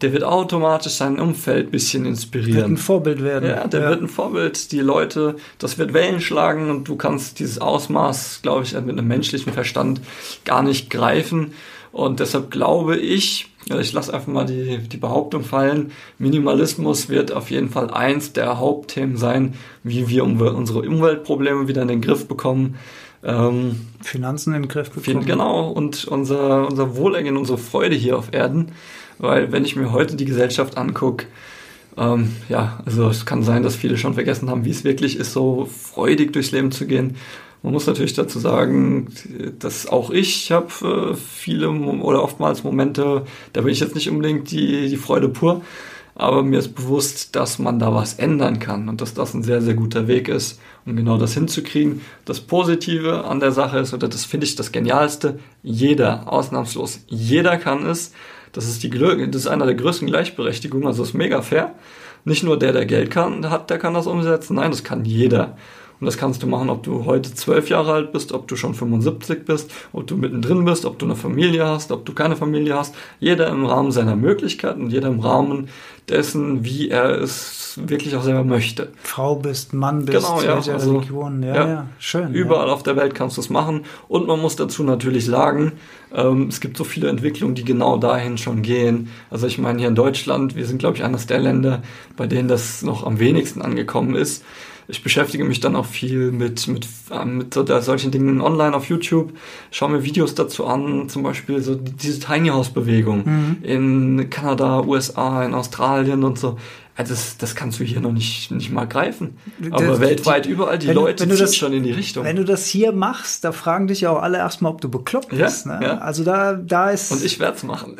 Der wird automatisch sein Umfeld ein bisschen inspirieren. Wird
ein Vorbild werden.
Ja, der ja. wird ein Vorbild. Die Leute, das wird Wellen schlagen und du kannst dieses Ausmaß, glaube ich, mit einem menschlichen Verstand gar nicht greifen. Und deshalb glaube ich, ich lasse einfach mal die, die Behauptung fallen, Minimalismus wird auf jeden Fall eins der Hauptthemen sein, wie wir unsere Umweltprobleme wieder in den Griff bekommen.
Ähm, Finanzen in den Griff bekommen.
Genau, und unser, unser Wohlergehen, unsere Freude hier auf Erden. Weil wenn ich mir heute die Gesellschaft angucke, ähm, ja, also es kann sein, dass viele schon vergessen haben, wie es wirklich ist, so freudig durchs Leben zu gehen. Man muss natürlich dazu sagen, dass auch ich habe äh, viele oder oftmals Momente, da bin ich jetzt nicht unbedingt die, die Freude pur, aber mir ist bewusst, dass man da was ändern kann und dass das ein sehr, sehr guter Weg ist, um genau das hinzukriegen. Das Positive an der Sache ist, oder das finde ich das Genialste, jeder, ausnahmslos, jeder kann es. Das ist, die, das ist einer der größten Gleichberechtigungen, also ist mega fair. Nicht nur der, der Geld kann, hat, der kann das umsetzen, nein, das kann jeder. Und das kannst du machen, ob du heute zwölf Jahre alt bist, ob du schon 75 bist, ob du mittendrin bist, ob du eine Familie hast, ob du keine Familie hast. Jeder im Rahmen seiner Möglichkeiten, jeder im Rahmen dessen, wie er es wirklich auch selber möchte.
Frau bist, Mann bist,
genau, ja,
welcher
also,
Religion, ja, ja, ja. schön.
Überall ja. auf der Welt kannst du es machen. Und man muss dazu natürlich sagen, ähm, es gibt so viele Entwicklungen, die genau dahin schon gehen. Also ich meine, hier in Deutschland, wir sind, glaube ich, eines der Länder, bei denen das noch am wenigsten angekommen ist ich beschäftige mich dann auch viel mit, mit, ähm, mit so, solchen Dingen online auf YouTube, schaue mir Videos dazu an, zum Beispiel so diese Tiny House Bewegung mhm. in Kanada, USA, in Australien und so. Also das, das kannst du hier noch nicht, nicht mal greifen. Aber das, weltweit überall, die wenn, Leute
wenn du das,
schon in die Richtung.
Wenn du das hier machst, da fragen dich ja auch alle erstmal, ob du bekloppt bist. Ja, ne? ja. Also da, da ist.
Und ich werde es machen.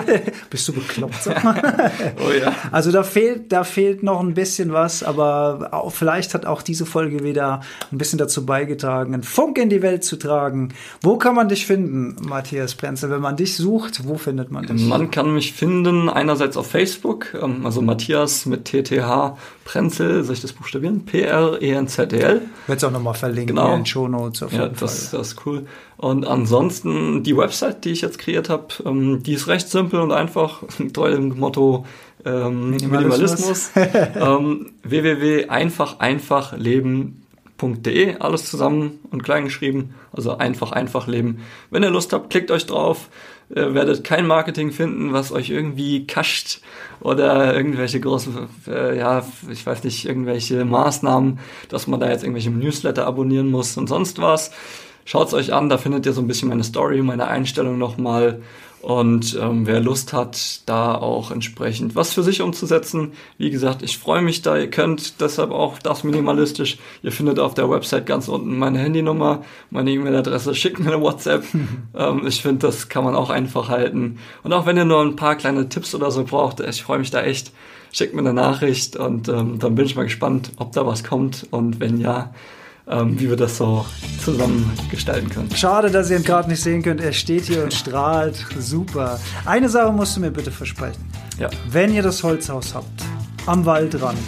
(laughs)
bist du bekloppt, sag mal? (laughs) oh ja. Also da fehlt, da fehlt noch ein bisschen was, aber auch, vielleicht hat auch diese Folge wieder ein bisschen dazu beigetragen, einen Funk in die Welt zu tragen. Wo kann man dich finden, Matthias Prenzel? Wenn man dich sucht, wo findet man dich?
Man kann mich finden, einerseits auf Facebook, ähm, also Matthias Thomas mit TTH Prenzel, soll ich das buchstabieren? P-R-E-N-Z-E-L.
Wird es auch nochmal verlinken
genau.
in den Show Notes
auf jeden ja, das, Fall. das ist cool. Und ansonsten die Website, die ich jetzt kreiert habe, ähm, die ist recht simpel und einfach, (laughs) treu dem Motto ähm, Minimalismus. Minimalismus. (laughs) ähm, www.einfacheinfachleben.de, alles zusammen und klein geschrieben, also einfach einfach leben. Wenn ihr Lust habt, klickt euch drauf, äh, werdet kein Marketing finden, was euch irgendwie kascht oder irgendwelche großen, äh, ja, ich weiß nicht, irgendwelche Maßnahmen, dass man da jetzt irgendwelche Newsletter abonnieren muss und sonst was. Schaut's euch an, da findet ihr so ein bisschen meine Story, meine Einstellung nochmal und ähm, wer Lust hat, da auch entsprechend was für sich umzusetzen, wie gesagt, ich freue mich da. Ihr könnt deshalb auch das minimalistisch. Ihr findet auf der Website ganz unten meine Handynummer, meine E-Mail-Adresse. Schickt mir eine WhatsApp. (laughs) ähm, ich finde, das kann man auch einfach halten. Und auch wenn ihr nur ein paar kleine Tipps oder so braucht, ich freue mich da echt. Schickt mir eine Nachricht und ähm, dann bin ich mal gespannt, ob da was kommt. Und wenn ja, ähm, wie wir das so zusammen gestalten können.
Schade, dass ihr ihn gerade nicht sehen könnt. Er steht hier und strahlt. Super. Eine Sache musst du mir bitte versprechen.
Ja.
Wenn ihr das Holzhaus habt, am Waldrand,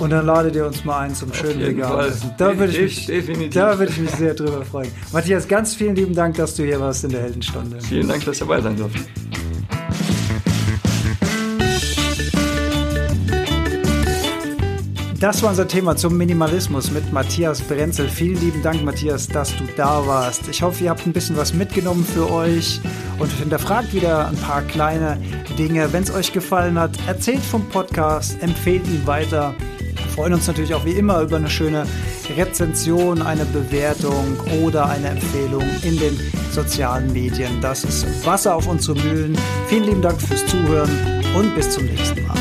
und dann ladet ihr uns mal ein zum schönen Veganessen. Da würde ich, mich, da würde ich mich sehr drüber freuen. Matthias, ganz vielen lieben Dank, dass du hier warst in der Heldenstunde.
Vielen Dank, dass ich dabei sein durfte.
Das war unser Thema zum Minimalismus mit Matthias Brenzel. Vielen lieben Dank, Matthias, dass du da warst. Ich hoffe, ihr habt ein bisschen was mitgenommen für euch und hinterfragt wieder ein paar kleine Dinge. Wenn es euch gefallen hat, erzählt vom Podcast, empfehlt ihn weiter. Wir freuen uns natürlich auch wie immer über eine schöne Rezension, eine Bewertung oder eine Empfehlung in den sozialen Medien. Das ist Wasser auf unsere Mühlen. Vielen lieben Dank fürs Zuhören und bis zum nächsten Mal.